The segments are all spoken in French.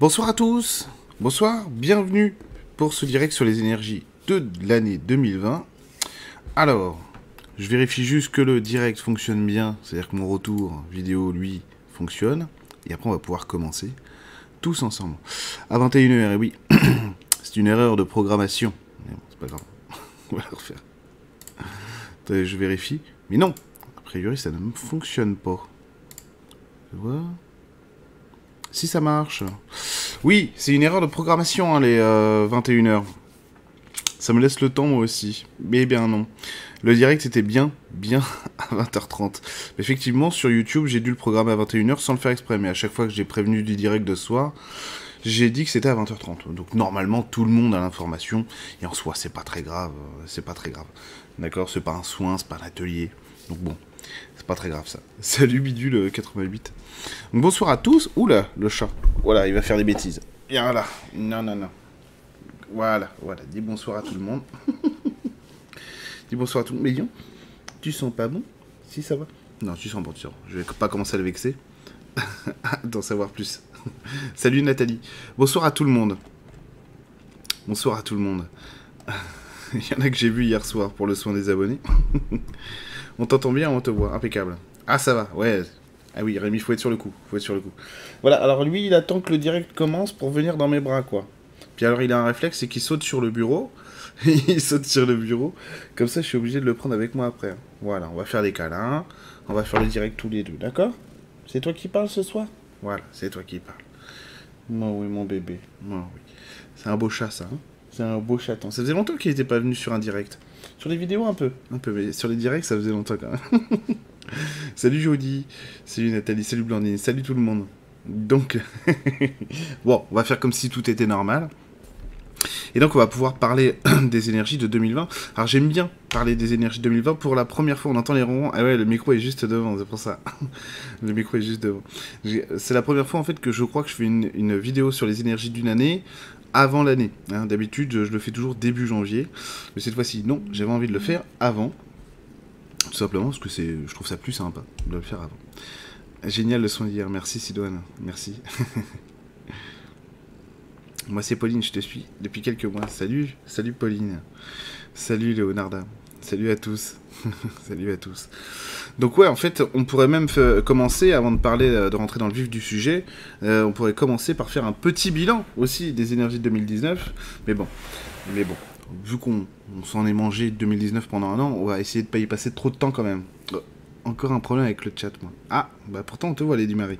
Bonsoir à tous, bonsoir, bienvenue pour ce direct sur les énergies de l'année 2020. Alors, je vérifie juste que le direct fonctionne bien, c'est-à-dire que mon retour vidéo, lui, fonctionne. Et après, on va pouvoir commencer tous ensemble. À 21h, et oui, c'est une erreur de programmation. Mais bon, c'est pas grave, on va la refaire. Je vérifie. Mais non, a priori, ça ne fonctionne pas. Je vois? Si ça marche. Oui, c'est une erreur de programmation, hein, les 21h. Ça me laisse le temps, moi aussi. Mais bien non. Le direct était bien, bien à 20h30. Effectivement, sur YouTube, j'ai dû le programmer à 21h sans le faire exprès. Mais à chaque fois que j'ai prévenu du direct de soir, j'ai dit que c'était à 20h30. Donc normalement, tout le monde a l'information. Et en soi, c'est pas très grave. C'est pas très grave. D'accord C'est pas un soin, c'est pas un atelier. Donc bon, c'est pas très grave ça. Salut Bidule 88. Donc, bonsoir à tous. Oula, le chat. Voilà, il va faire des bêtises. Et voilà. Non, non, non. Voilà, voilà. Dis bonsoir à tout le monde. Dis bonsoir à tout le monde. Tu sens pas bon? Si, ça va Non, tu sens bon, tu sens. Je vais pas commencer à le vexer. D'en savoir plus. Salut Nathalie. Bonsoir à tout le monde. Bonsoir à tout le monde. Il y en a que j'ai vu hier soir pour le soin des abonnés. On t'entend bien, on te voit. Impeccable. Ah, ça va, ouais. Ah oui, Rémi, faut être sur le coup. Faut être sur le coup. Voilà, alors lui, il attend que le direct commence pour venir dans mes bras, quoi. Puis alors, il a un réflexe, c'est qu'il saute sur le bureau. il saute sur le bureau. Comme ça, je suis obligé de le prendre avec moi après. Voilà, on va faire des câlins. On va faire le direct tous les deux, d'accord? C'est toi qui parles ce soir? Voilà, c'est toi qui parles. Moi, oui, mon bébé. Moi, oui. C'est un beau chat, ça. Hein? C'est un beau chaton. Ça faisait longtemps qu'il n'était pas venu sur un direct. Sur les vidéos, un peu. Un peu, mais sur les directs, ça faisait longtemps quand même. salut Jody. Salut Nathalie. Salut Blandine. Salut tout le monde. Donc, bon, on va faire comme si tout était normal. Et donc on va pouvoir parler des énergies de 2020. Alors j'aime bien parler des énergies 2020. Pour la première fois, on entend les ronrons. Ah ouais, le micro est juste devant, c'est pour ça. le micro est juste devant. C'est la première fois en fait que je crois que je fais une, une vidéo sur les énergies d'une année avant l'année. Hein. D'habitude, je le fais toujours début janvier. Mais cette fois-ci, non, j'avais envie de le faire avant. Tout simplement parce que c'est, je trouve ça plus sympa de le faire avant. Génial le son d'hier. Merci Sidoine. Merci. Moi, c'est Pauline, je te suis depuis quelques mois. Salut, salut Pauline. Salut Léonarda. Salut à tous. salut à tous. Donc ouais, en fait, on pourrait même commencer, avant de parler, euh, de rentrer dans le vif du sujet, euh, on pourrait commencer par faire un petit bilan aussi des énergies de 2019. Mais bon, mais bon, vu qu'on s'en est mangé 2019 pendant un an, on va essayer de pas y passer trop de temps quand même. Encore un problème avec le chat, moi. Ah, bah pourtant on te voit, Lady Marie.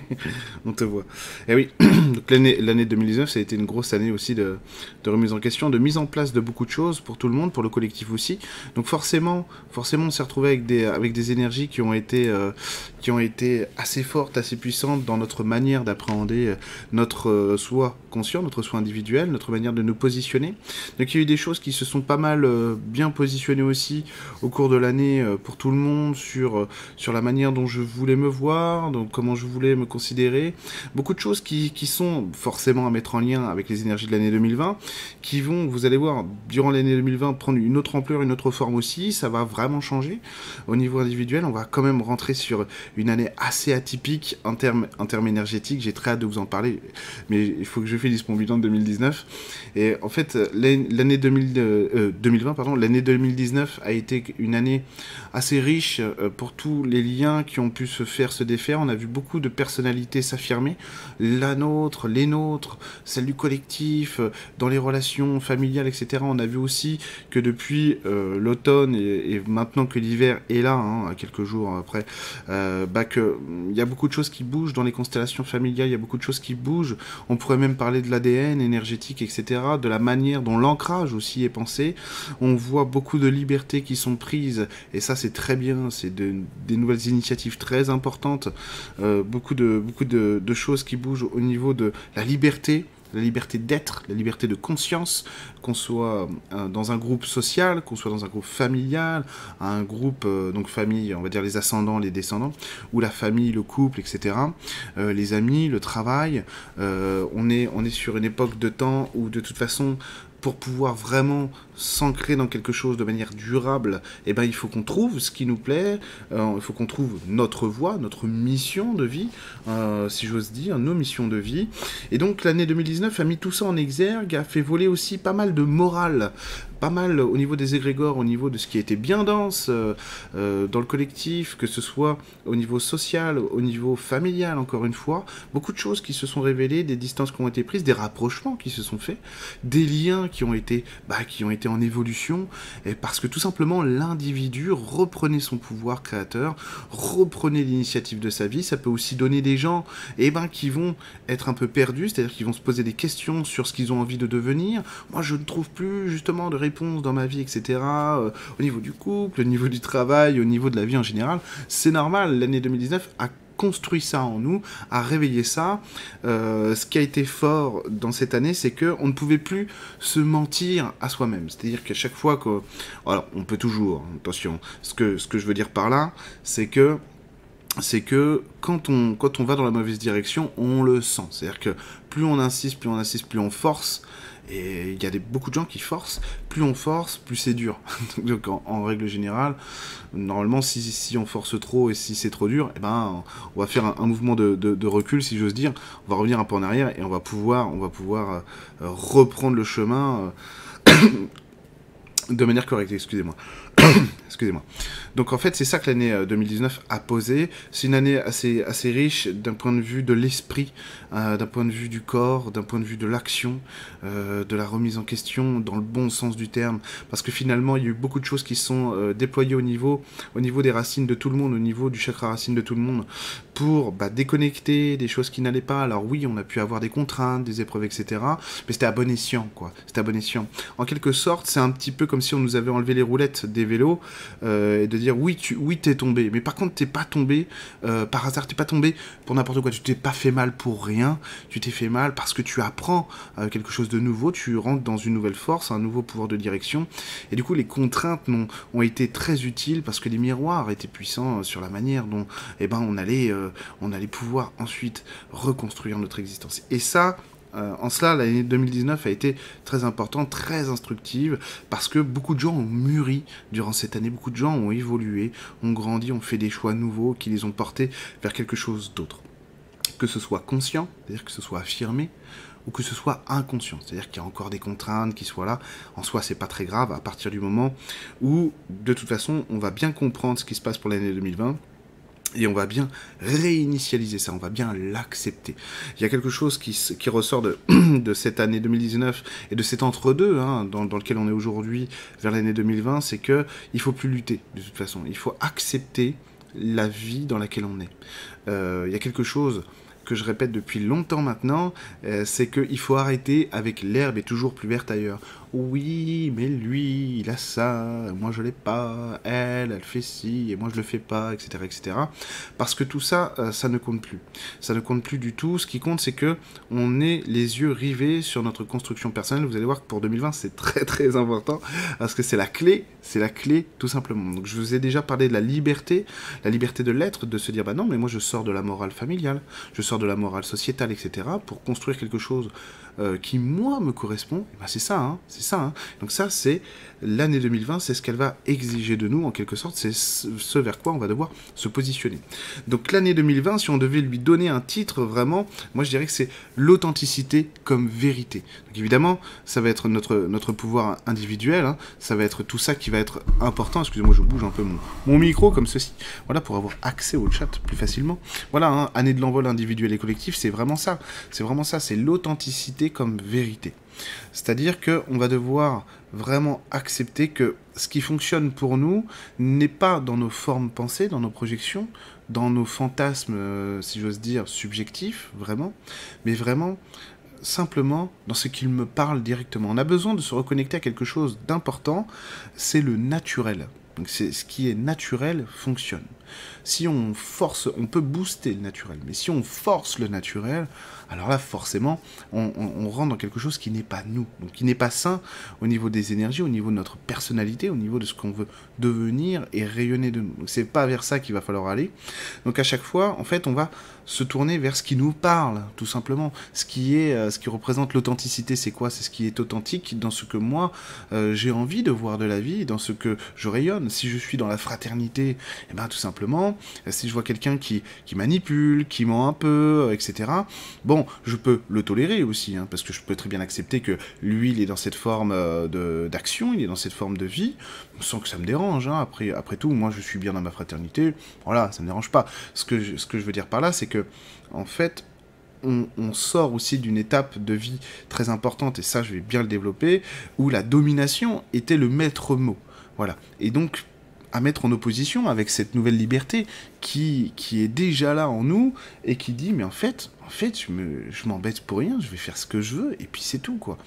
on te voit. Et eh oui, donc l'année 2019, ça a été une grosse année aussi de, remise en question, de mise en place de beaucoup de choses pour tout le monde, pour le collectif aussi. Donc forcément, forcément, on s'est retrouvé avec des, avec des énergies qui ont été, euh, qui ont été assez fortes, assez puissantes dans notre manière d'appréhender euh, notre euh, soi conscient, notre soi individuel, notre manière de nous positionner. Donc il y a eu des choses qui se sont pas mal bien positionnées aussi au cours de l'année pour tout le monde sur, sur la manière dont je voulais me voir, donc comment je voulais me considérer. Beaucoup de choses qui, qui sont forcément à mettre en lien avec les énergies de l'année 2020, qui vont, vous allez voir, durant l'année 2020, prendre une autre ampleur, une autre forme aussi. Ça va vraiment changer. Au niveau individuel, on va quand même rentrer sur une année assez atypique en termes, en termes énergétiques. J'ai très hâte de vous en parler, mais il faut que je finisse mon bilan de 2019. Et en fait, l'année 2020, euh, pardon, l'année 2019 a été une année assez riche euh, pour tous les liens qui ont pu se faire, se défaire. On a vu beaucoup de personnalités s'affirmer, la nôtre, les nôtres, celle du collectif, euh, dans les relations familiales, etc. On a vu aussi que depuis euh, l'automne et, maintenant que l'hiver est là, hein, quelques jours après, bah il y a beaucoup de choses qui bougent dans les constellations familiales, il y a beaucoup de choses qui bougent. On pourrait même parler de l'ADN énergétique, etc., de la manière dont l'ancrage aussi est pensé. On voit beaucoup de libertés qui sont prises, et ça c'est très bien, c'est de, des nouvelles initiatives très importantes, euh, beaucoup, de, beaucoup de, choses qui bougent au niveau de la liberté, la liberté d'être, la liberté de conscience, qu'on soit euh, dans un groupe social, qu'on soit dans un groupe familial, un groupe, euh, donc famille, on va dire les ascendants, les descendants, ou la famille, le couple, etc., les amis, le travail. on, est, on est sur une époque de temps où de toute façon, pour pouvoir vraiment s'ancrer dans quelque chose de manière durable, eh ben, il faut qu'on trouve ce qui nous plaît, euh, il faut qu'on trouve notre voie, notre mission de vie, euh, si j'ose dire, nos missions de vie. Et donc l'année 2019 a mis tout ça en exergue, a fait voler aussi pas mal de morale, pas mal au niveau des égrégores, au niveau de ce qui était bien dense euh, dans le collectif, que ce soit au niveau social, au niveau familial, encore une fois. Beaucoup de choses qui se sont révélées, des distances qui ont été prises, des rapprochements qui se sont faits, des liens qui ont été, bah, qui ont été en évolution, et parce que tout simplement l'individu reprenait son pouvoir créateur, reprenait l'initiative de sa vie. Ça peut aussi donner des gens eh ben, qui vont être un peu perdus, c'est-à-dire qui vont se poser des questions sur ce qu'ils ont envie de devenir. Moi, je ne trouve plus justement de réponse dans ma vie, etc. Euh, au niveau du couple, au niveau du travail, au niveau de la vie en général. C'est normal, l'année 2019 a construit ça en nous, a réveillé ça. Euh, ce qui a été fort dans cette année, c'est que on ne pouvait plus se mentir à soi-même. C'est-à-dire qu'à chaque fois que, alors, on peut toujours, attention, ce que ce que je veux dire par là, c'est que c'est que quand on, quand on va dans la mauvaise direction, on le sent. C'est-à-dire que plus on insiste, plus on insiste, plus on force, et il y a des, beaucoup de gens qui forcent. Plus on force, plus c'est dur. Donc en, règle générale, normalement, si, on force trop et si c'est trop dur, eh ben, on va faire un, mouvement de, de, recul, si j'ose dire. On va revenir un peu en arrière et on va pouvoir, on va pouvoir euh, reprendre le chemin euh, de manière correcte. Excusez-moi. Excusez-moi. Donc en fait, c'est ça que l'année 2019 euh, a posé. C'est une année assez, assez riche d'un point de vue de l'esprit, euh, d'un point de vue du corps, d'un point de vue de l'action, euh, de la remise en question dans le bon sens du terme. Parce que finalement, il y a eu beaucoup de choses qui sont déployées au niveau, au niveau des racines de tout le monde, au niveau du chakra racine de tout le monde, pour bah, déconnecter des choses qui n'allaient pas. Alors oui, on a pu avoir des contraintes, des épreuves, etc. Mais c'était à bon escient, quoi. C'était à bon escient. En quelque sorte, c'est un petit peu comme si on nous avait enlevé les roulettes des vélos et de dire oui, tu oui, t'es tombé, mais par contre, t'es pas tombé euh, par hasard, t'es pas tombé pour n'importe quoi, tu t'es pas fait mal pour rien, tu t'es fait mal parce que tu apprends euh, quelque chose de nouveau, tu rentres dans une nouvelle force, un nouveau pouvoir de direction, et du coup, les contraintes ont, ont été très utiles parce que les miroirs étaient puissants euh, sur la manière dont eh ben, on, allait, on allait pouvoir ensuite reconstruire notre existence. Et ça, euh, en cela, l'année 2019 a été très importante, très instructive, parce que beaucoup de gens ont mûri durant cette année, beaucoup de gens ont évolué, ont grandi, ont fait des choix nouveaux qui les ont portés vers quelque chose d'autre. Que ce soit conscient, c'est-à-dire que ce soit affirmé, ou que ce soit inconscient, c'est-à-dire qu'il y a encore des contraintes qui soient là. En soi, c'est pas très grave à partir du moment où, de toute façon, on va bien comprendre ce qui se passe pour l'année 2020 et on va bien réinitialiser ça, on va bien l'accepter. Il y a quelque chose qui, ressort de, cette année 2019 et de cet entre-deux hein, dans, dans, lequel on est aujourd'hui vers l'année 2020, c'est que il faut plus lutter de toute façon. Il faut accepter la vie dans laquelle on est. Euh, il y a quelque chose que je répète depuis longtemps maintenant, euh, c'est qu'il faut arrêter avec l'herbe est toujours plus verte ailleurs oui, mais lui, il a ça, moi je l'ai pas, elle, elle fait ci, et moi je le fais pas, etc., etc. Parce que tout ça, euh, ça ne compte plus. Ça ne compte plus du tout. Ce qui compte, c'est que on est les yeux rivés sur notre construction personnelle. Vous allez voir que pour 2020, c'est très très important parce que c'est la clé, c'est la clé tout simplement. Donc je vous ai déjà parlé de la liberté, la liberté de l'être, de se dire bah non, mais moi je sors de la morale familiale, je sors de la morale sociétale, etc. pour construire quelque chose euh, qui moi me correspond, eh ben c'est ça, hein, c'est ça. Hein. Donc ça, c'est l'année 2020, c'est ce qu'elle va exiger de nous en quelque sorte, c'est ce vers quoi on va devoir se positionner. Donc l'année 2020, si on devait lui donner un titre vraiment, moi je dirais que c'est l'authenticité comme vérité. Donc évidemment, ça va être notre notre pouvoir individuel, hein. ça va être tout ça qui va être important. Excusez-moi, je bouge un peu mon, micro comme ceci. Voilà pour avoir accès au chat plus facilement. Voilà, année de l'envol individuel et collectif, c'est vraiment ça. C'est vraiment ça, c'est l'authenticité comme vérité. C'est-à-dire qu'on va devoir vraiment accepter que ce qui fonctionne pour nous n'est pas dans nos formes pensées, dans nos projections, dans nos fantasmes, euh, si j'ose dire, subjectifs, vraiment, mais vraiment simplement dans ce qu'il me parle directement. On a besoin de se reconnecter à quelque chose d'important, c'est le naturel. Donc c'est ce qui est naturel fonctionne. Si on force, on peut booster le naturel, mais si on force le naturel, alors là forcément, on, rentre dans quelque chose qui n'est pas nous, qui n'est pas sain au niveau des énergies, au niveau de notre personnalité, au niveau de ce qu'on veut devenir et rayonner de nous. C'est pas vers ça qu'il va falloir aller. Donc à chaque fois, en fait, on va se tourner vers ce qui nous parle, tout simplement. Ce qui est, euh, ce qui représente l'authenticité, c'est quoi? C'est ce qui est authentique dans ce que moi euh, j'ai envie de voir de la vie, dans ce que je rayonne. Si je suis dans la fraternité, eh ben tout simplement, euh, si je vois quelqu'un qui, qui manipule, qui ment un peu, etc. Bon, je peux le tolérer aussi, hein, parce que je peux très bien accepter que lui, il est dans cette forme d'action, il est dans cette forme de vie, sans que ça me dérange. Hein. Après, tout, moi, je suis bien dans ma fraternité. Voilà, ça me dérange pas. Ce que je, ce que je veux dire par là, c'est que, en fait, on, sort aussi d'une étape de vie très importante, et ça je vais bien le développer, où la domination était le maître mot. Voilà. Et donc, à mettre en opposition avec cette nouvelle liberté qui, qui est déjà là en nous et qui dit mais en fait en fait je m'embête pour rien je vais faire ce que je veux et puis c'est tout quoi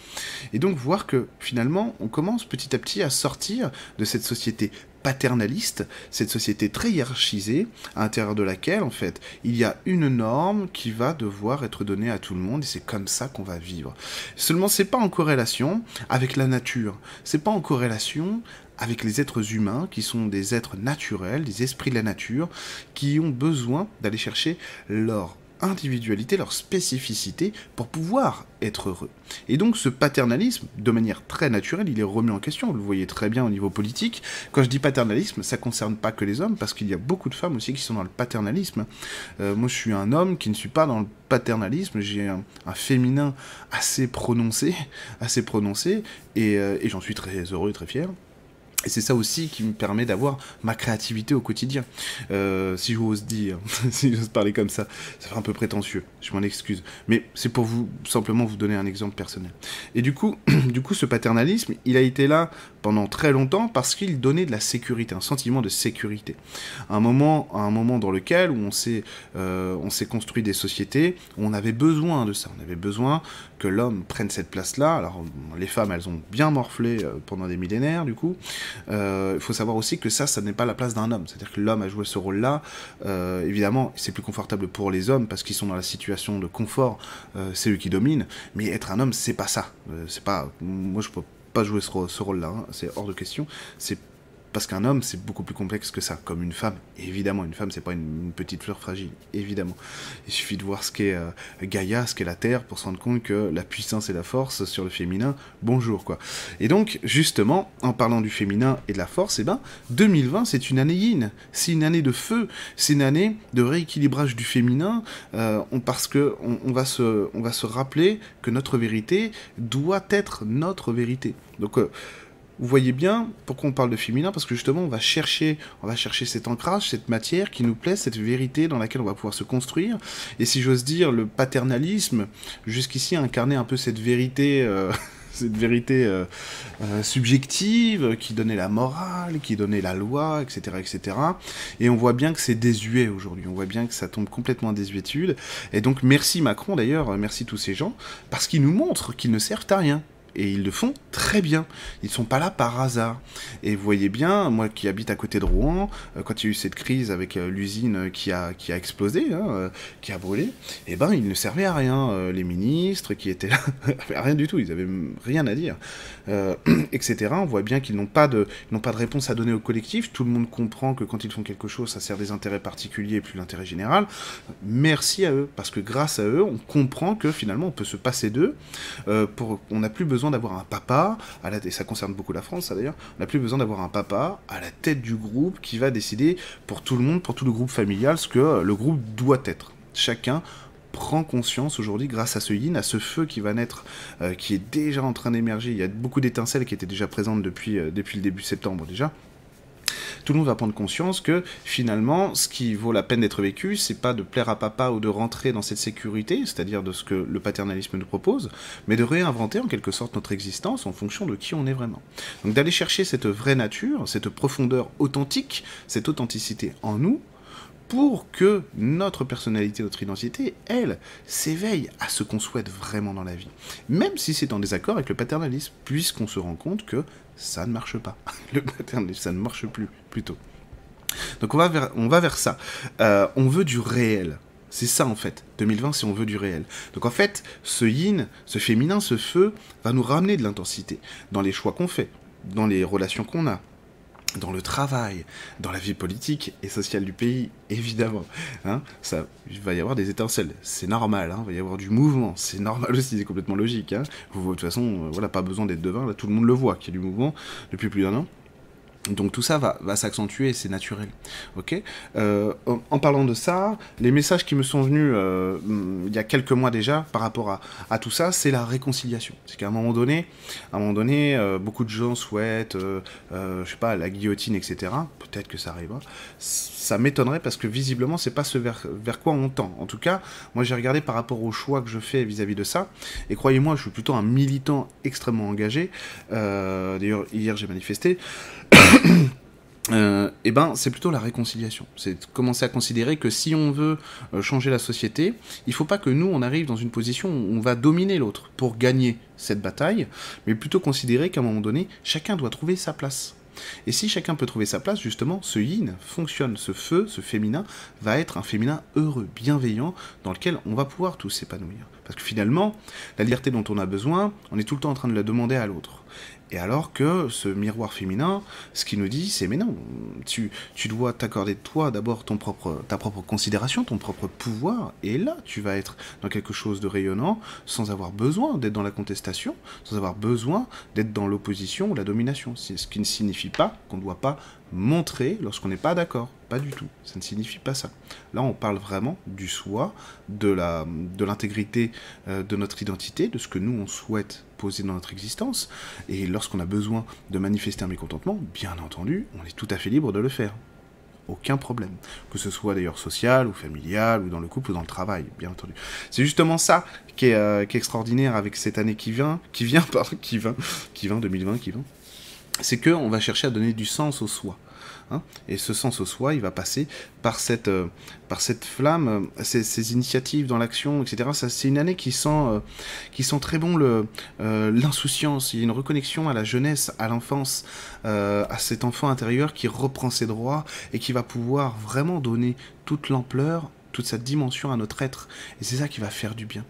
et donc voir que finalement on commence petit à petit à sortir de cette société paternaliste, cette société très hiérarchisée, à l'intérieur de laquelle, en fait, il y a une norme qui va devoir être donnée à tout le monde, et c'est comme ça qu'on va vivre. Seulement, c'est pas en corrélation avec la nature, c'est pas en corrélation avec les êtres humains, qui sont des êtres naturels, des esprits de la nature, qui ont besoin d'aller chercher leur individualité, leur spécificité pour pouvoir être heureux. Et donc ce paternalisme, de manière très naturelle, il est remis en question, vous le voyez très bien au niveau politique. Quand je dis paternalisme, ça ne concerne pas que les hommes, parce qu'il y a beaucoup de femmes aussi qui sont dans le paternalisme. Euh, moi je suis un homme qui ne suis pas dans le paternalisme, j'ai un, féminin assez prononcé, assez prononcé, euh, et j'en suis très heureux et très fier. Et c'est ça aussi qui me permet d'avoir ma créativité au quotidien. Euh, si j'ose dire, si j'ose parler comme ça, ça fait un peu prétentieux, je m'en excuse. Mais c'est pour vous simplement vous donner un exemple personnel. Et du coup, du coup, ce paternalisme, il a été là pendant très longtemps parce qu'il donnait de la sécurité, un sentiment de sécurité. un moment, un moment dans lequel où on s'est, euh, on s'est construit des sociétés on avait besoin de ça. On avait besoin que l'homme prenne cette place-là. Alors les femmes, elles ont bien morflé euh, pendant des millénaires, du coup. Euh, il faut savoir aussi que ça, ça n'est pas la place d'un homme. C'est-à-dire que l'homme a joué ce rôle-là. Euh, évidemment, c'est plus confortable pour les hommes parce qu'ils sont dans la situation de confort. c'est eux qui dominent. Mais être un homme, c'est pas ça. c'est pas. Moi, je peux pas jouer ce, rôle-là. Hein. C'est hors de question. C'est parce qu'un homme, c'est beaucoup plus complexe que ça, comme une femme. évidemment, une femme, c'est pas une, petite fleur fragile, évidemment. Il suffit de voir ce qu'est euh, Gaïa, ce qu'est la Terre, pour se rendre compte que la puissance et la force sur le féminin, bonjour, quoi. Et donc, justement, en parlant du féminin et de la force, eh ben, 2020, c'est une année yin, c'est une année de feu, c'est une année de rééquilibrage du féminin, euh, parce que on, va se, on va se rappeler que notre vérité doit être notre vérité. Donc, euh, vous voyez bien pourquoi on parle de féminin, parce que justement on va chercher, on va chercher cet ancrage, cette matière qui nous plaît, cette vérité dans laquelle on va pouvoir se construire. Et si j'ose dire, le paternalisme, jusqu'ici, a incarné un peu cette vérité. Euh, cette vérité euh, euh, subjective qui donnait la morale, qui donnait la loi, etc., etc. Et on voit bien que c'est désuet aujourd'hui. On voit bien que ça tombe complètement en désuétude. Et donc merci Macron d'ailleurs, merci tous ces gens, parce qu'ils nous montrent qu'ils ne servent à rien et ils le font très bien. Ils ne sont pas là par hasard. Et vous voyez bien, moi qui habite à côté de Rouen, euh, quand il y a eu cette crise avec euh, l'usine qui a, qui explosé, hein, euh, qui a brûlé, eh ben ils ne servaient à rien. les ministres qui étaient là, rien du tout, ils n'avaient rien à dire, etc. On voit bien qu'ils n'ont pas, de, pas de réponse à donner au collectif. Tout le monde comprend que quand ils font quelque chose, ça sert des intérêts particuliers et plus l'intérêt général. Merci à eux, parce que grâce à eux, on comprend que finalement on peut se passer d'eux. pour, on n'a plus besoin d'avoir un papa, à la, et ça concerne beaucoup la France d'ailleurs, on n'a plus besoin d'avoir un papa à la tête du groupe qui va décider pour tout le monde, pour tout le groupe familial, ce que le groupe doit être. Chacun prend conscience aujourd'hui grâce à ce yin, à ce feu qui va naître, euh, qui est déjà en train d'émerger. Il y a beaucoup d'étincelles qui étaient déjà présentes depuis, euh, depuis le début septembre déjà tout le monde va prendre conscience que finalement, ce qui vaut la peine d'être vécu, c'est pas de plaire à papa ou de rentrer dans cette sécurité, c'est-à-dire de ce que le paternalisme nous propose, mais de réinventer en quelque sorte notre existence en fonction de qui on est vraiment. Donc d'aller chercher cette vraie nature, cette profondeur authentique, cette authenticité en nous, pour que notre personnalité, notre identité, elle, s'éveille à ce qu'on souhaite vraiment dans la vie. Même si c'est en désaccord avec le paternalisme, puisqu'on se rend compte que ça ne marche pas. Le paternalisme, ça ne marche plus, plutôt. Donc on va vers, on va vers ça. Euh, on veut du réel. C'est ça en fait. 2020, c'est on veut du réel. Donc en fait, ce yin, ce féminin, ce feu, va nous ramener de l'intensité dans les choix qu'on fait, dans les relations qu'on a, dans le travail, dans la vie politique et sociale du pays, évidemment. Hein, ça, il va y avoir des étincelles, c'est normal, hein, il va y avoir du mouvement, c'est normal aussi, c'est complètement logique. Hein. de toute façon, euh, voilà, pas besoin d'être devin, là, tout le monde le voit qu'il y a du mouvement depuis plus d'un an. Donc tout ça va, va s'accentuer, c'est naturel. Ok euh, en, parlant de ça, les messages qui me sont venus euh, il y a quelques mois déjà par rapport à, à tout ça, c'est la réconciliation. C'est qu'à un moment donné, à un moment donné, euh, beaucoup de gens souhaitent, je sais pas, la guillotine, etc. Peut-être que ça arrivera. Ça m'étonnerait parce que visiblement, c'est pas ce vers, quoi on tend. En tout cas, moi j'ai regardé par rapport aux choix que je fais vis-à-vis -vis de ça, et croyez-moi, je suis plutôt un militant extrêmement engagé. D'ailleurs, hier j'ai manifesté. Euh, eh ben, c'est plutôt la réconciliation. C'est commencer à considérer que si on veut euh, changer la société, il faut pas que nous, on arrive dans une position où on va dominer l'autre pour gagner cette bataille, mais plutôt considérer qu'à un moment donné, chacun doit trouver sa place. Et si chacun peut trouver sa place, justement, ce yin fonctionne, ce feu, ce féminin, va être un féminin heureux, bienveillant, dans lequel on va pouvoir tous s'épanouir. Parce que finalement, la liberté dont on a besoin, on est tout le temps en train de la demander à l'autre. Et alors que ce miroir féminin, ce qu'il nous dit, c'est mais non, tu, tu dois t'accorder toi d'abord ton propre, ta propre considération, ton propre pouvoir, et là tu vas être dans quelque chose de rayonnant sans avoir besoin d'être dans la contestation, sans avoir besoin d'être dans l'opposition ou la domination. Ce qui ne signifie pas qu'on ne doit pas montrer lorsqu'on n'est pas d'accord. Pas du tout. Ça ne signifie pas ça. Là, on parle vraiment du soi, de l'intégrité de, euh, de notre identité, de ce que nous, on souhaite poser dans notre existence. Et lorsqu'on a besoin de manifester un mécontentement, bien entendu, on est tout à fait libre de le faire. Aucun problème. Que ce soit d'ailleurs social ou familial ou dans le couple ou dans le travail, bien entendu. C'est justement ça qui est, euh, extraordinaire avec cette année qui vient, qui vient, pardon, qui vient, qui vient, 2020, qui vient. C'est qu'on va chercher à donner du sens au soi. Hein. et ce sens au soi, il va passer par cette, euh, par cette flamme, euh, ces, initiatives dans l'action, etc. C'est une année qui sent, euh, qui sent très bon l'insouciance. il y a une reconnexion à la jeunesse, à l'enfance, à cet enfant intérieur qui reprend ses droits et qui va pouvoir vraiment donner toute l'ampleur toute sa dimension à notre être. Et c'est ça qui va faire du bien.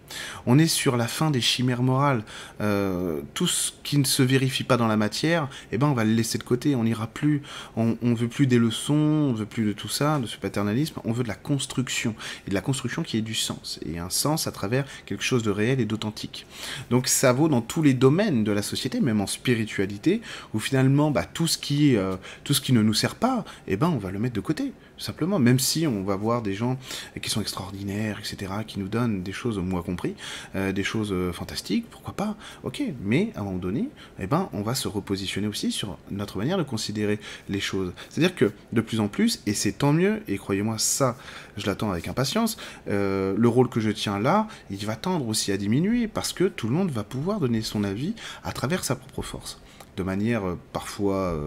On est sur la fin des chimères morales. Euh, tout ce qui ne se vérifie pas dans la matière, eh ben on va le laisser de côté. On n'ira plus. On, on veut plus des leçons. On veut plus de tout ça, de ce paternalisme. On veut de la construction et de la construction qui ait du sens et un sens à travers quelque chose de réel et d'authentique. Donc ça vaut dans tous les domaines de la société, même en spiritualité, où finalement bah, tout ce qui euh, tout ce qui ne nous sert pas, eh ben on va le mettre de côté simplement, même si on va voir des gens qui sont extraordinaires, etc., qui nous donnent des choses, moi compris, euh, des choses euh, fantastiques, pourquoi pas, ok, mais à un moment donné, eh ben, on va se repositionner aussi sur notre manière de considérer les choses. C'est-à-dire que de plus en plus, et c'est tant mieux, et croyez-moi, ça, je l'attends avec impatience, euh, le rôle que je tiens là, il va tendre aussi à diminuer, parce que tout le monde va pouvoir donner son avis à travers sa propre force, de manière parfois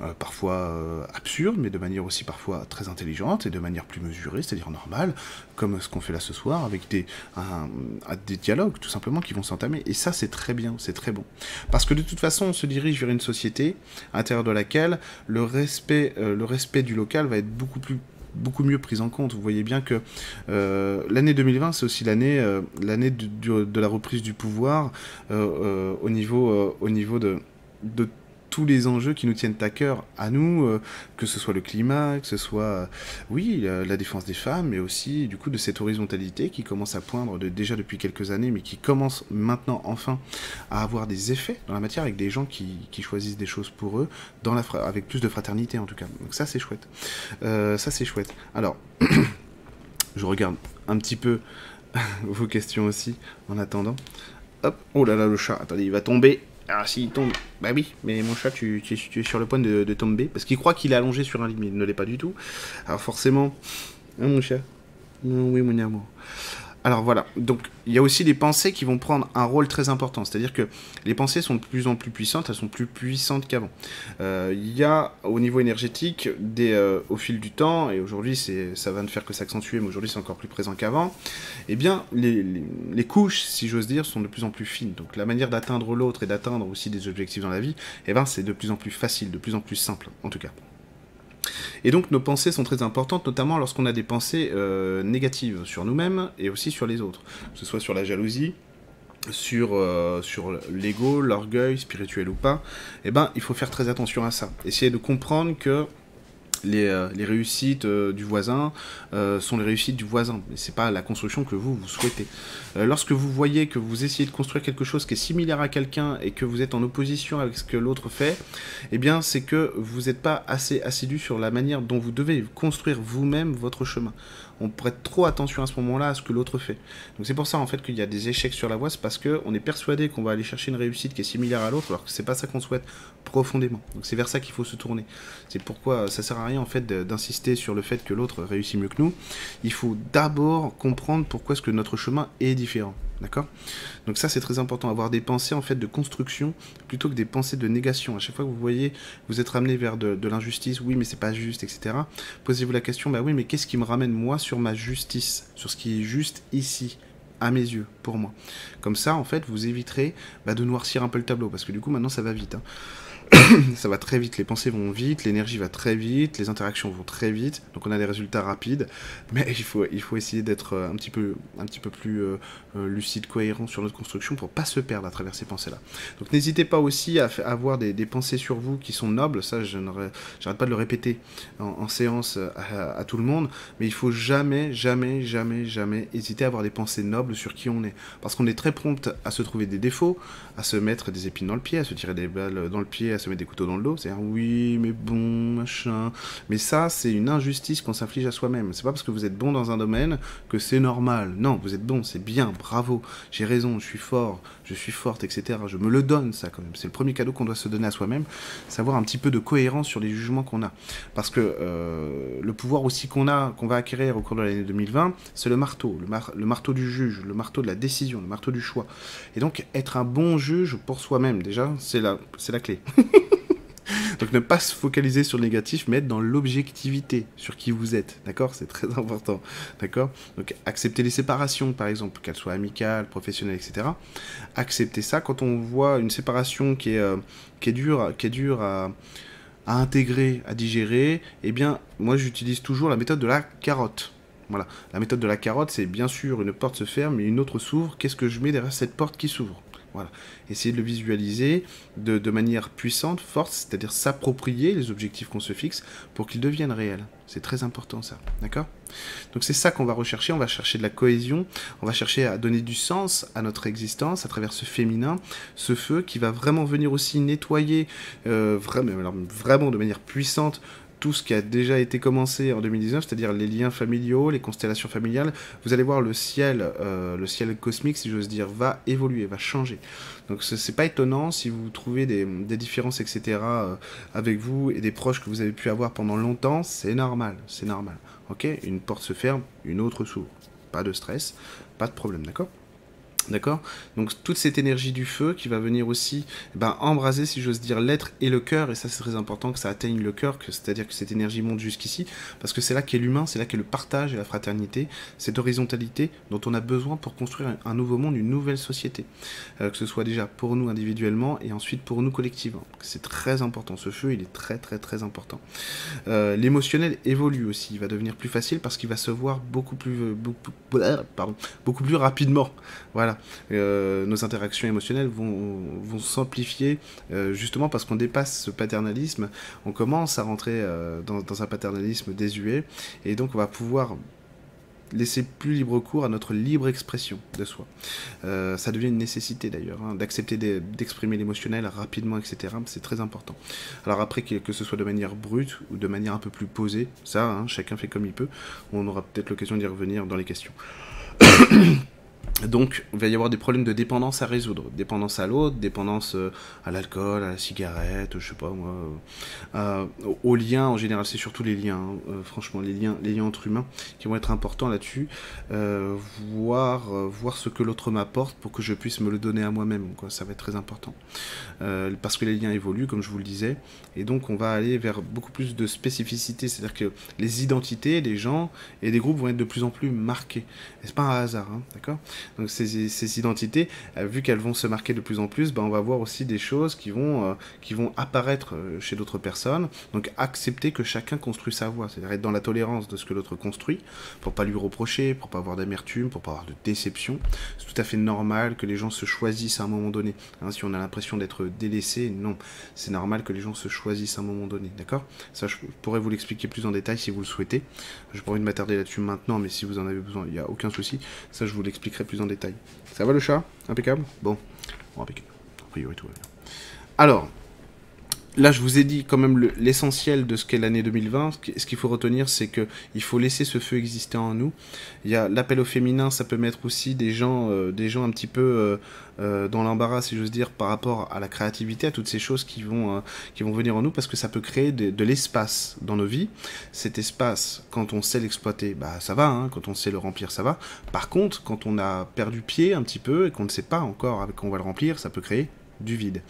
euh, parfois euh, absurde, mais de manière aussi parfois très intelligente et de manière plus mesurée, c'est-à-dire normale, comme ce qu'on fait là ce soir, avec des, dialogues tout simplement qui vont s'entamer. Et ça, c'est très bien, c'est très bon. Parce que de toute façon, on se dirige vers une société à l'intérieur de laquelle le respect, euh, le respect du local va être beaucoup plus beaucoup mieux pris en compte. Vous voyez bien que l'année 2020, c'est aussi l'année de la reprise du pouvoir au niveau, au niveau de tous les enjeux qui nous tiennent à cœur, à nous, euh, que ce soit le climat, que ce soit, euh, oui, la, défense des femmes, mais aussi, du coup, de cette horizontalité qui commence à poindre de, déjà depuis quelques années, mais qui commence maintenant, enfin, à avoir des effets dans la matière avec des gens qui, qui choisissent des choses pour eux, dans la avec plus de fraternité, en tout cas. Donc ça, c'est chouette. Euh, ça, c'est chouette. Alors, je regarde un petit peu vos questions aussi, en attendant. Hop, oh là là, le chat, attendez, il va tomber. Ah, s'il tombe. Bah oui, mais mon chat, tu, tu, es sur le point de, tomber. Parce qu'il croit qu'il est allongé sur un lit, mais il ne l'est pas du tout. Alors forcément. Hein, mon chat? Oui, mon amour. Alors voilà, donc il y a aussi les pensées qui vont prendre un rôle très important, c'est-à-dire que les pensées sont de plus en plus puissantes, elles sont plus puissantes qu'avant. Euh, il y a au niveau énergétique, euh, au fil du temps, et aujourd'hui ça va ne faire que s'accentuer, mais aujourd'hui c'est encore plus présent qu'avant, eh bien les, les, couches, si j'ose dire, sont de plus en plus fines. Donc la manière d'atteindre l'autre et d'atteindre aussi des objectifs dans la vie, eh ben, c'est de plus en plus facile, de plus en plus simple en tout cas. Et donc nos pensées sont très importantes, notamment lorsqu'on a des pensées euh, négatives sur nous-mêmes et aussi sur les autres, que ce soit sur la jalousie, sur, euh, sur l'ego, l'orgueil, spirituel ou pas, eh ben, il faut faire très attention à ça. Essayer de comprendre que les, euh, les, réussites euh, du voisin euh, sont les réussites du voisin. Mais c'est pas la construction que vous, vous souhaitez. lorsque vous voyez que vous essayez de construire quelque chose qui est similaire à quelqu'un et que vous êtes en opposition avec ce que l'autre fait, eh bien, c'est que vous n'êtes pas assez assidu sur la manière dont vous devez construire vous-même votre chemin on prête trop attention à ce moment-là à ce que l'autre fait. Donc c'est pour ça en fait qu'il y a des échecs sur la voie, c'est parce qu'on est persuadé qu'on va aller chercher une réussite qui est similaire à l'autre, alors que c'est pas ça qu'on souhaite profondément. Donc c'est vers ça qu'il faut se tourner. C'est pourquoi ça sert à rien en fait d'insister sur le fait que l'autre réussit mieux que nous. Il faut d'abord comprendre pourquoi est-ce que notre chemin est différent. D'accord Donc ça c'est très important, avoir des pensées en fait de construction plutôt que des pensées de négation. À chaque fois que vous voyez, vous êtes ramené vers de, l'injustice, oui mais c'est pas juste, etc. Posez-vous la question, bah oui mais qu'est-ce qui me ramène moi sur ma justice, sur ce qui est juste ici à mes yeux, pour moi? Comme ça, en fait, vous éviterez bah, de noircir un peu le tableau, parce que du coup, maintenant, ça va vite. Hein. ça va très vite, les pensées vont vite, l'énergie va très vite, les interactions vont très vite, donc on a des résultats rapides, mais il faut, il faut essayer d'être euh, un petit peu, un petit peu plus euh, lucide, cohérent sur notre construction pour pas se perdre à travers ces pensées-là. Donc n'hésitez pas aussi à, avoir des, pensées sur vous qui sont nobles, ça je j'arrête pas de le répéter en, séance à, tout le monde, mais il faut jamais, jamais, jamais, jamais hésiter à avoir des pensées nobles sur qui on est, parce qu'on est très prompt à se trouver des défauts, à se mettre des épines dans le pied, à se tirer des balles dans le pied, se mettre des couteaux dans le dos, c'est oui, mais bon, machin. Mais ça, c'est une injustice qu'on s'inflige à soi-même. C'est pas parce que vous êtes bon dans un domaine que c'est normal. Non, vous êtes bon, c'est bien, j'ai raison, je suis fort, je suis forte, etc. Je me le donne, ça, quand même. C'est le premier cadeau qu'on doit se donner à soi-même, savoir un petit peu de cohérence sur les jugements qu'on a. Parce que euh, le pouvoir aussi qu'on a, qu'on va acquérir au cours de l'année 2020, c'est le marteau, le, marteau du juge, le marteau de la décision, le marteau du choix. Et donc, être un bon juge pour soi-même, déjà, c'est la, c'est la clé. Donc ne pas se focaliser sur le négatif, mais être dans l'objectivité sur qui vous êtes. D'accord? C'est très important. D'accord? Donc accepter les séparations, par exemple, qu'elles soient amicales, professionnelles, etc. Accepter ça quand on voit une séparation qui est, euh, qui est dure, qui est dure à, à intégrer, à digérer, eh bien, moi j'utilise toujours la méthode de la carotte. Voilà. La méthode de la carotte, c'est bien sûr une porte se ferme et une autre s'ouvre. Qu'est-ce que je mets derrière cette porte qui s'ouvre? Voilà. Essayer de le visualiser de, manière puissante, forte, c'est-à-dire s'approprier les objectifs qu'on se fixe pour qu'ils deviennent réels. C'est très important ça, d'accord? Donc c'est ça qu'on va rechercher, on va chercher de la cohésion, on va chercher à donner du sens à notre existence à travers ce féminin, ce feu qui va vraiment venir aussi nettoyer euh, vraiment de manière puissante tout ce qui a déjà été commencé en 2019, c'est-à-dire les liens familiaux, les constellations familiales, vous allez voir le ciel, euh, le ciel cosmique, si j'ose dire, va évoluer, va changer. Donc c'est pas étonnant si vous trouvez des, différences, etc. Euh, avec vous et des proches que vous avez pu avoir pendant longtemps, c'est normal, c'est normal. Ok? Une porte se ferme, une autre s'ouvre. Pas de stress, pas de problème, d'accord? D'accord? Donc toute cette énergie du feu qui va venir aussi eh ben, embraser, si j'ose dire, l'être et le cœur, et ça c'est très important que ça atteigne le cœur, c'est-à-dire que cette énergie monte jusqu'ici, parce que c'est là qu'est l'humain, c'est là qu'est le partage et la fraternité, cette horizontalité dont on a besoin pour construire un, nouveau monde, une nouvelle société. Euh, que ce soit déjà pour nous individuellement et ensuite pour nous collectivement. C'est très important, ce feu il est très très très important. Euh, l'émotionnel évolue aussi, il va devenir plus facile parce qu'il va se voir beaucoup plus, beaucoup, pardon, beaucoup plus rapidement. Voilà. Euh, nos interactions émotionnelles vont, vont s'amplifier euh, justement parce qu'on dépasse ce paternalisme, on commence à rentrer euh, dans, un paternalisme désuet, et donc on va pouvoir laisser plus libre cours à notre libre expression de soi. ça devient une nécessité d'ailleurs, hein, d'accepter d'exprimer l'émotionnel rapidement, etc. C'est très important. Alors après, que, ce soit de manière brute ou de manière un peu plus posée, ça, hein, chacun fait comme il peut. On aura peut-être l'occasion d'y revenir dans les questions. Donc, il va y avoir des problèmes de dépendance à résoudre. Dépendance à l'autre, dépendance euh, à l'alcool, à la cigarette, je sais pas moi, euh, aux liens. En général, c'est surtout les liens. Hein. Euh, franchement, les liens, les liens entre humains qui vont être importants là-dessus. voir, ce que l'autre m'apporte pour que je puisse me le donner à moi-même. Ça va être très important. parce que les liens évoluent, comme je vous le disais, et donc on va aller vers beaucoup plus de spécificité. C'est-à-dire que les identités, des gens et des groupes vont être de plus en plus marqués. Et c'est pas un hasard, hein, d'accord? Donc ces, identités, euh, vu qu'elles vont se marquer de plus en plus, ben, on va voir aussi des choses qui vont, euh, qui vont apparaître euh, chez d'autres personnes. Donc accepter que chacun construit sa voie, c'est-à-dire être dans la tolérance de ce que l'autre construit, pour pas lui reprocher, pour pas avoir d'amertume, pour pas avoir de déception. C'est tout à fait normal que les gens se choisissent à un moment donné. Hein, si on a l'impression d'être délaissé, non, c'est normal que les gens se choisissent à un moment donné, d'accord? Ça, je pourrais vous l'expliquer plus en détail si vous le souhaitez. Je pourrais m'attarder là-dessus maintenant, mais si vous en avez besoin, il n'y a aucun souci. Ça, je vous l'expliquerai plus en détail. Ça va le chat? Impeccable? Bon. Bon, impeccable. A priori, tout va bien. Alors, là, je vous ai dit quand même l'essentiel de ce qu'est l'année 2020. Ce qu'il faut retenir, c'est que il faut laisser ce feu exister en nous. Il y a l'appel au féminin, ça peut mettre aussi des gens, euh, des gens un petit peu euh, euh, dans l'embarras, si j'ose dire, par rapport à la créativité, à toutes ces choses qui vont, qui vont venir en nous, parce que ça peut créer de, l'espace dans nos vies. Cet espace, quand on sait l'exploiter, bah ça va. Hein, quand on sait le remplir, ça va. Par contre, quand on a perdu pied un petit peu et qu'on ne sait pas encore avec va le remplir, ça peut créer du vide.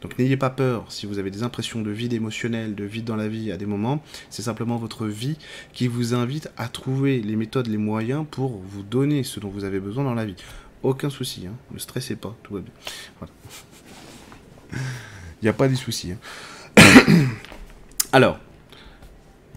Donc n'ayez pas peur si vous avez des impressions de vide émotionnel, de vide dans la vie à des moments, c'est simplement votre vie qui vous invite à trouver les méthodes, les moyens pour vous donner ce dont vous avez besoin dans la vie. Aucun souci, hein. ne stressez pas, tout va bien. Il n'y a pas de soucis. Hein. Alors,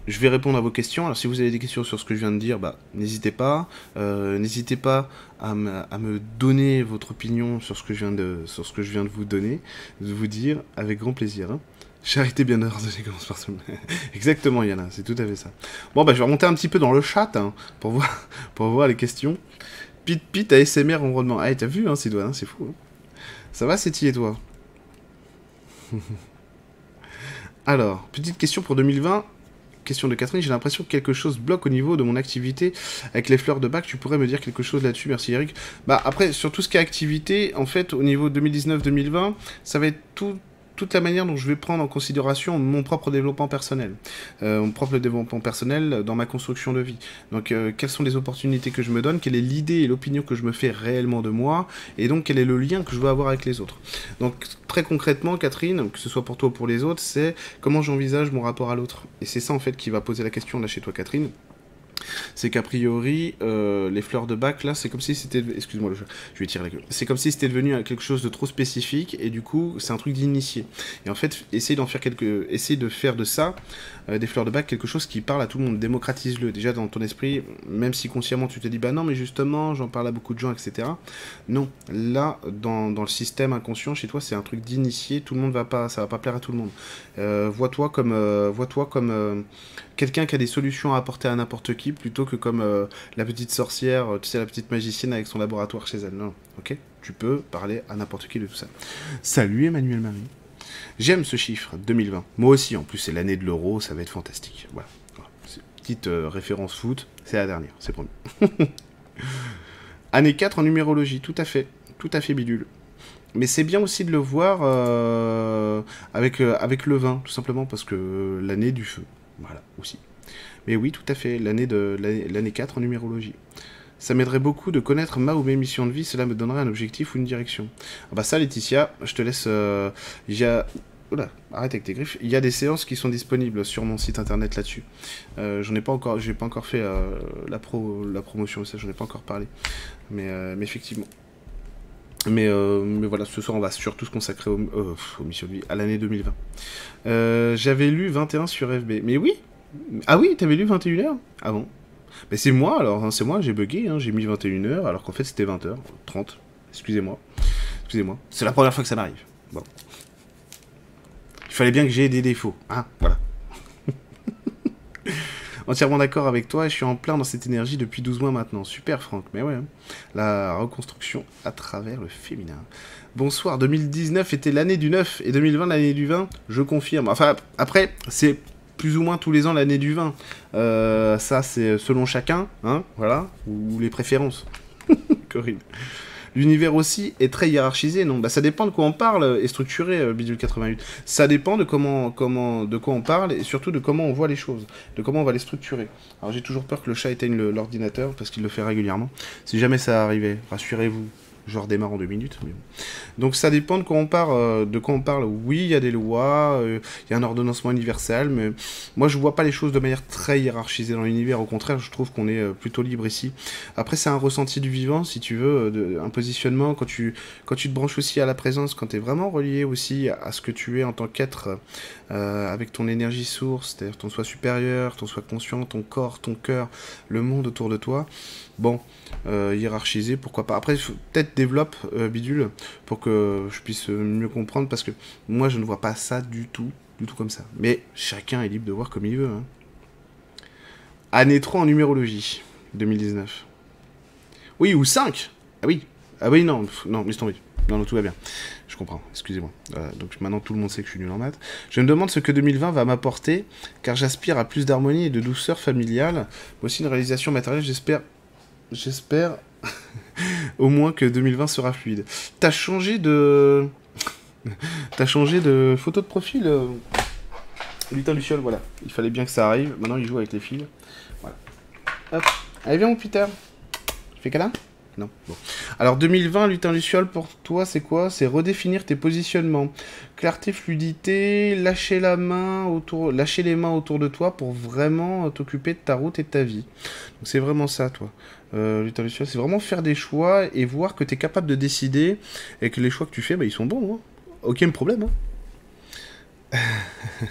je vais répondre à vos questions. Alors, si vous avez des questions sur ce que je viens de dire, bah, n'hésitez pas. Euh, n'hésitez pas à, me donner votre opinion sur ce que je viens de, sur ce que je viens de vous donner, de vous dire avec grand plaisir. Hein. Charité bien ordonnée commence par ce Exactement, Yana, c'est tout à fait ça. Bon, bah, je vais remonter un petit peu dans le chat hein, pour, voir, pour voir les questions. Pit Pit ASMR environnement. Ah, t'as vu, hein, Sidoine, hein, c'est fou. Hein. Ça va, c'est et toi? Alors, petite question pour 2020 question de Catherine, j'ai l'impression que quelque chose bloque au niveau de mon activité avec les fleurs de bac. Tu pourrais me dire quelque chose là-dessus? Merci Eric. Bah après, sur tout ce qui est activité, en fait, au niveau 2019-2020, ça va être tout toute la manière dont je vais prendre en considération mon propre développement personnel, euh, mon propre développement personnel dans ma construction de vie. Donc, euh, quelles sont les opportunités que je me donne, quelle est l'idée et l'opinion que je me fais réellement de moi, et donc quel est le lien que je veux avoir avec les autres. Donc, très concrètement, Catherine, que ce soit pour toi ou pour les autres, c'est comment j'envisage mon rapport à l'autre. Et c'est ça, en fait, qui va poser la question là chez toi, Catherine c'est qu'a priori, euh, les fleurs de bac, là, c'est comme si c'était... Excuse-moi, je vais tirer la queue. C'est comme si c'était devenu quelque chose de trop spécifique, et du coup, c'est un truc d'initié. Et en fait, essaye d'en faire quelque... Essaye de faire de ça, euh, des fleurs de bac, quelque chose qui parle à tout le monde. Démocratise-le. Déjà, dans ton esprit, même si consciemment, tu te dis, bah non, mais justement, j'en parle à beaucoup de gens, etc. Non. Là, dans, dans le système inconscient, chez toi, c'est un truc d'initié. Tout le monde va pas... Ça va pas plaire à tout le monde. Euh, vois-toi comme... vois-toi comme quelqu'un qui a des solutions à apporter à n'importe qui plutôt que comme euh, la petite sorcière, euh, tu sais, la petite magicienne avec son laboratoire chez elle. Non, ok Tu peux parler à n'importe qui de tout ça. Salut Emmanuel Marie. J'aime ce chiffre, 2020. Moi aussi, en plus, c'est l'année de l'euro, ça va être fantastique. Voilà. Petite euh, référence foot, c'est la dernière, c'est promis. Année 4 en numérologie, tout à fait. Tout à fait bidule. Mais c'est bien aussi de le voir avec, avec le vin, tout simplement parce que l'année du feu. Voilà, aussi. Mais oui, tout à fait, l'année de l'année 4 en numérologie. Ça m'aiderait beaucoup de connaître ma ou mes missions de vie, cela me donnerait un objectif ou une direction. Ah bah ça, Laetitia, je te laisse... Euh, y. Oula, arrête avec tes griffes. Il y a des séances qui sont disponibles sur mon site internet là-dessus. Euh, j'en ai pas encore, j'ai pas encore fait euh, la pro, la promotion, ça, j'en ai pas encore parlé. Mais, mais effectivement. Mais, mais, voilà, ce soir, on va surtout se consacrer aux, missions de vie, à l'année 2020. J'avais lu 21 sur FB. Mais oui, ah oui, t'avais lu 21h Ah bon? Mais c'est moi alors, hein, c'est moi, j'ai bugué, hein, j'ai mis 21h alors qu'en fait c'était 20h, 30. Excusez-moi. Excusez-moi. C'est la première fois que ça m'arrive. Bon. Il fallait bien que j'ai des défauts. Hein, voilà. Entièrement d'accord avec toi, je suis en plein dans cette énergie depuis 12 mois maintenant. Super Franck, mais ouais. Hein. La reconstruction à travers le féminin. Bonsoir, 2019 était l'année du 9 et 2020 l'année du 20, je confirme. Enfin, après, c'est plus ou moins tous les ans l'année du vin. Euh, ça, c'est selon chacun, hein, voilà, ou les préférences. Corinne. L'univers aussi est très hiérarchisé, non? Bah, Ça dépend de quoi on parle et structuré, euh, Bidule 88. Ça dépend de, comment, comment, de quoi on parle et surtout de comment on voit les choses, de comment on va les structurer. Alors j'ai toujours peur que le chat éteigne l'ordinateur parce qu'il le fait régulièrement. Si jamais ça arrivait, rassurez-vous, je redémarre en deux minutes. Donc ça dépend de quoi on parle. Euh, de quoi on parle. Oui, il y a des lois, euh, il y a un ordonnancement universel, mais moi je vois pas les choses de manière très hiérarchisée dans l'univers. Au contraire, je trouve qu'on est euh, plutôt libre ici. Après, c'est un ressenti du vivant, si tu veux, un positionnement quand tu quand tu te branches aussi à la présence, quand tu es vraiment relié aussi à ce que tu es en tant qu'être avec ton énergie source, c'est-à-dire ton soi supérieur, ton soi conscient, ton corps, ton cœur, le monde autour de toi. Bon, euh, hiérarchiser, pourquoi pas. Après, peut-être développe euh, Bidule pour que je puisse mieux comprendre parce que moi je ne vois pas ça du tout, du tout comme ça. Mais chacun est libre de voir comme il veut. Hein. Année 3 en numérologie, 2019. Oui, ou 5 Ah oui, ah oui, non, non, laisse tomber. Non, non, tout va bien. Je comprends, excusez-moi. donc maintenant tout le monde sait que je suis nul en maths. Je me demande ce que 2020 va m'apporter, car j'aspire à plus d'harmonie et de douceur familiale, mais aussi une réalisation matérielle, j'espère J'espère au moins que 2020 sera fluide. T'as changé de... T'as changé de photo de profil euh... Lutin Luciole, voilà. Il fallait bien que ça arrive. Maintenant, il joue avec les fils. Voilà. Hop. Allez, viens, mon Peter. Tu fais câlin? Bon. Alors 2020, lutin luciole, pour toi, c'est quoi? C'est redéfinir tes positionnements. Clarté, fluidité, lâcher la main autour, lâcher les mains autour de toi pour vraiment t'occuper de ta route et de ta vie. C'est vraiment ça, toi. Euh, lutin luciole, c'est vraiment faire des choix et voir que tu es capable de décider et que les choix que tu fais, bah, ils sont bons. Hein. Aucun problème. Hein.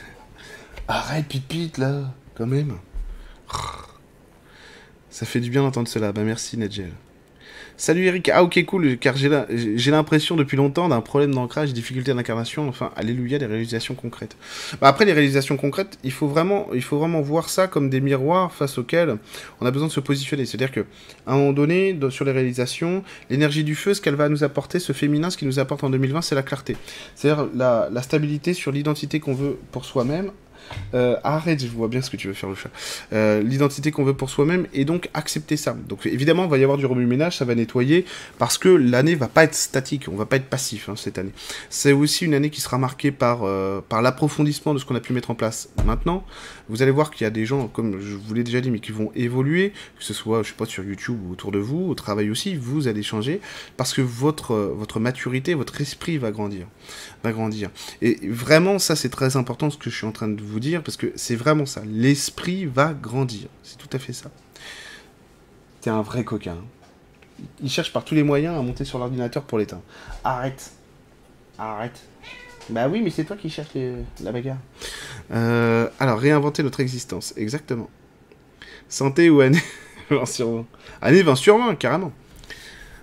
Arrête, pit là, quand même. Ça fait du bien d'entendre cela. Bah merci, Nedgel. Salut Eric. Ah ok cool, car j'ai l'impression depuis longtemps d'un problème d'ancrage, difficulté d'incarnation, enfin, alléluia, des réalisations concrètes. Bah, après les réalisations concrètes, il faut, vraiment, il faut vraiment voir ça comme des miroirs face auxquels on a besoin de se positionner. C'est-à-dire que à un moment donné, sur les réalisations, l'énergie du feu, ce qu'elle va nous apporter, ce féminin, ce qui nous apporte en 2020, c'est la clarté. C'est-à-dire la, la stabilité sur l'identité qu'on veut pour soi-même, euh, arrête, je vois bien ce que tu veux faire le chat. Euh, l'identité qu'on veut pour soi-même et donc accepter ça. Donc évidemment, il va y avoir du remue-ménage, ça va nettoyer parce que l'année va pas être statique, on va pas être passif hein, cette année. C'est aussi une année qui sera marquée par, euh, par l'approfondissement de ce qu'on a pu mettre en place maintenant. Vous allez voir qu'il y a des gens, comme je vous l'ai déjà dit, mais qui vont évoluer, que ce soit, je sais pas, sur YouTube ou autour de vous, au travail aussi, vous allez changer parce que votre, votre maturité, votre esprit va grandir. Va grandir. Et vraiment, ça c'est très important ce que je suis en train de vous dire, parce que c'est vraiment ça. L'esprit va grandir. C'est tout à fait ça. T'es un vrai coquin. Il cherche par tous les moyens à monter sur l'ordinateur pour l'éteindre. Arrête. Arrête. Bah oui, mais c'est toi qui cherches la bagarre. Euh, alors, réinventer notre existence. Exactement. Santé ou année 20 sur 20 Année 20 sur 20, carrément.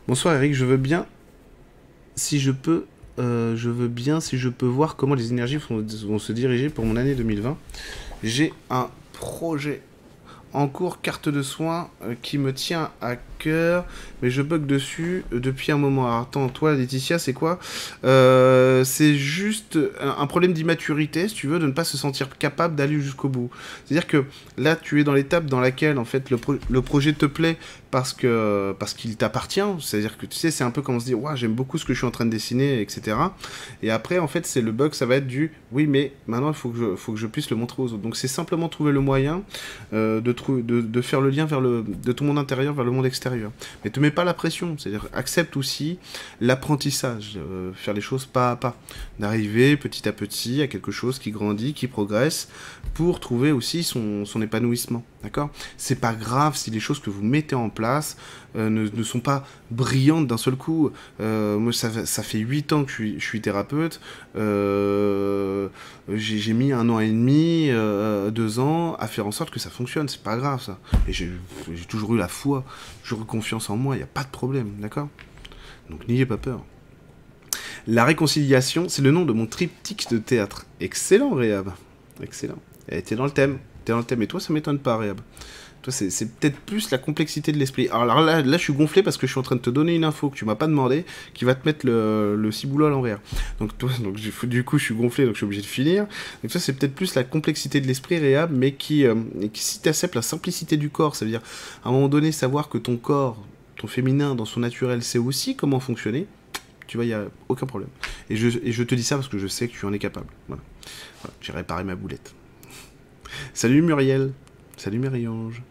Bonsoir Eric, je veux bien, si je peux, euh, je veux bien, si je peux voir comment les énergies vont, se diriger pour mon année 2020. J'ai un projet en cours, carte de soins, euh, qui me tient à cœur, mais je bug dessus depuis un moment. Alors, attends, toi, Laetitia, c'est quoi? Euh, C'est juste un problème d'immaturité, si tu veux, de ne pas se sentir capable d'aller jusqu'au bout. C'est-à-dire que là, tu es dans l'étape dans laquelle, en fait, le, projet te plaît, parce que parce qu'il t'appartient. C'est-à-dire que tu sais, c'est un peu comme se dit, ouais, j'aime beaucoup ce que je suis en train de dessiner, etc. Et après, en fait, c'est le bug, ça va être du, oui, mais maintenant il faut que je, puisse le montrer aux autres. Donc c'est simplement trouver le moyen euh, de, faire le lien vers le de ton monde intérieur vers le monde extérieur. Mais te mets pas la pression. C'est-à-dire accepte aussi l'apprentissage, euh, faire les choses pas à pas, d'arriver petit à petit à quelque chose qui grandit, qui progresse, pour trouver aussi son épanouissement. D'accord? C'est pas grave si les choses que vous mettez en place euh, ne, sont pas brillantes d'un seul coup. Euh, moi, ça, fait 8 ans que je suis, thérapeute. Euh, j'ai mis un an et demi, deux ans à faire en sorte que ça fonctionne. C'est pas grave, ça. Et j'ai toujours eu la foi, toujours eu confiance en moi. Il n'y a pas de problème. D'accord? Donc, n'ayez pas peur. La réconciliation, c'est le nom de mon triptyque de théâtre. Excellent, Réab. Excellent. Elle était dans le thème t'es dans le thème. Et toi, ça m'étonne pas, Réab. Toi, c'est peut-être plus la complexité de l'esprit. Alors là, là, je suis gonflé parce que je suis en train de te donner une info que tu m'as pas demandé, qui va te mettre le, le ciboulot à l'envers. Donc, toi, donc du coup, je suis gonflé, donc je suis obligé de finir. Donc ça, c'est peut-être plus la complexité de l'esprit, Réab, mais qui, euh, qui si la simplicité du corps, ça veut dire à un moment donné savoir que ton corps ton féminin dans son naturel sait aussi comment fonctionner, tu vois, il n'y a aucun problème. Et je, te dis ça parce que je sais que tu en es capable. Voilà J'ai réparé ma boulette. Salut Muriel. Salut Marie-Ange.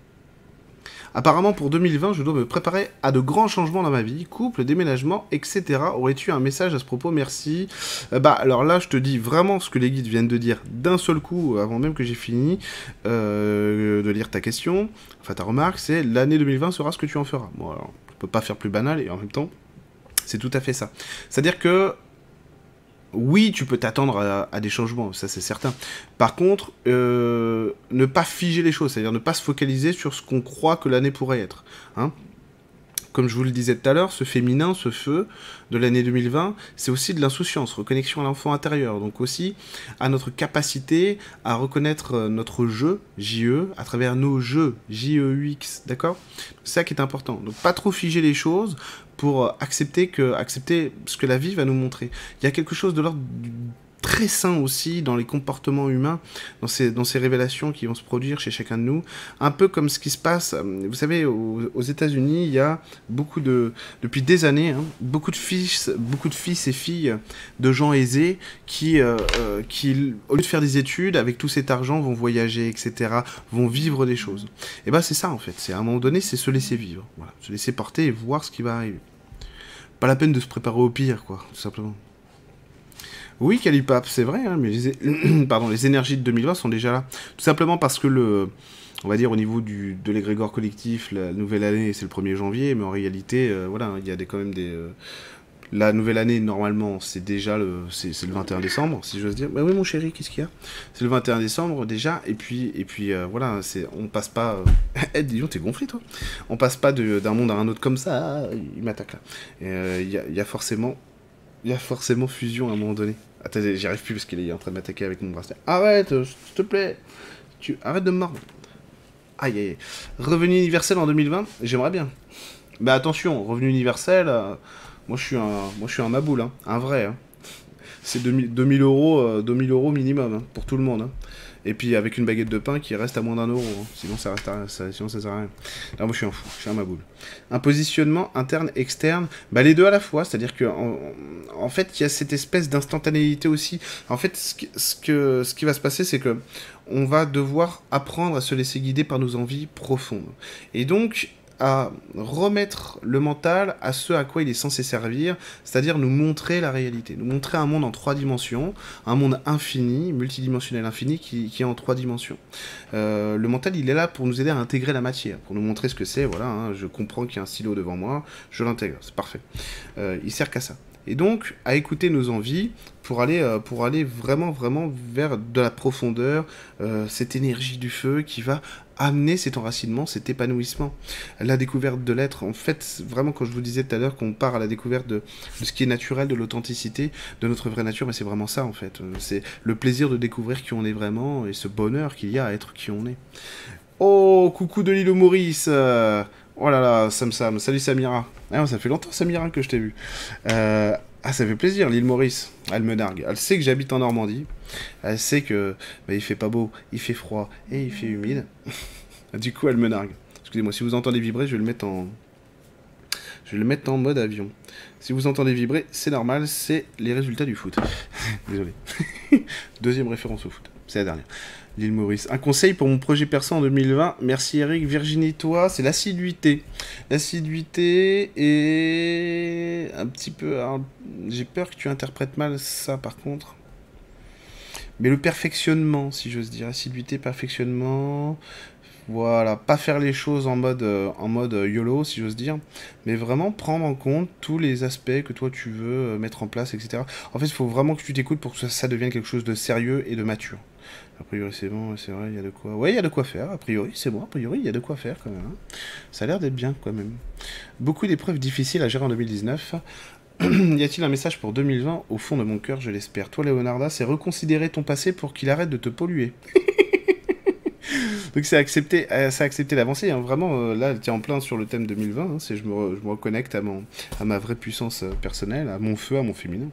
Apparemment, pour 2020, je dois me préparer à de grands changements dans ma vie, couple, déménagement, etc. Aurais-tu un message à ce propos? Merci. Euh, bah, alors là, je te dis vraiment ce que les guides viennent de dire d'un seul coup, avant même que j'ai fini euh, de lire ta question. Enfin, ta remarque, c'est l'année 2020 sera ce que tu en feras. Bon, alors, je peux pas faire plus banal et en même temps, c'est tout à fait ça. C'est-à-dire que oui, tu peux t'attendre à, des changements, ça c'est certain. Par contre, euh, ne pas figer les choses, c'est-à-dire ne pas se focaliser sur ce qu'on croit que l'année pourrait être. Hein comme je vous le disais tout à l'heure, ce féminin, ce feu de l'année 2020, c'est aussi de l'insouciance, reconnexion à l'enfant intérieur, donc aussi à notre capacité à reconnaître euh, notre jeu, JE, à travers nos jeux, J-E-U-X, d'accord? C'est ça qui est important. Donc pas trop figer les choses pour accepter, que, accepter ce que la vie va nous montrer. Il y a quelque chose de l'ordre très sain aussi dans les comportements humains, dans ces, dans ces révélations qui vont se produire chez chacun de nous. Un peu comme ce qui se passe, euh, vous savez, aux, États-Unis, il y a beaucoup de, depuis des années, hein, beaucoup de fils, beaucoup de fils et filles de gens aisés qui, euh, euh, qui, au lieu de faire des études, avec tout cet argent, vont voyager, etc., vont vivre des choses. Et ben c'est ça en fait. C'est à un moment donné, c'est se laisser vivre, voilà, se laisser porter et voir ce qui va arriver. Pas la peine de se préparer au pire, quoi, tout simplement. Oui, Calipap, c'est vrai, hein, mais les, pardon, les énergies de 2020 sont déjà là. Tout simplement parce que le, on va dire au niveau du, de l'égrégore collectif, la nouvelle année c'est le 1er janvier, mais en réalité, euh, voilà, il y a des, quand même des... Euh, la nouvelle année, normalement, c'est déjà le, c'est, le 21 décembre, si j'ose dire. Bah oui, mon chéri, qu'est-ce qu'il y a? C'est le 21 décembre déjà, et puis, et puis euh, voilà, c'est, on passe pas. Eh, dis t'es gonflé, toi On passe pas d'un monde à un autre comme ça. il m'attaque là. Il y, a forcément il y a forcément fusion à un moment donné. Attends, j'y arrive plus parce qu'il est en train de m'attaquer avec mon bracelet. Arrête, euh, s'il te plaît. Tu... Arrête de me mordre. Aïe, aïe. Revenu universel en 2020, j'aimerais bien. Mais attention, revenu universel, euh, moi je suis un, moi je suis un maboule, hein, un vrai. Hein. C'est 2000, euros, 2000 euh, euros minimum hein, pour tout le monde. Et puis avec une baguette de pain qui reste à moins d'un euro. Hein. Sinon, ça reste ça, sinon, ça sert à rien. moi, je suis un fou. Je suis un maboule. Un positionnement interne, externe. Bah, les deux à la fois. C'est-à-dire que, en, fait, il y a cette espèce d'instantanéité aussi. En fait, ce, ce, que, ce qui va se passer, c'est que on va devoir apprendre à se laisser guider par nos envies profondes. Et donc, à remettre le mental à ce à quoi il est censé servir, c'est-à-dire nous montrer la réalité, nous montrer un monde en trois dimensions, un monde infini, multidimensionnel infini, qui, est en trois dimensions. Euh, le mental, il est là pour nous aider à intégrer la matière, pour nous montrer ce que c'est, voilà, hein, je comprends qu'il y a un stylo devant moi, je l'intègre, c'est parfait. Euh, il sert qu'à ça et donc à écouter nos envies pour aller, euh, pour aller vraiment, vraiment vers de la profondeur, euh, cette énergie du feu qui va amener cet enracinement, cet épanouissement, la découverte de l'être. En fait, vraiment, quand je vous disais tout à l'heure qu'on part à la découverte de, ce qui est naturel, de l'authenticité, de notre vraie nature, mais c'est vraiment ça, en fait. C'est le plaisir de découvrir qui on est vraiment et ce bonheur qu'il y a à être qui on est. Oh, coucou de l'île Maurice Oh là là, Sam Sam, salut Samira. Ah, ça fait longtemps Samira que je t'ai vu. Euh, ah, ça fait plaisir, l'île Maurice. Elle me nargue. Elle sait que j'habite en Normandie. Elle sait que bah, il fait pas beau, il fait froid et il fait humide. du coup, elle me nargue. Excusez-moi, si vous entendez vibrer, je vais le mettre en. Je vais le mettre en mode avion. Si vous entendez vibrer, c'est normal, c'est les résultats du foot. Désolé. Deuxième référence au foot. C'est la dernière l'île Maurice. Un conseil pour mon projet perso en 2020. Merci Eric. Virginie, toi, c'est l'assiduité. L'assiduité et un petit peu. J'ai peur que tu interprètes mal ça par contre. Mais le perfectionnement, si j'ose dire. Assiduité, perfectionnement. Voilà, pas faire les choses en mode, euh, en mode YOLO, si j'ose dire, mais vraiment prendre en compte tous les aspects que toi tu veux euh, mettre en place, etc. En fait, il faut vraiment que tu t'écoutes pour que ça devienne quelque chose de sérieux et de mature. A priori, c'est bon, c'est vrai, il y a de quoi. Ouais, il y a de quoi faire. A priori, c'est bon. A priori, il y a de quoi faire quand même. Hein. Ça a l'air d'être bien quand même. Beaucoup d'épreuves difficiles à gérer en 2019. y a-t-il un message pour 2020 Au fond de mon cœur, je l'espère? Toi, Leonarda, c'est reconsidérer ton passé pour qu'il arrête de te polluer. Donc c'est accepter, euh, c'est accepter d'avancer. Hein. Vraiment, euh, là, tiens en plein sur le thème 2020. Hein. C'est je me, je me reconnecte à, mon, à ma vraie puissance euh, personnelle, à mon feu, à mon féminin.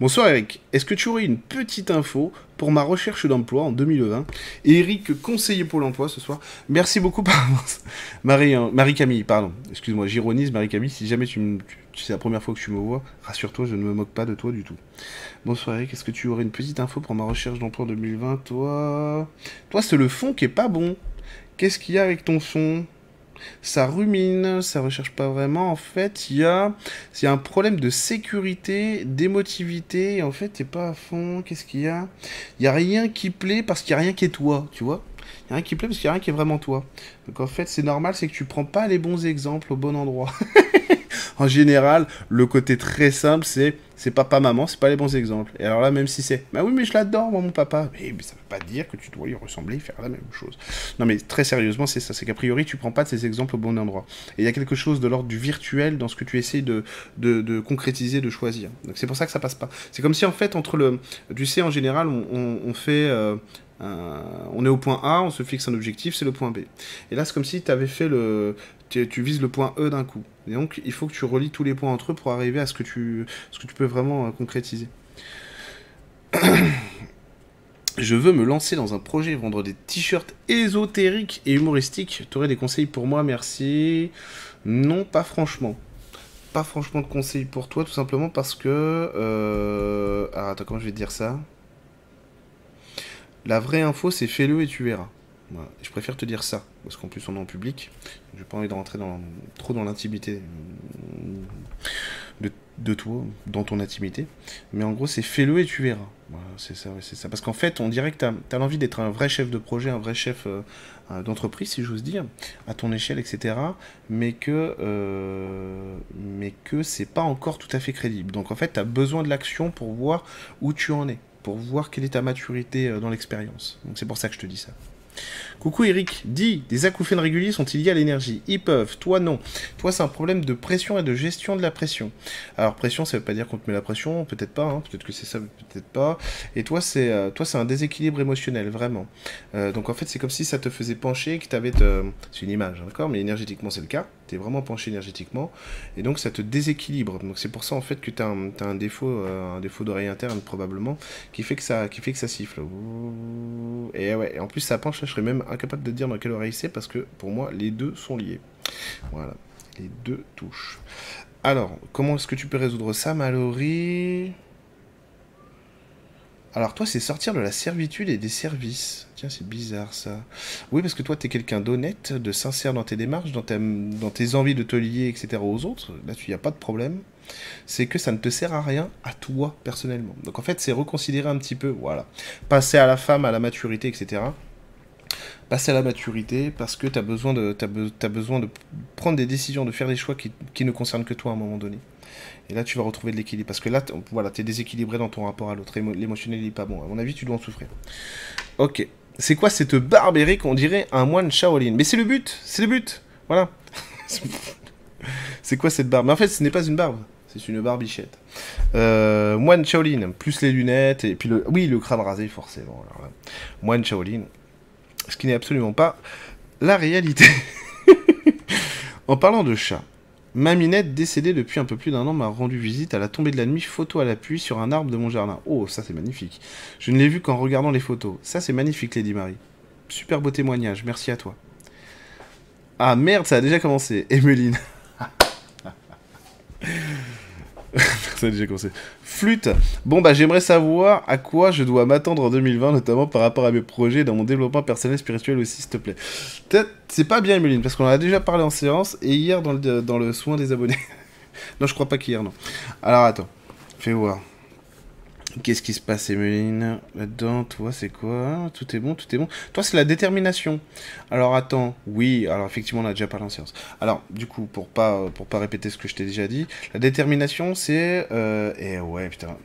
Bonsoir Eric, est-ce que tu aurais une petite info pour ma recherche d'emploi en 2020 Eric, conseiller pour l'emploi ce soir. Merci beaucoup par hein, Marie-Camille, pardon. Excuse-moi, j'ironise Marie-Camille, si jamais tu, me, c'est la première fois que tu me vois, rassure-toi, je ne me moque pas de toi du tout. Bonsoir Eric, est-ce que tu aurais une petite info pour ma recherche d'emploi en 2020 Toi, toi c'est le fond qui est pas bon. Qu'est-ce qu'il y a avec ton fond? Ça rumine, ça recherche pas vraiment. En fait, il y a, y a un problème de sécurité, d'émotivité. En fait, t'es pas à fond. Qu'est-ce qu'il y a? Il y a rien qui plaît parce qu'il y a rien qui est toi, tu vois? Il y a rien qui plaît parce qu'il y a rien qui est vraiment toi. Donc en fait, c'est normal, c'est que tu prends pas les bons exemples au bon endroit. en général, le côté très simple, c'est c'est papa maman, c'est pas les bons exemples. Et alors là, même si c'est, bah oui, mais je l'adore, moi, mon papa. Mais, ça veut pas dire que tu dois lui ressembler, faire la même chose. Non, mais très sérieusement, c'est ça. C'est qu'a priori, tu prends pas de ces exemples au bon endroit. Et il y a quelque chose de l'ordre du virtuel dans ce que tu essayes de, de, concrétiser, de choisir. Donc c'est pour ça que ça passe pas. C'est comme si en fait, entre le, tu sais, en général, on, fait euh, on est au point A, on se fixe un objectif, c'est le point B. Et là, c'est comme si tu avais fait le. Tu, vises le point E d'un coup. Et donc, il faut que tu relis tous les points entre eux pour arriver à ce que tu, ce que tu peux vraiment euh, concrétiser. Je veux me lancer dans un projet, vendre des t-shirts ésotériques et humoristiques. Tu aurais des conseils pour moi, merci. Non, pas franchement. Pas franchement de conseils pour toi, tout simplement parce que. Euh... Alors, attends, comment je vais te dire ça? La vraie info, c'est fais-le et tu verras. Je préfère te dire ça, parce qu'en plus on est en public. J'ai pas envie de rentrer dans, trop dans l'intimité de, toi, dans ton intimité. Mais en gros, c'est fais-le et tu verras. c'est ça, c'est ça. Parce qu'en fait, on dirait que tu as, l'envie d'être un vrai chef de projet, un vrai chef euh, euh, d'entreprise, si j'ose dire, à ton échelle, etc. Mais que, euh, mais que c'est pas encore tout à fait crédible. Donc en fait, tu as besoin de l'action pour voir où tu en es pour voir quelle est ta maturité euh, dans l'expérience. Donc c'est pour ça que je te dis ça. Coucou Eric, dis, des acouphènes réguliers sont-ils liés à l'énergie? Ils peuvent, toi non. Toi c'est un problème de pression et de gestion de la pression. Alors pression ça veut pas dire qu'on te met la pression, peut-être pas, hein. peut-être que c'est ça, peut-être pas. Et toi c'est euh, toi c'est un déséquilibre émotionnel, vraiment. Euh, donc en fait c'est comme si ça te faisait pencher, que t'avais... Te... C'est une image, hein, d'accord Mais énergétiquement c'est le cas. T'es vraiment penché énergétiquement. Et donc ça te déséquilibre. Donc c'est pour ça en fait que un, as un défaut, euh, un défaut d'oreille interne probablement, qui fait que ça, qui fait que ça siffle. Et ouais, et en plus ça penche, je serais même incapable de dire dans quelle oreille c'est parce que pour moi les deux sont liés. Voilà, les deux touches. Alors, comment est-ce que tu peux résoudre ça, Mallory? Alors toi, c'est sortir de la servitude et des services. C'est bizarre ça. Oui, parce que toi, tu es quelqu'un d'honnête, de sincère dans tes démarches, dans, dans tes envies de te lier, etc. aux autres. Là-dessus, il n'y a pas de problème. C'est que ça ne te sert à rien à toi, personnellement. Donc en fait, c'est reconsidérer un petit peu, voilà. Passer à la femme, à la maturité, etc passer à la maturité parce que tu as besoin, de, besoin de prendre des décisions, de faire des choix qui, ne concernent que toi à un moment donné. Et là, tu vas retrouver de l'équilibre. Parce que là, voilà, tu es déséquilibré dans ton rapport à l'autre. L'émotionnel, il est pas bon. À mon avis, tu dois en souffrir. Ok. C'est quoi cette barbe, Eric On dirait un moine Shaolin? Mais c'est le but C'est le but Voilà. c'est quoi cette barbe? Mais en fait, ce n'est pas une barbe. C'est une barbichette. Euh, moine Shaolin, plus les lunettes, et puis le... Oui, le crâne rasé, forcément. Moine Shaolin ce qui n'est absolument pas la réalité. en parlant de chat, ma minette décédée depuis un peu plus d'un an m'a rendu visite à la tombée de la nuit, photo à l'appui sur un arbre de mon jardin. Oh, ça c'est magnifique. Je ne l'ai vu qu'en regardant les photos. Ça c'est magnifique, Lady Marie. Super beau témoignage, merci à toi. Ah merde, ça a déjà commencé. Emeline. Flûte. Bon, bah, j'aimerais savoir à quoi je dois m'attendre en 2020, notamment par rapport à mes projets dans mon développement personnel spirituel aussi, s'il te plaît. C'est pas bien, Emeline, parce qu'on en a déjà parlé en séance et hier dans le, dans le soin des abonnés. non, je crois pas qu'hier, non. Alors, attends. Fais voir. Qu'est-ce qui se passe, Emeline Là-dedans, toi, c'est quoi? Tout est bon, tout est bon. Toi, c'est la détermination. Alors, attends. Oui, alors effectivement, on a déjà parlé en séance. Alors, du coup, pour pas, pour pas répéter ce que je t'ai déjà dit, la détermination, c'est... Euh... Et ouais, putain.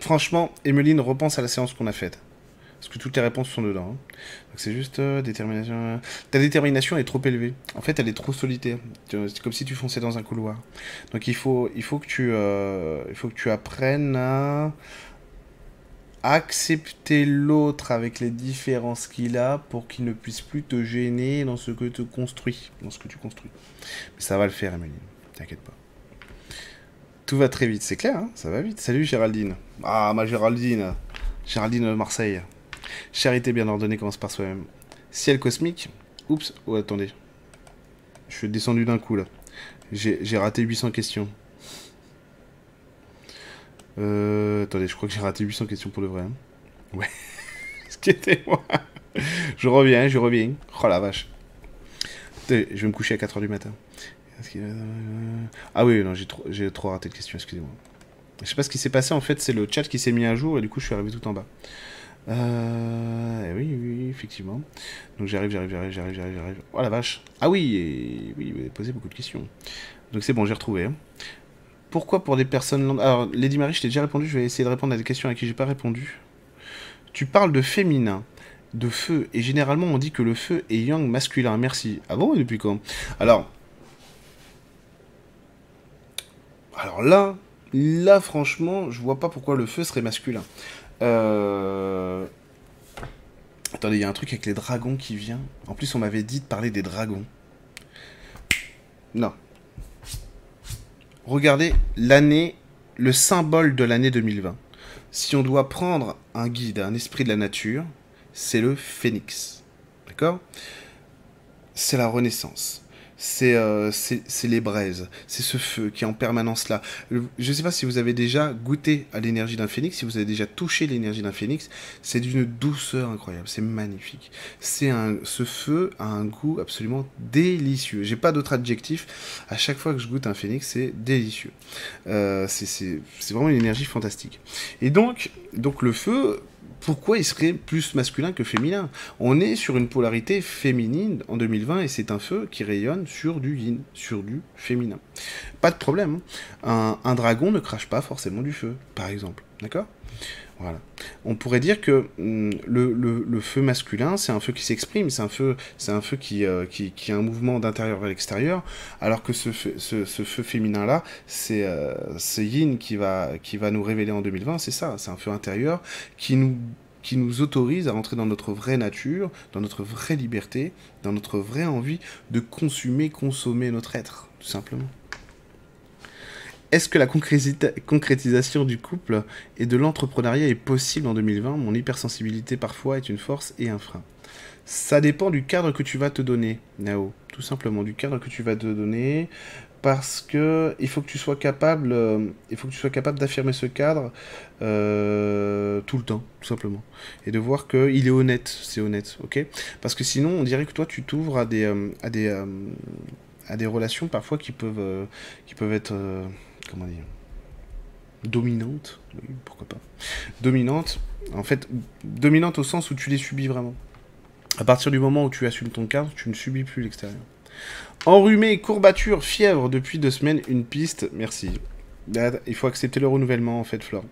Franchement, Emeline, repense à la séance qu'on a faite. Parce que toutes les réponses sont dedans. Hein. Donc c'est juste euh, détermination. Euh, ta détermination est trop élevée. En fait, elle est trop solitaire. C'est comme si tu fonçais dans un couloir. Donc il faut, il faut que tu, euh, il faut que tu apprennes à accepter l'autre avec les différences qu'il a pour qu'il ne puisse plus te gêner dans ce que tu construis, dans ce que tu construis. Mais ça va le faire, Emeline. T'inquiète pas. Tout va très vite, c'est clair, hein ça va vite. Salut Géraldine. Ah, ma Géraldine. Géraldine de Marseille. Charité bien ordonnée commence par soi-même. Ciel cosmique. Oups, oh attendez. Je suis descendu d'un coup là. J'ai raté 800 questions. Euh, attendez, je crois que j'ai raté 800 questions pour le vrai. Hein. Ouais. Excusez-moi. je reviens, je reviens. Oh la vache. Je vais me coucher à 4h du matin. Ah oui, non, j'ai trop, trop raté de questions, excusez-moi. Je sais pas ce qui s'est passé, en fait, c'est le chat qui s'est mis à jour et du coup, je suis arrivé tout en bas. Euh, oui, oui, effectivement. Donc j'arrive, j'arrive, j'arrive, j'arrive, j'arrive, j'arrive. Oh la vache. Ah oui, oui, vous avez posé beaucoup de questions. Donc c'est bon, j'ai retrouvé. Hein. Pourquoi pour des personnes... Alors, Lady Marie, je t'ai déjà répondu, je vais essayer de répondre à des questions à qui j'ai pas répondu. Tu parles de féminin, de feu, et généralement on dit que le feu est yang masculin. Merci. Ah bon, depuis quand? Alors... Alors là, là franchement, je vois pas pourquoi le feu serait masculin. Euh... Attendez, il y a un truc avec les dragons qui vient. En plus, on m'avait dit de parler des dragons. Non, Regardez l'année, le symbole de l'année 2020. Si on doit prendre un guide, un esprit de la nature, c'est le phénix. D'accord? C'est la renaissance. Euh, c'est les braises, c'est ce feu qui est en permanence là. Je ne sais pas si vous avez déjà goûté à l'énergie d'un phénix, si vous avez déjà touché l'énergie d'un phénix, c'est d'une douceur incroyable, c'est magnifique. C'est un, ce feu a un goût absolument délicieux. J'ai pas d'autre adjectif. À chaque fois que je goûte un phénix, c'est délicieux. Euh, c'est vraiment une énergie fantastique. Et donc, donc le feu, pourquoi il serait plus masculin que féminin? On est sur une polarité féminine en 2020 et c'est un feu qui rayonne sur du yin, sur du féminin. Pas de problème. Hein. Un, un, dragon ne crache pas forcément du feu, par exemple. D'accord? Voilà. On pourrait dire que hum, le, feu masculin, c'est un feu qui s'exprime, c'est un feu, c'est un feu qui, euh, qui, a un mouvement d'intérieur vers l'extérieur, alors que ce feu, féminin-là, c'est euh, Yin qui va, qui va nous révéler en 2020, c'est ça, c'est un feu intérieur qui nous qui nous autorise à rentrer dans notre vraie nature, dans notre vraie liberté, dans notre vraie envie de consommer, consommer notre être, tout simplement. Est-ce que la concrétisation du couple et de l'entrepreneuriat est possible en 2020 Mon hypersensibilité parfois est une force et un frein. Ça dépend du cadre que tu vas te donner, Nao. Tout simplement, du cadre que tu vas te donner. Parce que il faut que tu sois capable, euh, il faut que tu sois capable d'affirmer ce cadre euh, tout le temps, tout simplement, et de voir qu'il est honnête, c'est honnête, ok? Parce que sinon, on dirait que toi, tu t'ouvres à des, euh, relations parfois qui peuvent être comment dire dominante, oui, pourquoi pas, dominante, en fait, dominante au sens où tu les subis vraiment. À partir du moment où tu assumes ton cadre, tu ne subis plus l'extérieur. Enrhumé, courbature, fièvre depuis deux semaines, une piste, merci. Il faut accepter le renouvellement en fait, Flore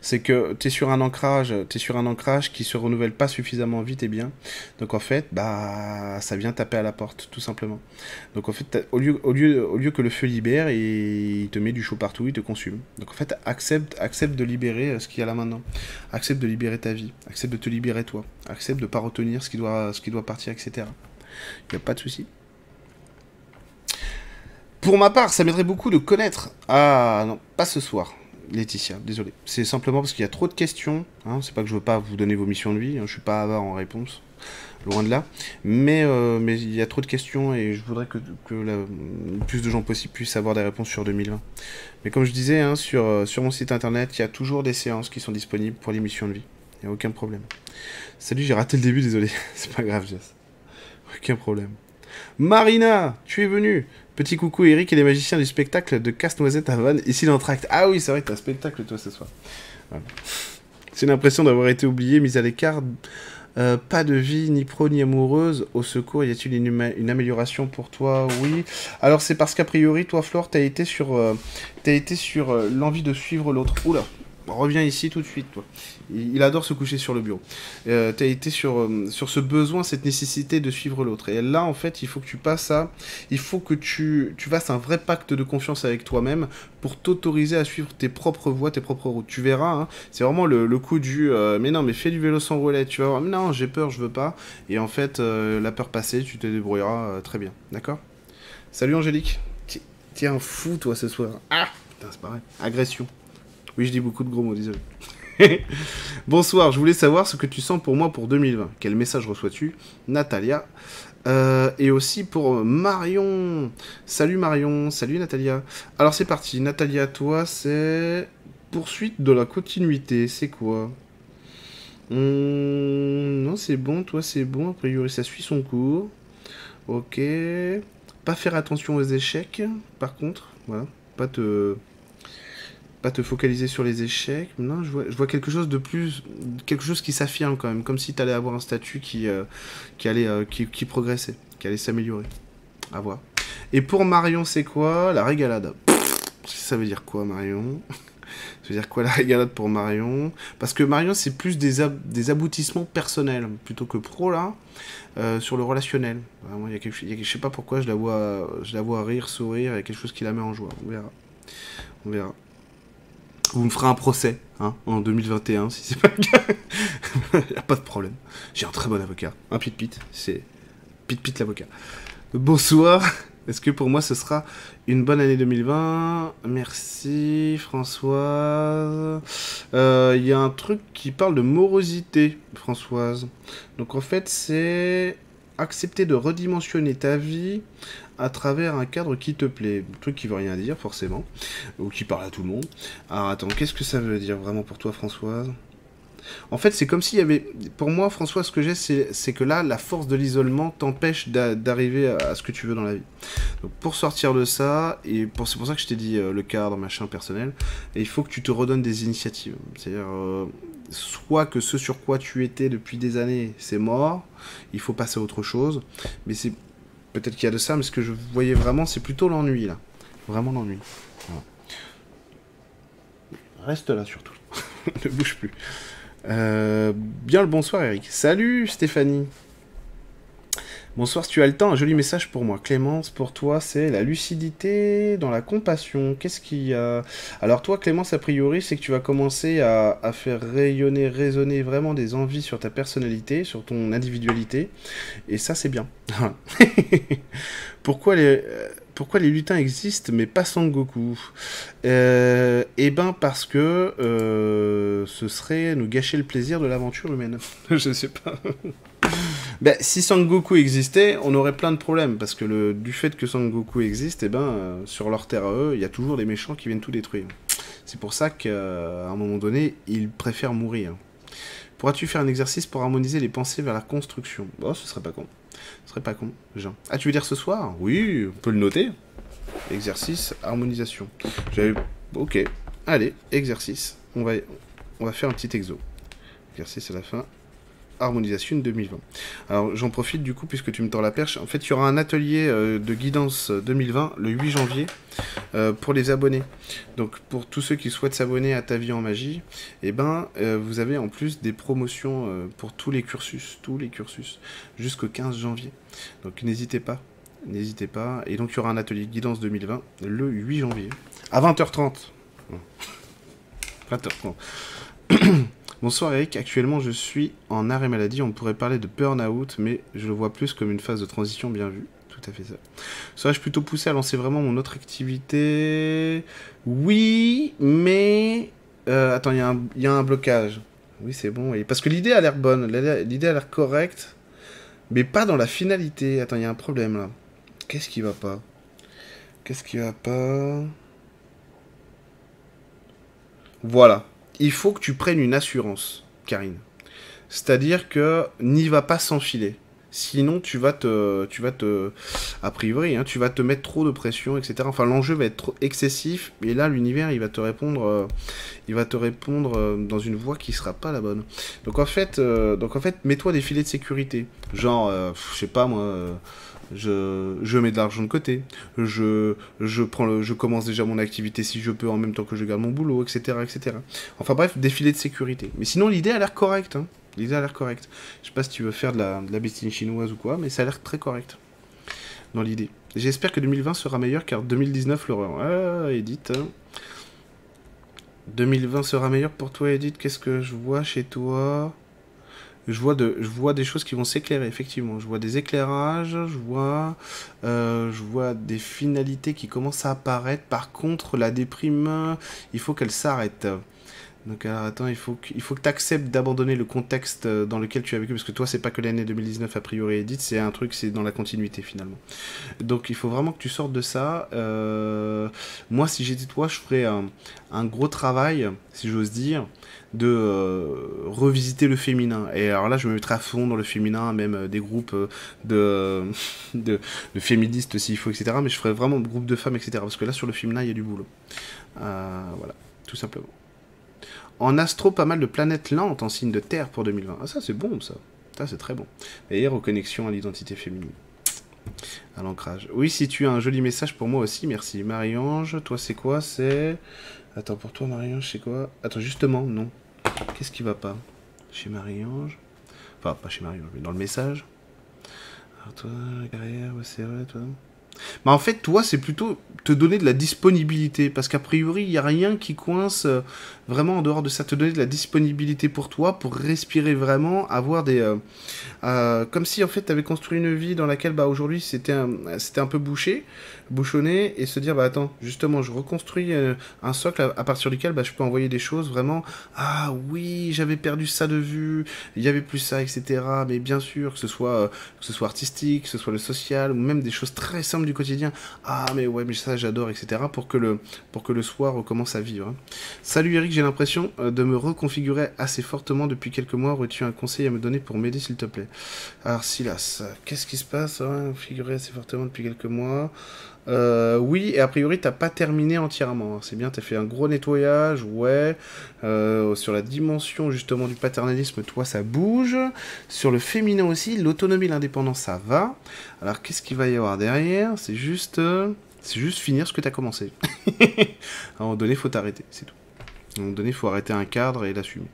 c'est que tu es sur un ancrage, es sur un ancrage qui se renouvelle pas suffisamment vite et bien. Donc en fait, bah ça vient taper à la porte, tout simplement. Donc en fait, au lieu, au lieu, au lieu que le feu libère, il te met du chaud partout, il te consume. Donc en fait, accepte, accepte de libérer euh, ce qu'il y a là maintenant. Accepte de libérer ta vie. Accepte de te libérer toi. Accepte de pas retenir ce qui doit, ce qui doit partir, etc. Il n'y a pas de souci. Pour ma part, ça m'aiderait beaucoup de connaître. Ah non, pas ce soir. Laetitia, désolé. C'est simplement parce qu'il y a trop de questions. Hein. C'est pas que je veux pas vous donner vos missions de vie. Hein. Je suis pas avare en réponse. Loin de là. Mais, euh, il y a trop de questions et je voudrais que, que le plus de gens possible puissent avoir des réponses sur 2020. Mais comme je disais, hein, sur, euh, sur mon site internet, il y a toujours des séances qui sont disponibles pour les missions de vie. Il n'y a aucun problème. Salut, j'ai raté le début, désolé. C'est pas grave, Jess. Aucun problème. Marina, tu es venue. Petit coucou Eric et les magiciens du spectacle de Casse-Noisette à Vannes, ici l'entracte. Ah oui, c'est vrai, t'as un spectacle toi ce soir. C'est l'impression d'avoir été oublié, mis à l'écart. Euh, pas de vie, ni pro, ni amoureuse. Au secours, y a-t-il une, amélioration pour toi? Oui. Alors, c'est parce qu'a priori, toi, Flore, t'as été sur, euh, été sur euh, l'envie de suivre l'autre. Oula reviens ici tout de suite, toi. Il, adore se coucher sur le bureau. Euh, tu as été sur, euh, sur ce besoin, cette nécessité de suivre l'autre. Et là, en fait, il faut que tu passes à... Il faut que tu, tu fasses un vrai pacte de confiance avec toi-même pour t'autoriser à suivre tes propres voies, tes propres routes. Tu verras, hein, c'est vraiment le, coup du... Euh, mais non, mais fais du vélo sans relais. Tu vas voir, non, j'ai peur, je veux pas. Et en fait, la peur passée, tu te débrouilleras très bien. D'accord? Salut Angélique. Tiens, fou, toi, ce soir. Ah Putain, c'est pareil. Agression. Oui, je dis beaucoup de gros mots, désolé. Bonsoir, je voulais savoir ce que tu sens pour moi pour 2020. Quel message reçois-tu Natalia? Euh, et aussi pour Marion. Salut Marion, salut Natalia. Alors c'est parti, Natalia, toi c'est poursuite de la continuité, c'est quoi? Hum, Non, c'est bon, toi c'est bon, a priori ça suit son cours. Ok. Pas faire attention aux échecs, par contre, voilà. Pas te pas te focaliser sur les échecs. Non, je vois, quelque chose de plus, quelque chose qui s'affirme quand même, comme si tu allais avoir un statut qui, euh, qui allait, euh, qui, qui progressait, qui allait s'améliorer. À voir. Et pour Marion, c'est quoi La régalade? Ça veut dire quoi, Marion? Ça veut dire quoi la régalade pour Marion? Parce que Marion, c'est plus des, des aboutissements personnels plutôt que pro là, euh, sur le relationnel. Vraiment, y a quelque, y a- je sais pas pourquoi je la vois, je la vois rire, sourire, il y a quelque chose qui la met en joie. On verra. On verra. Vous me ferez un procès hein, en 2021 si c'est pas le cas. Il a pas de problème. J'ai un très bon avocat. Un pit pit. C'est pit pit l'avocat. Bonsoir. Est-ce que pour moi ce sera une bonne année 2020 Merci Françoise. Euh, Il y a un truc qui parle de morosité, Françoise. Donc en fait c'est accepter de redimensionner ta vie à travers un cadre qui te plaît. Un truc qui veut rien dire forcément, ou qui parle à tout le monde. Alors attends, qu'est-ce que ça veut dire vraiment pour toi Françoise? En fait, c'est comme s'il y avait... Pour moi, François, ce que j'ai, c'est que là, la force de l'isolement t'empêche d'a- d'arriver à, ce que tu veux dans la vie. Donc pour sortir de ça, et pour- c'est pour ça que je t'ai dit euh, le cadre, machin, personnel, il faut que tu te redonnes des initiatives. C'est-à-dire, euh, soit que ce sur quoi tu étais depuis des années, c'est mort, il faut passer à autre chose, mais c'est... Peut-être qu'il y a de ça, mais ce que je voyais vraiment, c'est plutôt l'ennui, là. Vraiment l'ennui. Reste là, surtout. ne bouge plus. Euh, bien le bonsoir, Eric. Salut, Stéphanie. Bonsoir, si tu as le temps, un joli message pour moi. Clémence, pour toi, c'est la lucidité dans la compassion. Qu'est-ce qu'il y a? Alors toi, Clémence, a priori, c'est que tu vas commencer à, faire rayonner, résonner vraiment des envies sur ta personnalité, sur ton individualité. Et ça, c'est bien. pourquoi, les, euh, pourquoi les lutins existent, mais pas Sangoku? Euh, Eh ben, parce que euh, ce serait nous gâcher le plaisir de l'aventure humaine. Je sais pas. Ben, si Sangoku existait, on aurait plein de problèmes, parce que du fait que Sangoku existe, eh ben, euh, sur leur terre à eux, il y a toujours des méchants qui viennent tout détruire. C'est pour ça qu'à un moment donné, ils préfèrent mourir. Pourras-tu faire un exercice pour harmoniser les pensées vers la construction? Oh, ce serait pas con. Ce serait pas con, Jean. Ah, tu veux dire ce soir? Oui, on peut le noter. Exercice, harmonisation. Ok, allez, exercice. On va faire un petit exo. Exercice à la fin harmonisation 2020. Alors j'en profite du coup puisque tu me tends la perche. En fait, il y aura un atelier euh, de guidance 2020 le 8 janvier euh, pour les abonnés. Donc pour tous ceux qui souhaitent s'abonner à Ta vie en magie, eh ben euh, vous avez en plus des promotions euh, pour tous les cursus, tous les cursus jusqu'au 15 janvier. Donc n'hésitez pas, n'hésitez pas. Et donc il y aura un atelier de guidance 2020 le 8 janvier à 20h30. 20h30. Bonsoir Eric, actuellement je suis en arrêt maladie, on pourrait parler de burn-out, mais je le vois plus comme une phase de transition bien vue. Tout à fait ça. Serais-je plutôt poussé à lancer vraiment mon autre activité? Oui, mais... Euh, attends, il y, a un- blocage. Oui, c'est bon. Parce que l'idée a l'air bonne, l'idée a l'air correcte, mais pas dans la finalité. Attends, il y a un problème là. Qu'est-ce qui va pas? Qu'est-ce qui va pas? Voilà il faut que tu prennes une assurance, Karine. C'est-à-dire que n'y va pas sans filet. Sinon, tu vas te, tu vas te, a priori, hein, tu vas te mettre trop de pression, etc. Enfin, l'enjeu va être trop excessif, et là, l'univers, il va te répondre, euh, il va te répondre euh, dans une voie qui sera pas la bonne. Donc en fait, euh, donc en fait, mets-toi des filets de sécurité, genre, je sais pas moi. Je, mets de l'argent de côté, je, prends le, je commence déjà mon activité si je peux en même temps que je garde mon boulot, etc. etc. Enfin bref, filets de sécurité. Mais sinon, l'idée a l'air correcte. Hein. L'idée a l'air correcte. Je sais pas si tu veux faire de la, de bestine chinoise ou quoi, mais ça a l'air très correct dans l'idée. J'espère que 2020 sera meilleur car 2019 l'horreur. Ah, Edith. hein. 2020 sera meilleur pour toi, Edith. Qu'est-ce que je vois chez toi? Je vois, de, je vois des choses qui vont s'éclairer, effectivement. Je vois des éclairages, je vois, euh, je vois des finalités qui commencent à apparaître. Par contre, la déprime, il faut qu'elle s'arrête. Donc alors attends, il faut que, tu acceptes d'abandonner le contexte euh, dans lequel tu as vécu, parce que toi c'est pas que l'année 2019 a priori édite, c'est un truc, c'est dans la continuité finalement. Donc il faut vraiment que tu sortes de ça. Euh, moi si j'étais toi, je ferais un, gros travail, si j'ose dire, de euh, revisiter le féminin. Et alors là je me mettrais à fond dans le féminin, même des groupes de, de, de féministes s'il faut, etc. Mais je ferais vraiment groupe de femmes, etc. Parce que là sur le féminin il y a du boulot. voilà, tout simplement. En astro, pas mal de planètes lentes en signe de Terre pour 2020. Ah, ça, c'est bon, ça. Ça, c'est très bon. Et reconnexion à l'identité féminine. À l'ancrage. Oui, si tu as un joli message pour moi aussi, merci. Marie-Ange, toi, c'est quoi? C'est. Attends, pour toi, Marie-Ange, c'est quoi? Attends, justement, non. Qu'est-ce qui va pas? Chez Marie-Ange? Enfin, pas chez Marie-Ange, mais dans le message. Alors, toi, carrière, c'est vrai, toi. Mais en fait, toi, c'est plutôt te donner de la disponibilité. Parce qu'a priori, il n'y a rien qui coince euh, vraiment en dehors de ça. Te donner de la disponibilité pour toi, pour respirer vraiment, avoir des. Euh, euh, comme si en fait, tu avais construit une vie dans laquelle bah, aujourd'hui c'était un, un peu bouché bouchonner et se dire bah attends justement je reconstruis euh, un socle à, partir duquel bah, je peux envoyer des choses vraiment ah oui j'avais perdu ça de vue il y avait plus ça etc mais bien sûr que ce soit que ce soit artistique que ce soit le social ou même des choses très simples du quotidien ah mais ouais mais ça j'adore etc pour que le pour que le soir recommence à vivre hein. salut Eric j'ai l'impression euh, de me reconfigurer assez fortement depuis quelques mois aurais-tu un conseil à me donner pour m'aider s'il te plaît? Alors Silas qu'est-ce qui se passe hein, figurer assez fortement depuis quelques mois euh, oui, et a priori, t'as pas terminé entièrement. Hein. C'est bien, t'as fait un gros nettoyage, ouais. Euh, sur la dimension justement du paternalisme, toi, ça bouge. Sur le féminin aussi, l'autonomie, l'indépendance, ça va. Alors, qu'est-ce qu'il va y avoir derrière? C'est juste, c'est juste finir ce que t'as commencé. à un moment donné, faut t'arrêter, c'est tout. À un moment donné, faut arrêter un cadre et l'assumer.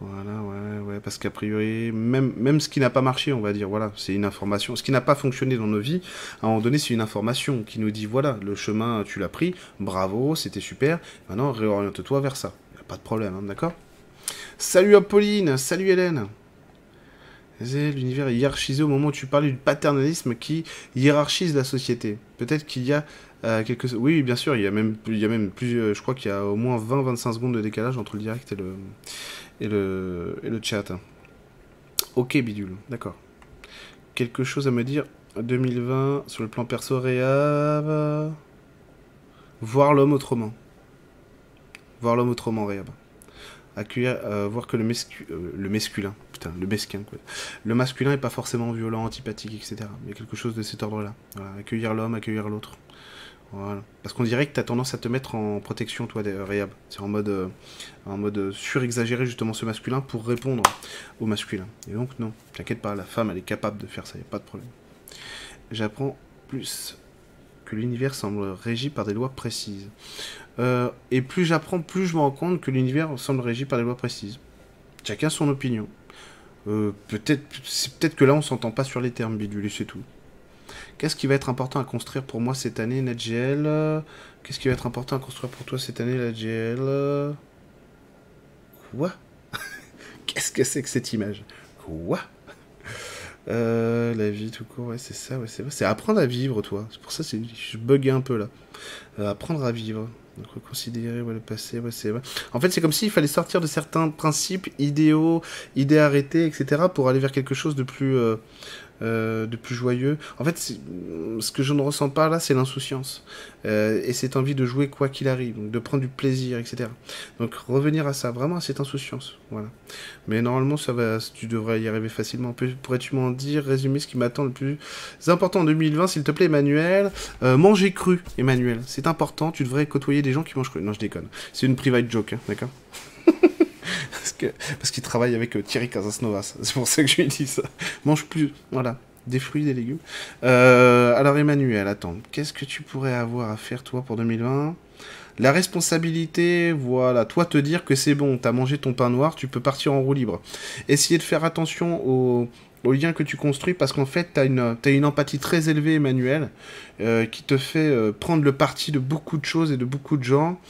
Voilà, ouais, ouais, parce qu'a priori, même, même ce qui n'a pas marché, on va dire, voilà, c'est une information. Ce qui n'a pas fonctionné dans nos vies, à un moment donné, c'est une information qui nous dit, voilà, le chemin, tu l'as pris, bravo, c'était super, maintenant, réoriente-toi vers ça. Pas de problème, hein, d'accord? Salut Apolline, salut Hélène L'univers hiérarchisé au moment où tu parlais du paternalisme qui hiérarchise la société. Peut-être qu'il y a euh, quelques... Oui, bien sûr, il y a même, il plus... Euh, je crois qu'il y a au moins 20-25 secondes de décalage entre le direct et le et le, et le chat. Ok, bidule, d'accord. Quelque chose à me dire 2020 sur le plan perso réhab Voir l'homme autrement. Voir l'homme autrement réhab. Accueillir, euh, voir que le, euh, le masculin, le mesquin, quoi. Le masculin est pas forcément violent, antipathique, etc. Il y a quelque chose de cet ordre-là. Accueillir l'homme, accueillir l'autre. Parce qu'on dirait que tu as tendance à te mettre en protection, toi, Réhab. C'est en mode, euh, en mode surexagéré, justement, ce masculin pour répondre au masculin. Et donc, non, t'inquiète pas, la femme, elle est capable de faire ça, y a pas de problème. J'apprends plus que l'univers semble régi par des lois précises. Euh, et plus j'apprends, plus je me rends compte que l'univers semble régi par des lois précises. Chacun son opinion. Euh, peut-être, peut-être que là, on s'entend pas sur les termes, bidule, c'est tout. Qu'est-ce qui va être important à construire pour moi cette année, NetGL Qu'est-ce qui va être important à construire pour toi cette année, NetGL Quoi? Qu'est-ce que c'est que cette image? Quoi? Euh, la vie tout court, ouais, c'est ça, ouais, c'est apprendre à vivre, toi. C'est pour ça que je buguais un peu là. Euh, apprendre à vivre. Donc reconsidérer le passé, c'est En fait, c'est comme s'il fallait sortir de certains principes idéaux, idées arrêtées, etc., pour aller vers quelque chose de plus, euh, euh, de plus joyeux. En fait, ce que je ne ressens pas là, c'est l'insouciance. Euh, et cette envie de jouer quoi qu'il arrive, de prendre du plaisir, etc. Donc revenir à ça, vraiment à cette insouciance. Voilà. Mais normalement, ça va, tu devrais y arriver facilement. Pourrais-tu m'en dire, résumer ce qui m'attend le plus important en 2020, s'il te plaît, Emmanuel? Euh, Manger cru, Emmanuel. C'est important, tu devrais côtoyer des gens qui mangent cru. Non, je déconne. C'est une private joke, hein, d'accord? Parce que parce qu'il travaille avec euh, Thierry Casasnovas. C'est pour ça que je lui dit ça. Mange plus, voilà, des fruits, des légumes. Euh, alors Emmanuel, attends, qu'est-ce que tu pourrais avoir à faire toi pour 2020 la responsabilité, voilà, toi te dire que c'est bon, t'as mangé ton pain noir, tu peux partir en roue libre. Essayer de faire attention aux, au lien que tu construis parce qu'en fait, tu as une, une empathie très élevée, Emmanuel, euh, qui te fait euh, prendre le parti de beaucoup de choses et de beaucoup de gens.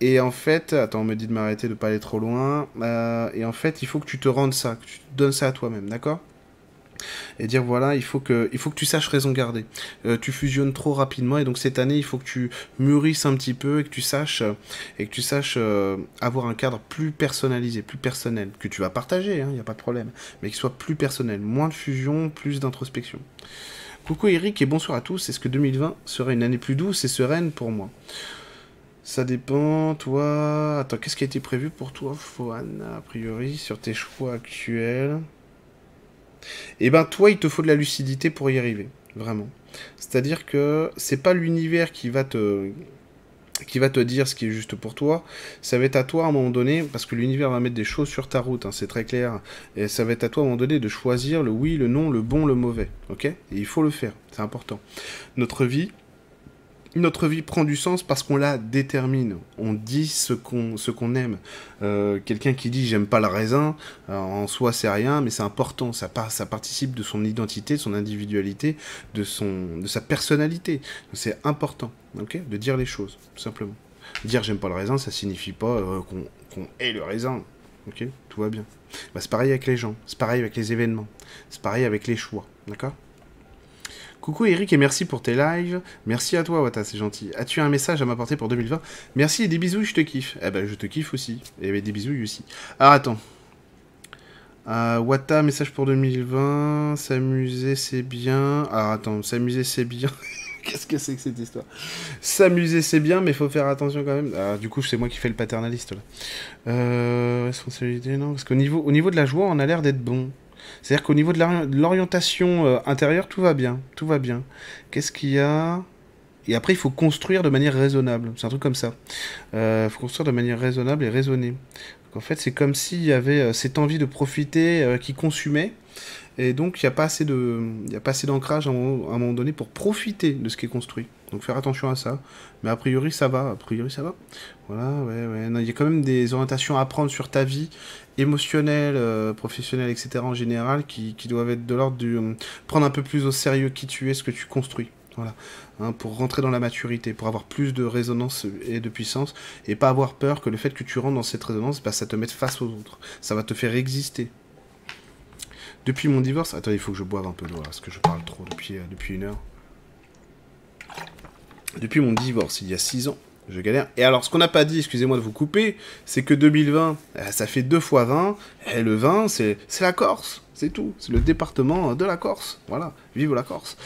Et en fait, attends, on me dit de m'arrêter, de pas aller trop loin. Euh, et en fait, il faut que tu te rendes ça, que tu te donnes ça à toi-même, d'accord? Et dire voilà, il faut que, il faut que tu saches raison garder. Euh, tu fusionnes trop rapidement et donc cette année, il faut que tu mûrisses un petit peu et que tu saches, et que tu saches euh, avoir un cadre plus personnalisé, plus personnel, que tu vas partager, il hein, n'y a pas de problème, mais qui soit plus personnel. Moins de fusion, plus d'introspection. Coucou Eric et bonsoir à tous. Est-ce que 2020 sera une année plus douce et sereine pour moi? Ça dépend, toi... Attends, qu'est-ce qui a été prévu pour toi, Foan, a priori, sur tes choix actuels? Eh ben toi, il te faut de la lucidité pour y arriver, vraiment. C'est-à-dire que c'est pas l'univers qui va te qui va te dire ce qui est juste pour toi, ça va être à toi à un moment donné, parce que l'univers va mettre des choses sur ta route, hein, c'est très clair, et ça va être à toi à un moment donné de choisir le oui, le non, le bon, le mauvais, ok? Et il faut le faire, c'est important. Notre vie, notre vie prend du sens parce qu'on la détermine. On dit ce qu'on ce qu'on aime. Euh, quelqu'un qui dit j'aime pas le raisin, euh, en soi c'est rien, mais c'est important. Ça, ça participe de son identité, de son individualité, de son de sa personnalité. C'est important, ok, de dire les choses, tout simplement. Dire j'aime pas le raisin, ça signifie pas euh, qu'on hait le raisin. Ok, tout va bien. Bah, c'est pareil avec les gens, c'est pareil avec les événements, c'est pareil avec les choix, d'accord? Coucou Eric et merci pour tes lives. Merci à toi Wata, c'est gentil. As-tu un message à m'apporter pour 2020 Merci et des bisous, je te kiffe. Eh ben je te kiffe aussi. Et des bisous aussi. Alors attends. Euh, Wata, message pour 2020. S'amuser c'est bien. Alors attends, s'amuser c'est bien. Qu'est-ce que c'est que cette histoire? S'amuser c'est bien, mais faut faire attention quand même. Ah, du coup, c'est moi qui fais le paternaliste là. Euh, responsabilité, non Parce qu'au niveau, au niveau de la joie, on a l'air d'être bon. C'est-à-dire qu'au niveau de l'orientation euh, intérieure, tout va bien. Tout va bien. Qu'est-ce qu'il y a? Et après, il faut construire de manière raisonnable. C'est un truc comme ça. Il euh, faut construire de manière raisonnable et raisonnée. en fait, c'est comme s'il y avait euh, cette envie de profiter qui consumait. Et donc, il n'y a pas assez d'ancrage à, un moment donné pour profiter de ce qui est construit. Donc, faire attention à ça. Mais a priori, ça va. A priori, ça va. Voilà, ouais, ouais. Il y a quand même des orientations à prendre sur ta vie émotionnelles, euh, etc. en général, qui, doivent être de l'ordre du euh, prendre un peu plus au sérieux qui tu es, ce que tu construis. Voilà. Hein, pour rentrer dans la maturité, pour avoir plus de résonance et de puissance, et pas avoir peur que le fait que tu rentres dans cette résonance, bah, ça te mette face aux autres. Ça va te faire exister. Depuis mon divorce... Attends, il faut que je boive un peu d'eau, parce que je parle trop depuis, euh, depuis une heure. Depuis mon divorce, il y a 6 ans, je galère. Et alors, ce qu'on n'a pas dit, excusez-moi de vous couper, c'est que 2020, euh, ça fait 2 fois 20, et le 20, c'est la Corse, c'est tout. C'est le département de la Corse. Voilà, vive la Corse.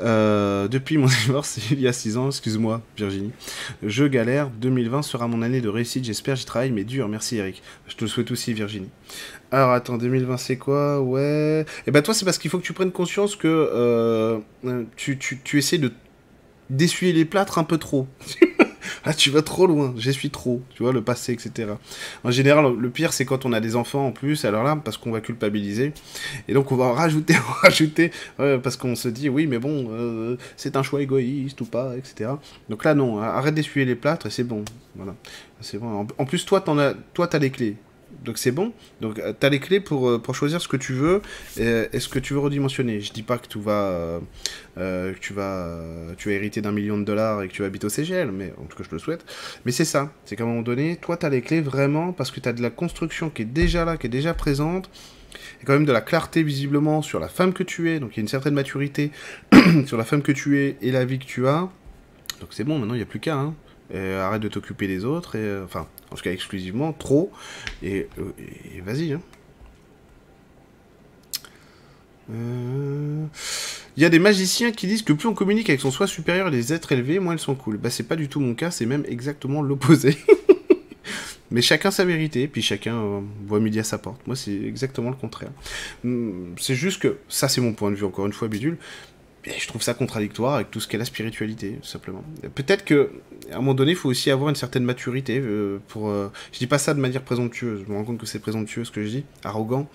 Euh, depuis mon divorce, il y a 6 ans, excuse-moi Virginie, je galère. 2020 sera mon année de réussite, j'espère, j'y travaille, mais dur. Merci Eric. Je te le souhaite aussi Virginie. Alors attends, 2020 c'est quoi? Ouais. Et eh ben toi c'est parce qu'il faut que tu prennes conscience que euh, tu, tu, tu essaies de d'essuyer les plâtres un peu trop. ah, tu vas trop loin, j'essuie trop, tu vois, le passé, etc. En général, le pire, c'est quand on a des enfants en plus, alors là, parce qu'on va culpabiliser, et donc on va en rajouter, en rajouter, parce qu'on se dit, oui, mais bon, euh, c'est un choix égoïste ou pas, etc. Donc là, non, arrête d'essuyer les plâtres, et c'est bon, voilà. C'est bon. En plus, toi, t'en as, toi, t'as les clés donc c'est bon. Donc euh, tu as les clés pour, euh, pour choisir ce que tu veux et, ce que tu veux redimensionner. Je dis pas que tu vas, euh, tu vas, hériter d'un million de dollars et que tu vas habiter au CGL, mais en tout cas je le souhaite. Mais c'est ça, c'est qu'à un moment donné, toi tu as les clés vraiment parce que tu as de la construction qui est déjà là, qui est déjà présente. Et quand même de la clarté visiblement sur la femme que tu es, donc il y a une certaine maturité sur la femme que tu es et la vie que tu as. Donc c'est bon, maintenant il n'y a plus qu'à. Hein. Arrête de t'occuper des autres, et, enfin, en tout cas exclusivement, trop, et, euh, vas-y. Hein. Euh, il y a des magiciens qui disent que plus on communique avec son soi supérieur et les êtres élevés, moins ils sont cool. Bah c'est pas du tout mon cas, c'est même exactement l'opposé. Mais chacun sa vérité, puis chacun euh, voit midi à sa porte. Moi c'est exactement le contraire. Hmm, c'est juste que, ça c'est mon point de vue, encore une fois bidule, Je trouve ça contradictoire avec tout ce qu'est la spiritualité, simplement. Peut-être que à un moment donné, il faut aussi avoir une certaine maturité euh, pour. Euh, je dis pas ça de manière présomptueuse. Je me rends compte que c'est présomptueux ce que je dis, arrogant.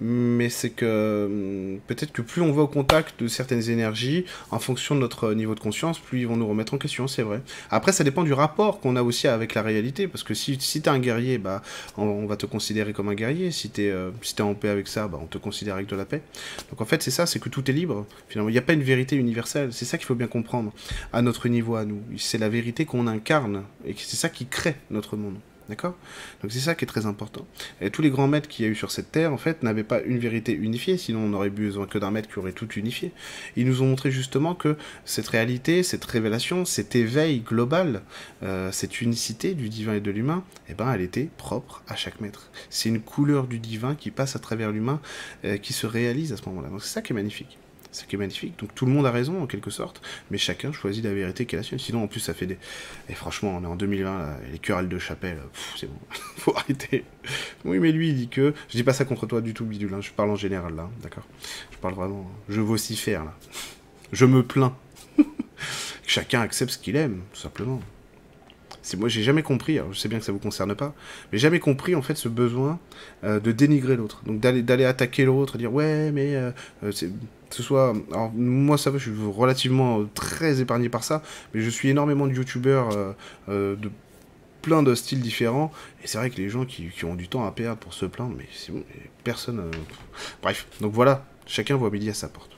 Mais c'est que hum, peut-être que plus on va au contact de certaines énergies, en fonction de notre niveau de conscience, plus ils vont nous remettre en question, c'est vrai. Après, ça dépend du rapport qu'on a aussi avec la réalité, parce que si, si t'es un guerrier, bah, on, va te considérer comme un guerrier. Si t'es euh, si en paix avec ça, bah, on te considère avec de la paix. Donc en fait, c'est ça, c'est que tout est libre. Finalement, il n'y a pas une vérité universelle. C'est ça qu'il faut bien comprendre à notre niveau, à nous. C'est la vérité qu'on incarne, et c'est ça qui crée notre monde. D'accord? Donc c'est ça qui est très important. Et tous les grands maîtres qu'il y a eu sur cette terre, en fait, n'avaient pas une vérité unifiée, sinon on n'aurait besoin que d'un maître qui aurait tout unifié. Ils nous ont montré justement que cette réalité, cette révélation, cet éveil global, euh, cette unicité du divin et de l'humain, eh ben, elle était propre à chaque maître. C'est une couleur du divin qui passe à travers l'humain, euh, qui se réalise à ce moment-là. Donc c'est ça qui est magnifique ce qui est magnifique. Donc tout le monde a raison en quelque sorte, mais chacun choisit la vérité qui est la sienne. Sinon en plus ça fait des... Et franchement on est en 2020, les querelles de chapelle, c'est bon, faut arrêter. Oui mais lui il dit que... Je dis pas ça contre toi du tout Bidule, hein. je parle en général là, d'accord? Je parle vraiment... Je vocifère là. Je me plains. chacun accepte ce qu'il aime, tout simplement. C'est moi j'ai jamais compris, je sais bien que ça vous concerne pas, mais jamais compris en fait ce besoin euh, de dénigrer l'autre. Donc d'aller attaquer l'autre, dire ouais mais euh, euh, ce soit. Alors, moi, ça va, je suis relativement très épargné par ça, mais je suis énormément de youtubeurs de plein de styles différents, et c'est vrai que les gens qui, ont du temps à perdre pour se plaindre, mais c'est bon, personne. Bref, donc voilà, chacun voit midi à sa porte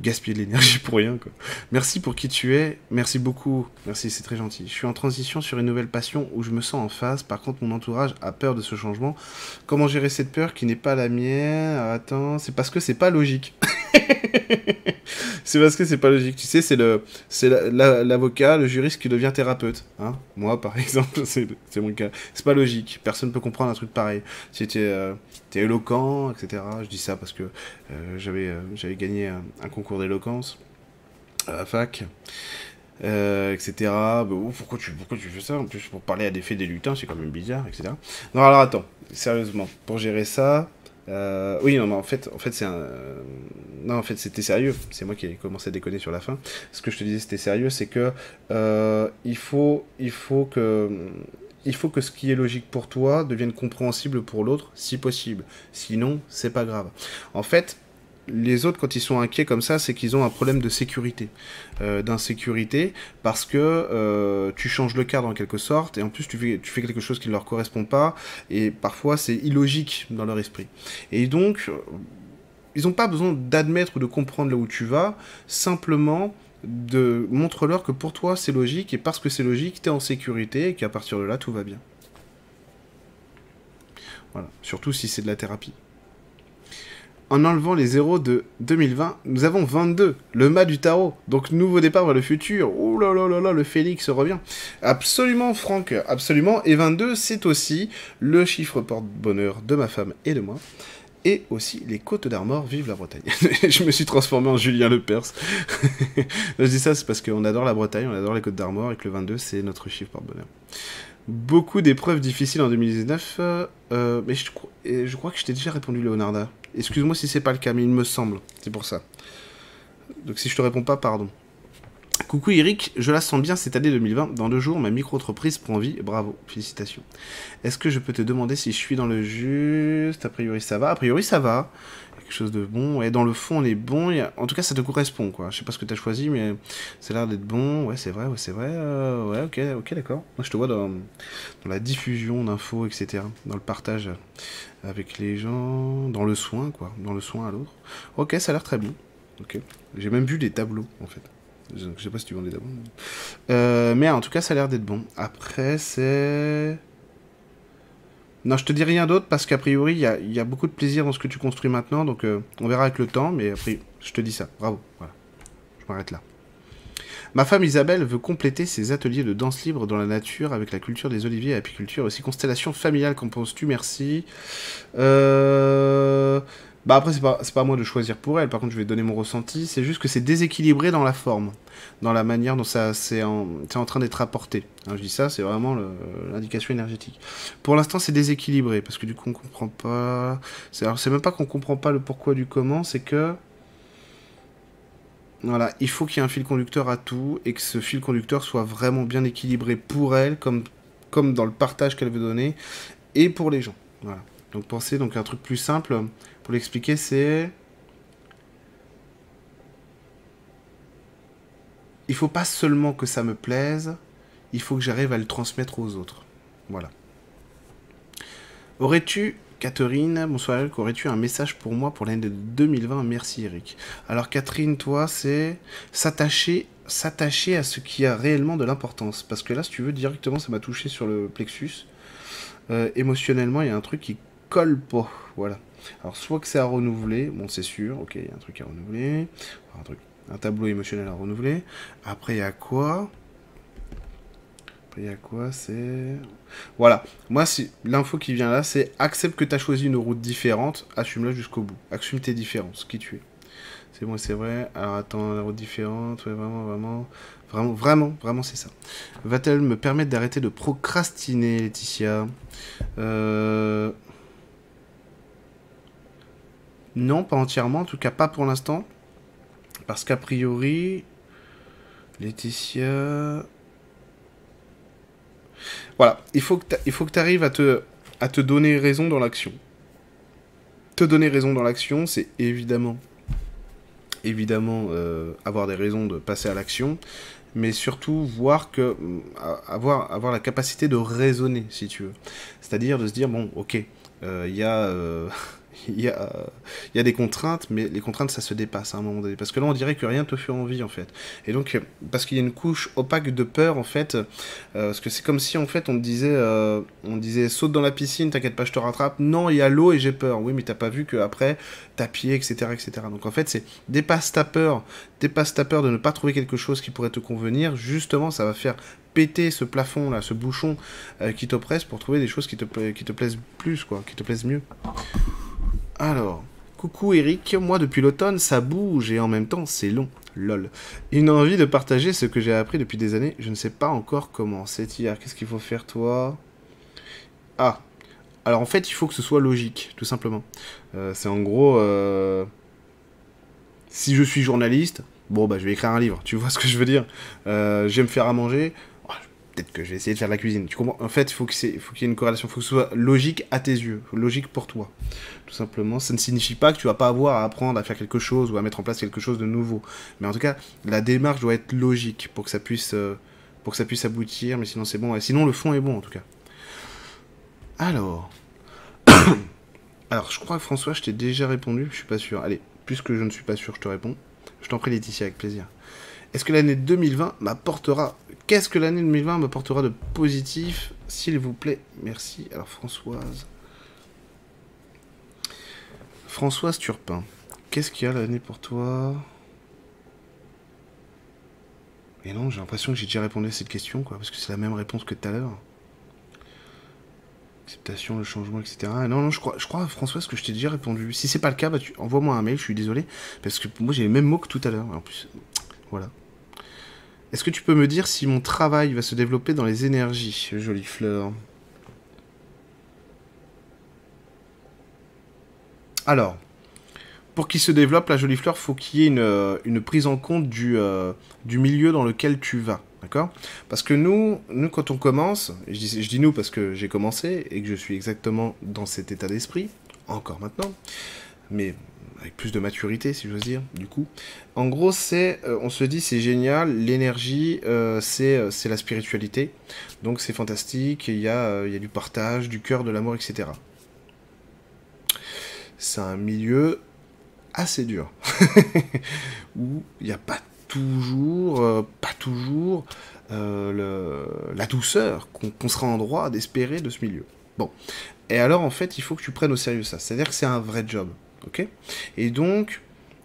gaspiller de l'énergie pour rien. Quoi. Merci pour qui tu es, merci beaucoup, merci, c'est très gentil. Je suis en transition sur une nouvelle passion où je me sens en phase, par contre mon entourage a peur de ce changement. Comment gérer cette peur qui n'est pas la mienne? Attends, c'est parce que c'est pas logique. c'est parce que c'est pas logique. Tu sais, c'est le, c'est l'avocat, le juriste qui devient thérapeute. Hein Moi, par exemple, c'est, mon cas. C'est pas logique. Personne peut comprendre un truc pareil. Si tu es, euh, éloquent, etc. Je dis ça parce que euh, j'avais, euh, j'avais gagné un, concours d'éloquence à la fac. etc. Bah, oh, pourquoi, tu, pourquoi tu fais ça? En plus, pour parler à des faits des lutins, c'est quand même bizarre, etc. Non, alors attends, sérieusement, pour gérer ça, euh, oui, non, mais en fait, en fait c'est un. Non, en fait, c'était sérieux. C'est moi qui ai commencé à déconner sur la fin. Ce que je te disais, c'était sérieux, c'est que euh, il faut, il faut que, il faut que ce qui est logique pour toi devienne compréhensible pour l'autre, si possible. Sinon, c'est pas grave. En fait, les autres, quand ils sont inquiets comme ça, c'est qu'ils ont un problème de sécurité, euh, d'insécurité, parce que euh, tu changes le cadre en quelque sorte, et en plus tu fais, quelque chose qui ne leur correspond pas, et parfois c'est illogique dans leur esprit. Et donc, ils n'ont pas besoin d'admettre ou de comprendre là où tu vas, simplement de montre-leur que pour toi c'est logique, et parce que c'est logique, tu es en sécurité, et qu'à partir de là, tout va bien. Voilà, surtout si c'est de la thérapie en enlevant les zéros de 2020, nous avons 22, le mât du tarot. Donc nouveau départ vers le futur. Ouh là là là là, le Félix revient. Absolument Franck, absolument. Et 22, c'est aussi le chiffre porte-bonheur de ma femme et de moi. Et aussi les côtes d'Armor, vive la Bretagne. je me suis transformé en Julien Lepers. je dis ça, c'est parce qu'on adore la Bretagne, on adore les côtes d'Armor et que le 22, c'est notre chiffre porte-bonheur beaucoup d'épreuves difficiles en 2019, euh, euh, mais je, je, crois que je t'ai déjà répondu, Leonarda. Excuse-moi si c'est pas le cas, mais il me semble. C'est pour ça. Donc si je te réponds pas, pardon. Coucou Eric, je la sens bien cette année 2020. Dans deux jours, ma micro-entreprise prend vie. Bravo, félicitations. Est-ce que je peux te demander si je suis dans le juste? A priori, ça va. A priori, ça va quelque chose de bon. Et dans le fond, on est bon. En tout cas, ça te correspond, quoi. Je sais pas ce que tu as choisi, mais ça a l'air d'être bon. Ouais, c'est vrai, ouais, c'est vrai. Euh, ouais, ok, ok, d'accord. Moi, je te vois dans, dans la diffusion d'infos, etc. Dans le partage avec les gens, dans le soin, quoi. Dans le soin à l'autre. Ok, ça a l'air très bien. Ok. J'ai même vu des tableaux, en fait. Je sais pas si tu des tableaux. Euh, mais en tout cas, ça a l'air d'être bon. Après, c'est... Non, je te dis rien d'autre parce qu'a priori, il y a, beaucoup de plaisir dans ce que tu construis maintenant. Donc, euh, on verra avec le temps. Mais après, je te dis ça. Bravo. Voilà. Je m'arrête là. Ma femme Isabelle veut compléter ses ateliers de danse libre dans la nature avec la culture des oliviers et l'apiculture. Aussi, constellation familiale, qu'en penses-tu? Merci. Euh... Bah après, c'est pas, pas à moi de choisir pour elle, par contre, je vais donner mon ressenti. C'est juste que c'est déséquilibré dans la forme, dans la manière dont ça c'est en, en, train d'être apporté. Hein, je dis ça, c'est vraiment l'indication énergétique. Pour l'instant, c'est déséquilibré, parce que du coup, on comprend pas. C'est même pas qu'on comprend pas le pourquoi du comment, c'est que Voilà, il faut qu'il y ait un fil conducteur à tout et que ce fil conducteur soit vraiment bien équilibré pour elle, comme, comme dans le partage qu'elle veut donner, et pour les gens. Voilà. Donc pensez donc un truc plus simple pour l'expliquer, c'est il faut pas seulement que ça me plaise, il faut que j'arrive à le transmettre aux autres. Voilà. Aurais-tu, Catherine, bonsoir Eric, aurais-tu un message pour moi pour l'année de 2020 Merci Eric. Alors Catherine, toi, c'est s'attacher s'attacher à ce qui a réellement de l'importance. Parce que là, si tu veux, directement, ça m'a touché sur le plexus. Euh, émotionnellement, il y a un truc qui colle pas. Voilà. Alors, soit que c'est à renouveler, bon, c'est sûr, ok, il y a un truc à renouveler. Un truc un tableau émotionnel à renouveler. Après, il y a quoi? Après, il y a quoi? C'est... Voilà. Moi, si l'info qui vient là, c'est accepte que tu as choisi une route différente, assume-la jusqu'au bout. Assume tes différences, qui tu es. C'est bon, c'est vrai. Alors, attends, la route différente, vraiment, vraiment... Vraiment, vraiment, vraiment, c'est ça. Va-t-elle me permettre d'arrêter de procrastiner, Laetitia? Euh... Non, pas entièrement, en tout cas pas pour l'instant. Parce qu'a priori, Laetitia... Voilà, il faut que tu arrives à te, donner raison dans l'action. Te donner raison dans l'action, c'est évidemment, évidemment euh, avoir des raisons de passer à l'action, mais surtout voir que euh, avoir, la capacité de raisonner, si tu veux. C'est-à-dire de se dire, bon, ok, euh, il y a... il y, a, il y a des contraintes, mais les contraintes, ça se dépasse à un moment donné. Parce que là, on dirait que rien te fait envie, en fait. Et donc, parce qu'il y a une couche opaque de peur, en fait, euh, parce que c'est comme si, en fait, on te disait, euh, on disait, saute dans la piscine, t'inquiète pas, je te rattrape. Non, il y a l'eau et j'ai peur. Oui, mais t'as pas vu qu'après, t'as pied, etc., etc. Donc, en fait, c'est dépasse ta peur, dépasse ta peur de ne pas trouver quelque chose qui pourrait te convenir. Justement, ça va faire péter ce plafond là, ce bouchon euh, qui t'oppresse pour trouver des choses qui te, qui te plaisent plus, quoi, qui te plaisent mieux. Alors, coucou Eric, moi depuis l'automne ça bouge et en même temps c'est long, lol. Une envie de partager ce que j'ai appris depuis des années, je ne sais pas encore comment. C'est hier, qu'est-ce qu'il faut faire toi? Ah, alors en fait il faut que ce soit logique, tout simplement. Euh, c'est en gros, euh, si je suis journaliste, bon bah je vais écrire un livre, tu vois ce que je veux dire. Euh, J'aime faire à manger, peut-être que je vais essayer de faire la cuisine. Tu En fait, il faut qu'il y ait une corrélation, faut que ce soit logique à tes yeux, logique pour toi. Tout simplement, ça ne signifie pas que tu vas pas avoir à apprendre à faire quelque chose ou à mettre en place quelque chose de nouveau. Mais en tout cas, la démarche doit être logique pour que ça puisse, euh, pour que ça puisse aboutir. Mais sinon, c'est bon. Sinon, le fond est bon en tout cas. Alors, alors, je crois que François, je t'ai déjà répondu. Je suis pas sûr. Allez, puisque je ne suis pas sûr, je te réponds. Je t'en prie, Laetitia, avec plaisir. Est-ce que l'année 2020 m'apportera Qu'est-ce que l'année 2020 m'apportera de positif S'il vous plaît, merci. Alors Françoise. Françoise Turpin. Qu'est-ce qu'il y a l'année pour toi? Et non, j'ai l'impression que j'ai déjà répondu à cette question, quoi, parce que c'est la même réponse que tout à l'heure. Acceptation, le changement, etc. Non, non, je crois, je crois Françoise, que je t'ai déjà répondu. Si c'est pas le cas, bah, envoie-moi un mail, je suis désolé, parce que moi j'ai les mêmes mots que tout à l'heure. En plus, voilà. Est-ce que tu peux me dire si mon travail va se développer dans les énergies, jolie fleur? Alors, pour qu'il se développe, la jolie fleur, faut qu'il y ait une, euh, prise en compte du, euh, du, milieu dans lequel tu vas. D'accord? Parce que nous, nous, quand on commence, dis, je dis nous parce que j'ai commencé et que je suis exactement dans cet état d'esprit, encore maintenant, mais avec plus de maturité, si j'ose dire, du coup. En gros, c'est, euh, on se dit, c'est génial, l'énergie, euh, euh, c'est la spiritualité, donc c'est fantastique, il y, a, y a du partage, du cœur, de l'amour, etc. C'est un milieu assez dur, où il n'y a pas toujours, pas toujours la douceur qu'on sera en droit d'espérer de ce milieu. Bon, et alors en fait, il faut que tu prennes au sérieux ça, c'est-à-dire que c'est un vrai job. Et donc,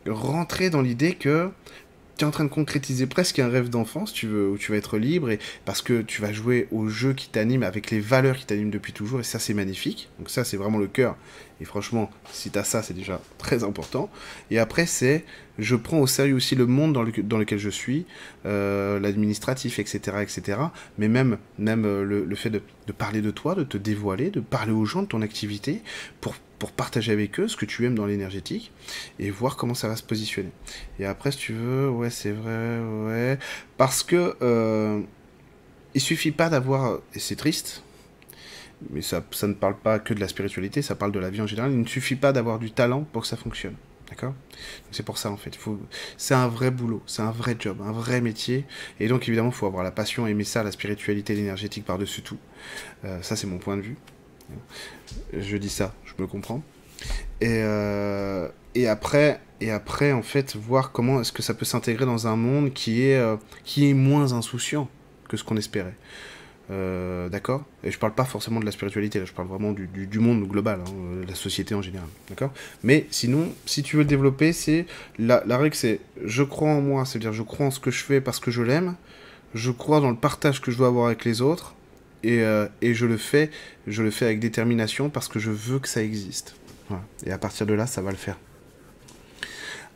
rentrer dans l'idée que tu es en train de concrétiser presque un rêve d'enfance, tu veux, où tu vas être libre, et parce que tu vas jouer au jeu qui t'anime avec les valeurs qui t'animent depuis toujours, et ça c'est magnifique. Donc ça c'est vraiment le cœur. Et franchement, si tu ça, c'est déjà très important. Et après, c'est je prends au sérieux aussi le monde dans, lequel je suis, euh, l'administratif, etc., etc. Mais même, euh, le, fait de, parler de toi, de te dévoiler, de parler aux gens de ton activité, pour pour partager avec eux ce que tu aimes dans l'énergétique et voir comment ça va se positionner. Et après, si tu veux, ouais, c'est vrai, ouais. Parce que euh, il suffit pas d'avoir, et c'est triste, mais ça, ça ne parle pas que de la spiritualité, ça parle de la vie en général. Il ne suffit pas d'avoir du talent pour que ça fonctionne. D'accord? C'est pour ça en fait. C'est un vrai boulot, c'est un vrai job, un vrai métier. Et donc évidemment, il faut avoir la passion, aimer ça, la spiritualité, l'énergétique par-dessus tout. Euh, ça, c'est mon point de vue. Je dis ça, je me comprends. Et, euh, et, après, et après, en fait, voir comment est-ce que ça peut s'intégrer dans un monde qui est, euh, qui est moins insouciant que ce qu'on espérait. Euh, d'accord Et je parle pas forcément de la spiritualité, là, je parle vraiment du, du, monde global, hein, de la société en général. D'accord Mais sinon, si tu veux développer, c'est. La, règle, c'est je crois en moi, c'est-à-dire je crois en ce que je fais parce que je l'aime, je crois dans le partage que je dois avoir avec les autres, et, euh, et, je le fais, je le fais avec détermination parce que je veux que ça existe. Et à partir de là, ça va le faire.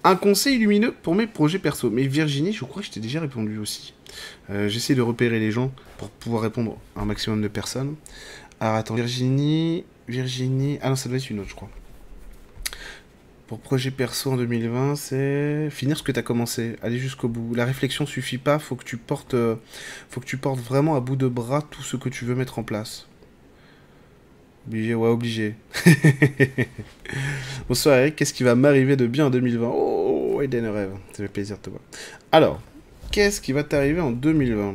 Un conseil lumineux pour mes projets perso. Mais Virginie, je crois que je t'ai déjà répondu aussi. Euh, J'essaie de repérer les gens pour pouvoir répondre à un maximum de personnes. Alors attends, Virginie, Virginie, ah non, ça doit être une autre, je crois. Pour projet perso en 2020, c'est finir ce que tu as commencé, aller jusqu'au bout. La réflexion suffit pas, faut que tu portes, euh, faut que tu portes vraiment à bout de bras tout ce que tu veux mettre en place. Obligé, ouais, obligé. Bonsoir Eric, qu'est-ce qui va m'arriver de bien en 2020 Oh, Eden rêve, ça fait plaisir de te voir. Alors, qu'est-ce qui va t'arriver en 2020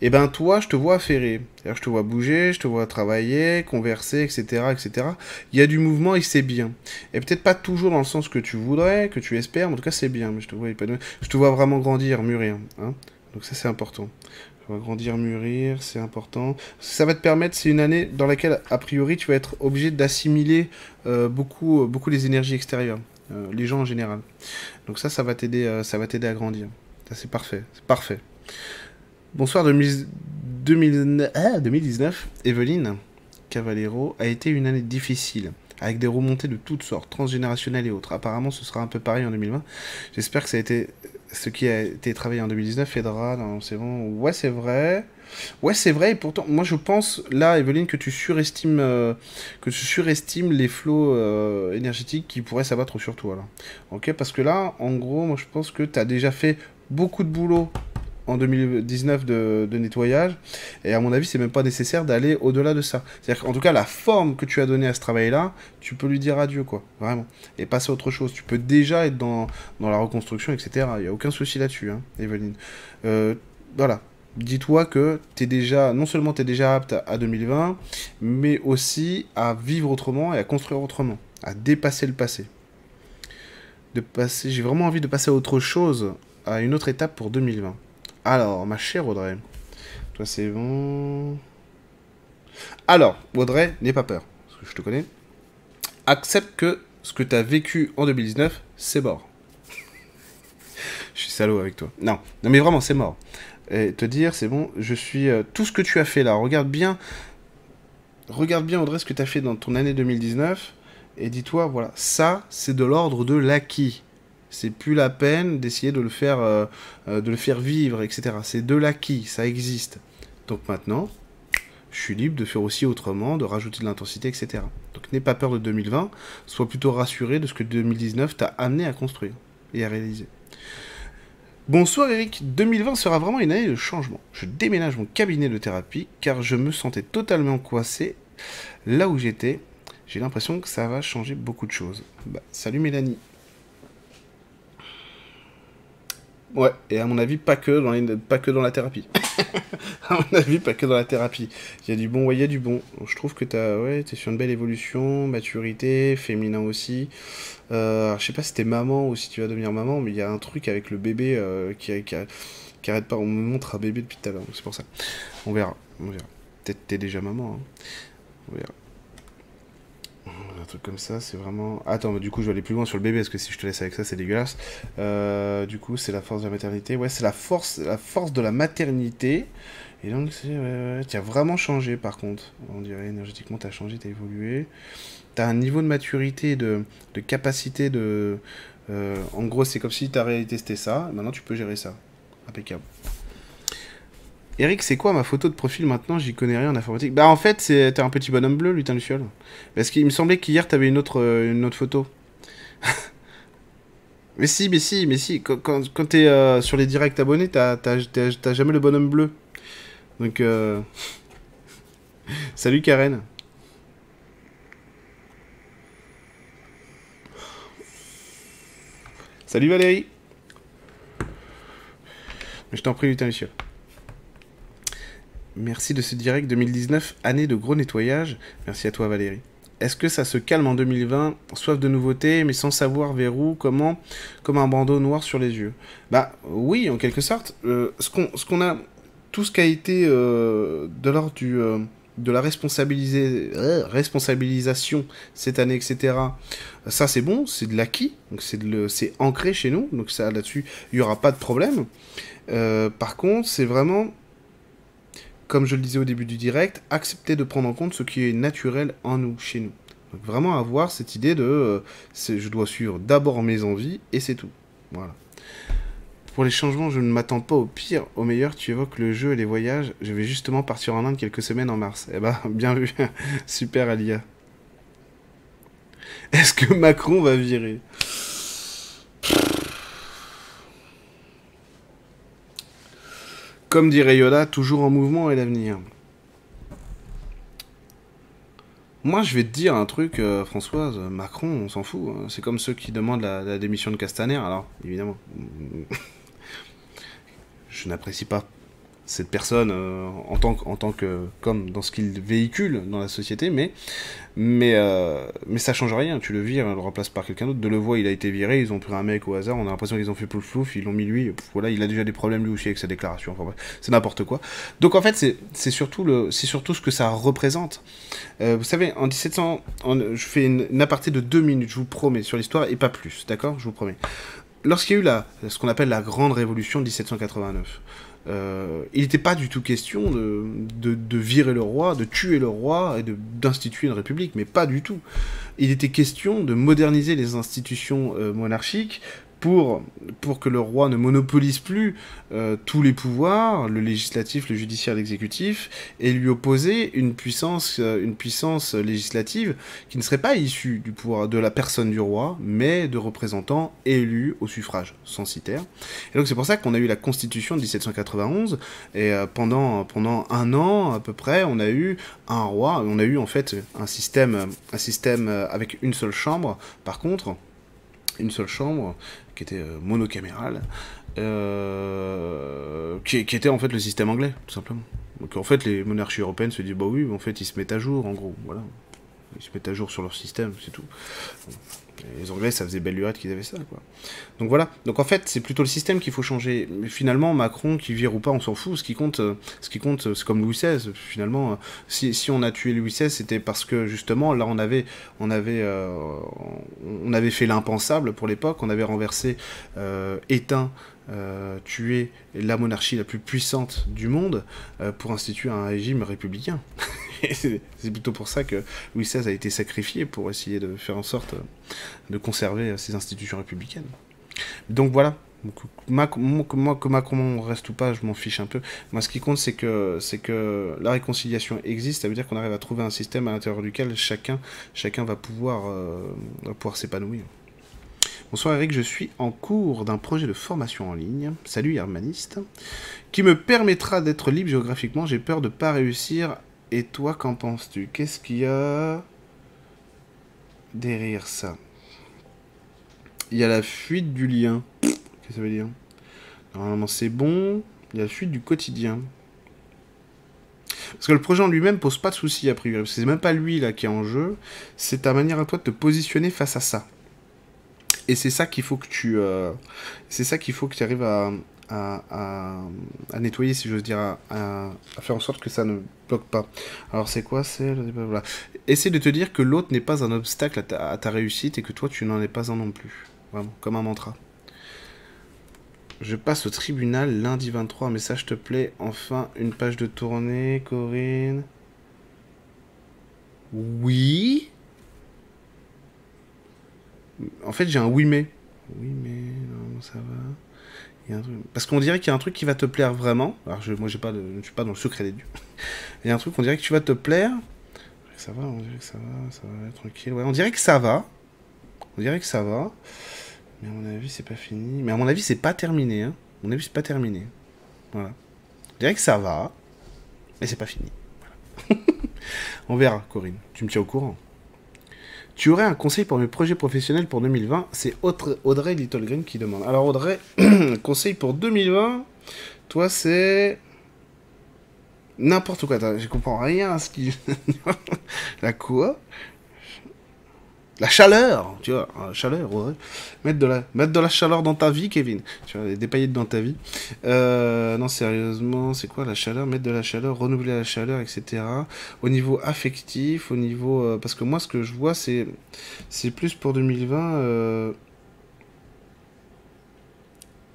Eh ben toi, je te vois affairé. Je te vois bouger, je te vois travailler, converser, etc., etc. Il y a du mouvement et c'est bien. Et peut-être pas toujours dans le sens que tu voudrais, que tu espères, mais en tout cas c'est bien. Mais je te vois, vraiment grandir, mûrir. Hein Donc ça c'est important grandir, mûrir, c'est important. Ça va te permettre, c'est une année dans laquelle, a priori, tu vas être obligé d'assimiler euh, beaucoup, beaucoup les énergies extérieures, euh, les gens en général. Donc ça, ça va t'aider, euh, ça va t'aider à grandir. C'est parfait, c'est parfait. Bonsoir 2000, 2000, ah, 2019, Evelyne Cavallero a été une année difficile avec des remontées de toutes sortes, transgénérationnelles et autres. Apparemment, ce sera un peu pareil en 2020. J'espère que ça a été ce qui a été travaillé en 2019 aidera. C'est bon. Ouais, c'est vrai. Ouais, c'est vrai. Et pourtant, moi, je pense là, Evelyne, que tu surestimes, euh, que tu surestimes les flots euh, énergétiques qui pourraient s'abattre sur toi là. Ok, parce que là, en gros, moi, je pense que tu as déjà fait beaucoup de boulot en 2019 de, nettoyage. Et à mon avis, c'est même pas nécessaire d'aller au-delà de ça. C'est-à-dire qu'en tout cas, la forme que tu as donnée à ce travail-là, tu peux lui dire adieu, quoi. Vraiment. Et passer à autre chose. Tu peux déjà être dans, dans la reconstruction, etc. Il n'y a aucun souci là-dessus, hein, Evelyne. Euh, voilà. Dis-toi que es déjà, non seulement tu es déjà apte à 2020, mais aussi à vivre autrement et à construire autrement, à dépasser le passé. De passer, j'ai vraiment envie de passer à autre chose, à une autre étape pour 2020. Alors, ma chère Audrey, toi c'est bon. Alors, Audrey, n'aie pas peur, parce que je te connais. Accepte que ce que tu as vécu en 2019, c'est mort. je suis salaud avec toi. Non, non mais vraiment, c'est mort. Et te dire, c'est bon, je suis... Euh, tout ce que tu as fait là, regarde bien... Regarde bien, Audrey, ce que tu as fait dans ton année 2019, et dis-toi, voilà, ça, c'est de l'ordre de l'acquis. C'est plus la peine d'essayer de le faire, euh, euh, de le faire vivre, etc. C'est de l'acquis, ça existe. Donc maintenant, je suis libre de faire aussi autrement, de rajouter de l'intensité, etc. Donc n'aie pas peur de 2020, sois plutôt rassuré de ce que 2019 t'a amené à construire et à réaliser. Bonsoir Eric, 2020 sera vraiment une année de changement. Je déménage mon cabinet de thérapie car je me sentais totalement coincé là où j'étais. J'ai l'impression que ça va changer beaucoup de choses. Bah, salut Mélanie. Ouais, et à mon avis, pas que dans, pas que dans la thérapie. à mon avis, pas que dans la thérapie. Il y a du bon, ouais, il y a du bon. Je trouve que t'as, ouais, t'es sur une belle évolution, maturité, féminin aussi. Euh, je sais pas si t'es maman ou si tu vas devenir maman, mais il y a un truc avec le bébé euh, qui, qui, qui, arrête pas. On me montre un bébé depuis tout à l'heure, c'est pour ça. On verra, on verra. Peut-être t'es déjà maman, hein. On verra un truc comme ça, c'est vraiment... Attends, mais du coup, je vais aller plus loin sur le bébé, parce que si je te laisse avec ça, c'est dégueulasse. Euh, du coup, c'est la force de la maternité. Ouais, c'est la force, la force de la maternité. Et donc, tu as vraiment changé, par contre. On dirait, énergétiquement, tu as changé, tu as évolué. Tu as un niveau de maturité, de, de capacité de... Euh, en gros, c'est comme si tu testé ça. Maintenant, tu peux gérer ça. Impeccable. Eric, c'est quoi ma photo de profil maintenant? J'y connais rien en informatique. Bah en fait, c'est un petit bonhomme bleu, lutin Luciole. Parce qu'il me semblait qu'hier, t'avais une autre, euh, photo. mais si, mais si, mais si. Quand, t'es euh, sur les directs abonnés, t'as jamais le bonhomme bleu. Donc... Euh... Salut Karen. Salut Valérie. Je t'en prie, lutin Luciole. Merci de ce direct 2019, année de gros nettoyage. Merci à toi Valérie. Est-ce que ça se calme en 2020 Soif de nouveautés, mais sans savoir vers où, comment, comme un bandeau noir sur les yeux Bah oui, en quelque sorte. Euh, ce qu'on a, tout ce qui a été euh, de l'ordre du... Euh, de la responsabilisation cette année, etc. Ça, c'est bon, c'est de l'acquis, c'est ancré chez nous, donc ça, là-dessus, il n'y aura pas de problème. par contre, c'est vraiment comme je le disais au début du direct, accepter de prendre en compte ce qui est naturel en nous, chez nous. Vraiment avoir cette idée de euh, je dois suivre d'abord mes envies et c'est tout. Voilà. Pour les changements, je ne m'attends pas au pire, au meilleur. Tu évoques le jeu et les voyages. Je vais justement partir en Inde quelques semaines en mars. Eh ben, bien vu. Super, Alia. Est-ce que Macron va virer? Comme dirait Yoda, toujours en mouvement est l'avenir. Moi, je vais te dire un truc, euh, Françoise, Macron, on s'en fout. Hein. C'est comme ceux qui demandent la démission de Castaner. Alors, évidemment, je n'apprécie pas cette personne euh, en, tant, en tant que comme dans ce qu'il véhicule dans la société, mais mais euh, mais ça change rien. Tu le vires, le remplace par quelqu'un d'autre. De le voir, il a été viré, ils ont pris un mec au hasard. On a l'impression qu'ils ont fait plouf plouf, ils l'ont mis lui. voilà, il a déjà des problèmes lui aussi avec sa déclaration. C'est n'importe quoi. Donc en fait, c'est surtout le c'est surtout ce que ça représente. Euh, vous savez, en 1700, je fais une, une aparté de deux minutes, je vous promets, sur l'histoire et pas plus, d'accord? Je vous promets lorsqu'il y a eu la, ce qu'on appelle la Grande Révolution de 1789, euh, il n'était pas du tout question de, virer le roi, de tuer le roi et d'instituer une république, mais pas du tout. Il était question de moderniser les institutions euh, monarchiques pour, pour que le roi ne monopolise plus euh, tous les pouvoirs, le législatif, le judiciaire, l'exécutif, et lui opposer une puissance, euh, une puissance législative qui ne serait pas issue du pouvoir de la personne du roi, mais de représentants élus au suffrage censitaire. Et donc c'est pour ça qu'on a eu la Constitution de 1791, et euh, pendant, pendant un an à peu près, on a eu un roi, on a eu en fait un système, un système avec une seule chambre, par contre, une seule chambre, qui était euh, monocamérale, euh, qui, était en fait le système anglais, tout simplement. Donc en fait, les monarchies européennes se disent, bah oui, en fait, ils se mettent à jour, en gros, voilà. Ils se mettent à jour sur leur système, c'est tout. Les Anglais, ça faisait belle lurette qu'ils avaient ça, quoi. Donc voilà. Donc en fait, c'est plutôt le système qu'il faut changer. Mais finalement, Macron, qui vire ou pas, on s'en fout. Ce qui compte, euh, ce qui compte, c'est comme Louis XVI. Finalement, euh, si, si on a tué Louis XVI, c'était parce que justement, là, on avait, on avait, euh, on avait fait l'impensable pour l'époque. On avait renversé, éteint euh, tuer la monarchie la plus puissante du monde pour instituer un régime républicain. c'est plutôt pour ça que Louis XVI a été sacrifié pour essayer de faire en sorte de conserver ces institutions républicaines. Donc voilà. Moi, que Macron reste ou pas, je m'en fiche un peu. Moi, ce qui compte, c'est que, que la réconciliation existe. Ça veut dire qu'on arrive à trouver un système à l'intérieur duquel chacun, chacun va pouvoir, euh, pouvoir s'épanouir. Bonsoir Eric, je suis en cours d'un projet de formation en ligne, salut Hermaniste, qui me permettra d'être libre géographiquement. J'ai peur de ne pas réussir. Et toi, qu'en penses-tu? Qu'est-ce qu'il y a derrière ça? Il y a la fuite du lien. Qu'est-ce que ça veut dire? Normalement, c'est bon. Il y a la fuite du quotidien. Parce que le projet en lui-même pose pas de soucis, a priori. C'est même pas lui, qui est en jeu. C'est ta manière à toi de te positionner face à ça. Et c'est ça qu'il faut que tu... Euh, c'est ça qu'il faut que tu arrives à, nettoyer, si j'ose dire, à, faire en sorte que ça ne bloque pas. Alors c'est quoi C'est... Voilà. Essaie de te dire que l'autre n'est pas un obstacle à ta, à ta réussite et que toi, tu n'en es pas un non plus. Vraiment, comme un mantra. Je passe au tribunal lundi 23. Un message te plaît. Enfin, une page de tournée, Corinne. Oui. En fait, j'ai un oui mais. Oui mais, ça va. Parce qu'on dirait qu'il y a un truc qui va te plaire vraiment. Alors, je, moi, pas je ne suis pas dans le secret des dieux. Il y a un truc, on dirait que tu vas te plaire. Ça va, on dirait que ça va, ça va, tranquille. On dirait que ça va. On dirait que ça va. Mais à mon avis, c'est pas fini. Mais à mon avis, c'est pas terminé. Hein. Mon avis, c'est pas terminé. Voilà. On dirait que ça va. Mais c'est pas fini. on verra, Corinne. Tu me tiens au courant. Tu aurais un conseil pour mes projets professionnels pour 2020 C'est Audrey Littlegreen qui demande. Alors Audrey, conseil pour 2020, toi c'est... N'importe quoi, je comprends rien à ce qui... La quoi? La chaleur, tu vois, la chaleur, ouais. Mettre de la, mettre de la chaleur dans ta vie, Kevin. Tu vois, des paillettes dans ta vie. Euh, non, sérieusement, c'est quoi la chaleur? Mettre de la chaleur, renouveler la chaleur, etc. Au niveau affectif, au niveau... Euh, parce que moi, ce que je vois, c'est c'est plus pour 2020... Euh,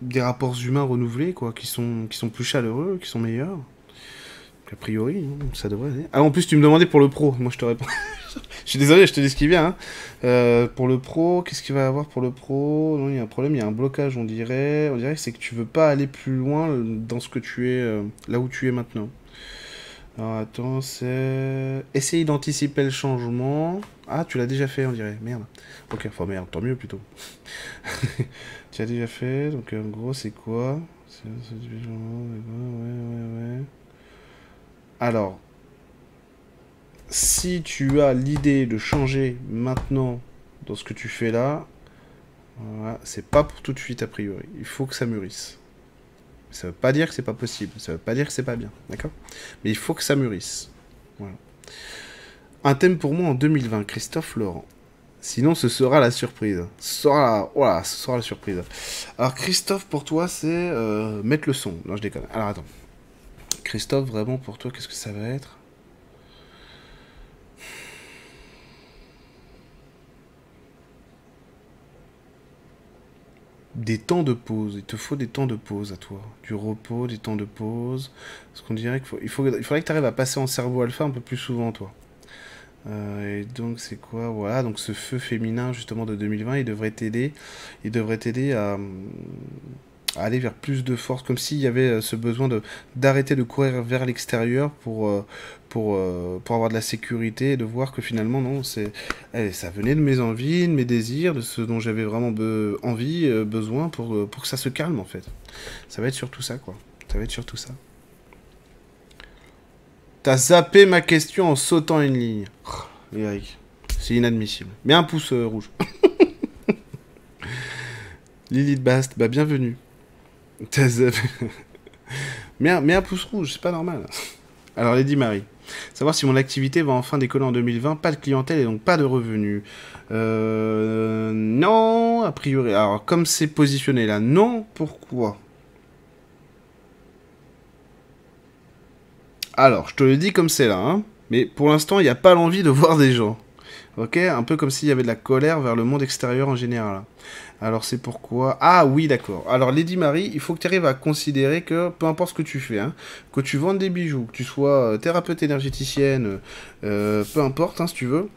des rapports humains renouvelés, quoi, qui sont, qui sont plus chaleureux, qui sont meilleurs. A priori, hein, ça devrait aller. Ah, en plus, tu me demandais pour le pro. Moi, je te réponds. je suis désolé, je te dis ce qui vient. Hein. Euh, pour le pro, qu'est-ce qu'il va y avoir pour le pro Non, il y a un problème, il y a un blocage, on dirait. On dirait que c'est que tu veux pas aller plus loin dans ce que tu es, euh, là où tu es maintenant. Alors, attends, c'est... Essayer d'anticiper le changement. Ah, tu l'as déjà fait, on dirait. Merde. Ok, enfin merde, tant mieux plutôt. tu as déjà fait, donc en gros, c'est quoi Ouais, ouais, ouais. Alors, si tu as l'idée de changer maintenant dans ce que tu fais là, c'est pas pour tout de suite a priori. Il faut que ça mûrisse. Ça veut pas dire que c'est pas possible, ça veut pas dire que c'est pas bien, d'accord? Mais il faut que ça mûrisse. Un thème pour moi en 2020, Christophe Laurent. Sinon, ce sera la surprise. Ce sera, voilà, ce sera la surprise. Alors, Christophe, pour toi, c'est euh, mettre le son. Non, je déconne. Alors, attends. Christophe, vraiment pour toi, qu'est-ce que ça va être? Des temps de pause. Il te faut des temps de pause à toi. Du repos, des temps de pause. Parce qu'on dirait qu'il faudrait que tu arrives à passer en cerveau alpha un peu plus souvent, toi. Euh, et donc c'est quoi? Voilà, donc ce feu féminin justement de 2020, il devrait t'aider. Il devrait t'aider à, aller vers plus de force, comme s'il y avait euh, ce besoin de d'arrêter de courir vers l'extérieur pour, euh, pour, euh, pour avoir de la sécurité et de voir que finalement, non, c'est eh, ça venait de mes envies, de mes désirs, de ce dont j'avais vraiment envie, besoin pour, pour que ça se calme en fait. Ça va être surtout ça, quoi. Ça va être surtout ça. T'as zappé ma question en sautant une ligne. Oh, Eric, c'est inadmissible. Mais un pouce rouge. Lilith Bast, bah bienvenue. Mais, un, pouce rouge, c'est pas normal. Alors, Lady Marie. Savoir si mon activité va enfin décoller en 2020. Pas de clientèle et donc pas de revenus. Euh, non, a priori. Alors, comme c'est positionné là, non, pourquoi? Alors, je te le dis comme c'est là, hein, mais pour l'instant, il n'y a pas l'envie de voir des gens. Ok? Un peu comme s'il y avait de la colère vers le monde extérieur en général. Alors c'est pourquoi... Ah oui, d'accord. Alors Lady Marie, il faut que tu arrives à considérer que, peu importe ce que tu fais, hein, que tu vendes des bijoux, que tu sois euh, thérapeute énergéticienne, euh, peu importe, hein, si tu veux,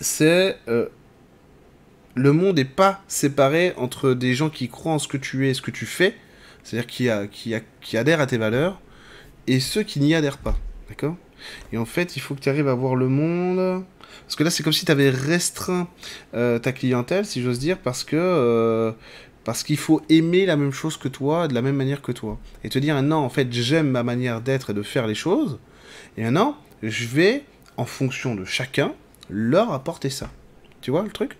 c'est... Euh, le monde n'est pas séparé entre des gens qui croient en ce que tu es et ce que tu fais, c'est-à-dire qui, a, qui, adhèrent à tes valeurs, et ceux qui n'y adhèrent pas. D'accord? Et en fait, il faut que tu arrives à voir le monde parce que là, c'est comme si tu avais restreint euh, ta clientèle, si j'ose dire, parce que euh, parce qu'il faut aimer la même chose que toi, de la même manière que toi. Et te dire, non, en fait, j'aime ma manière d'être et de faire les choses. Et maintenant, je vais, en fonction de chacun, leur apporter ça. Tu vois le truc?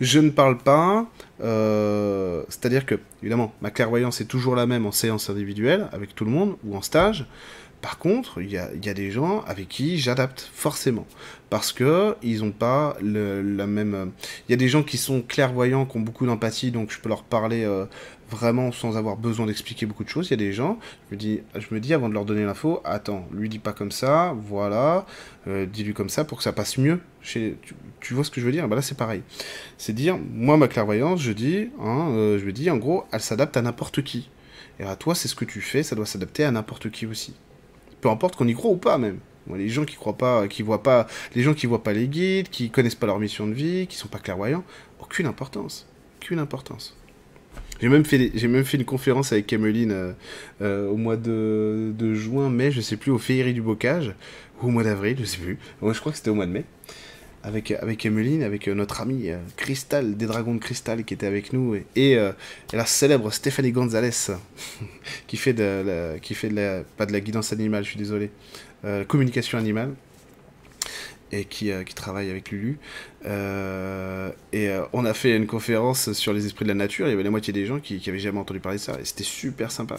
Je ne parle pas, euh, c'est-à-dire que, évidemment, ma clairvoyance est toujours la même en séance individuelle, avec tout le monde, ou en stage, par contre, il y a, des gens avec qui j'adapte forcément parce que ils ont pas la même. Il y a des gens qui sont clairvoyants, qui ont beaucoup d'empathie, donc je peux leur parler euh, vraiment sans avoir besoin d'expliquer beaucoup de choses. Il y a des gens, je me dis, avant de leur donner l'info, attends, lui dis pas comme ça, voilà, euh, dis-lui comme ça pour que ça passe mieux. Tu, vois ce que je veux dire? Bah là c'est pareil. C'est dire, moi ma clairvoyance, je dis, hein, euh, je me dis en gros, elle s'adapte à n'importe qui. Et à toi, c'est ce que tu fais, ça doit s'adapter à n'importe qui aussi peu importe qu'on y croit ou pas même. Les gens qui croient pas, qui voient pas, les gens qui voient pas les guides, qui connaissent pas leur mission de vie, qui sont pas clairvoyants, aucune importance, aucune importance. J'ai même, fait, j'ai même fait une conférence avec Emeline euh, euh, au mois de, juin, mai, je sais plus, au Féerie du Bocage, ou au mois d'avril, je sais plus. Moi, je crois que c'était au mois de mai. Avec, avec Emeline, avec notre ami Cristal, des Dragons de Cristal, qui était avec nous, et, et, la célèbre Stéphanie Gonzalez, qui fait de la, qui fait pas de la guidance animale, je suis désolé, communication animale et qui, qui, travaille avec Lulu. Euh, et euh, on a fait une conférence sur les esprits de la nature. Il y avait la moitié des gens qui, qui avaient jamais entendu parler de ça. Et c'était super sympa.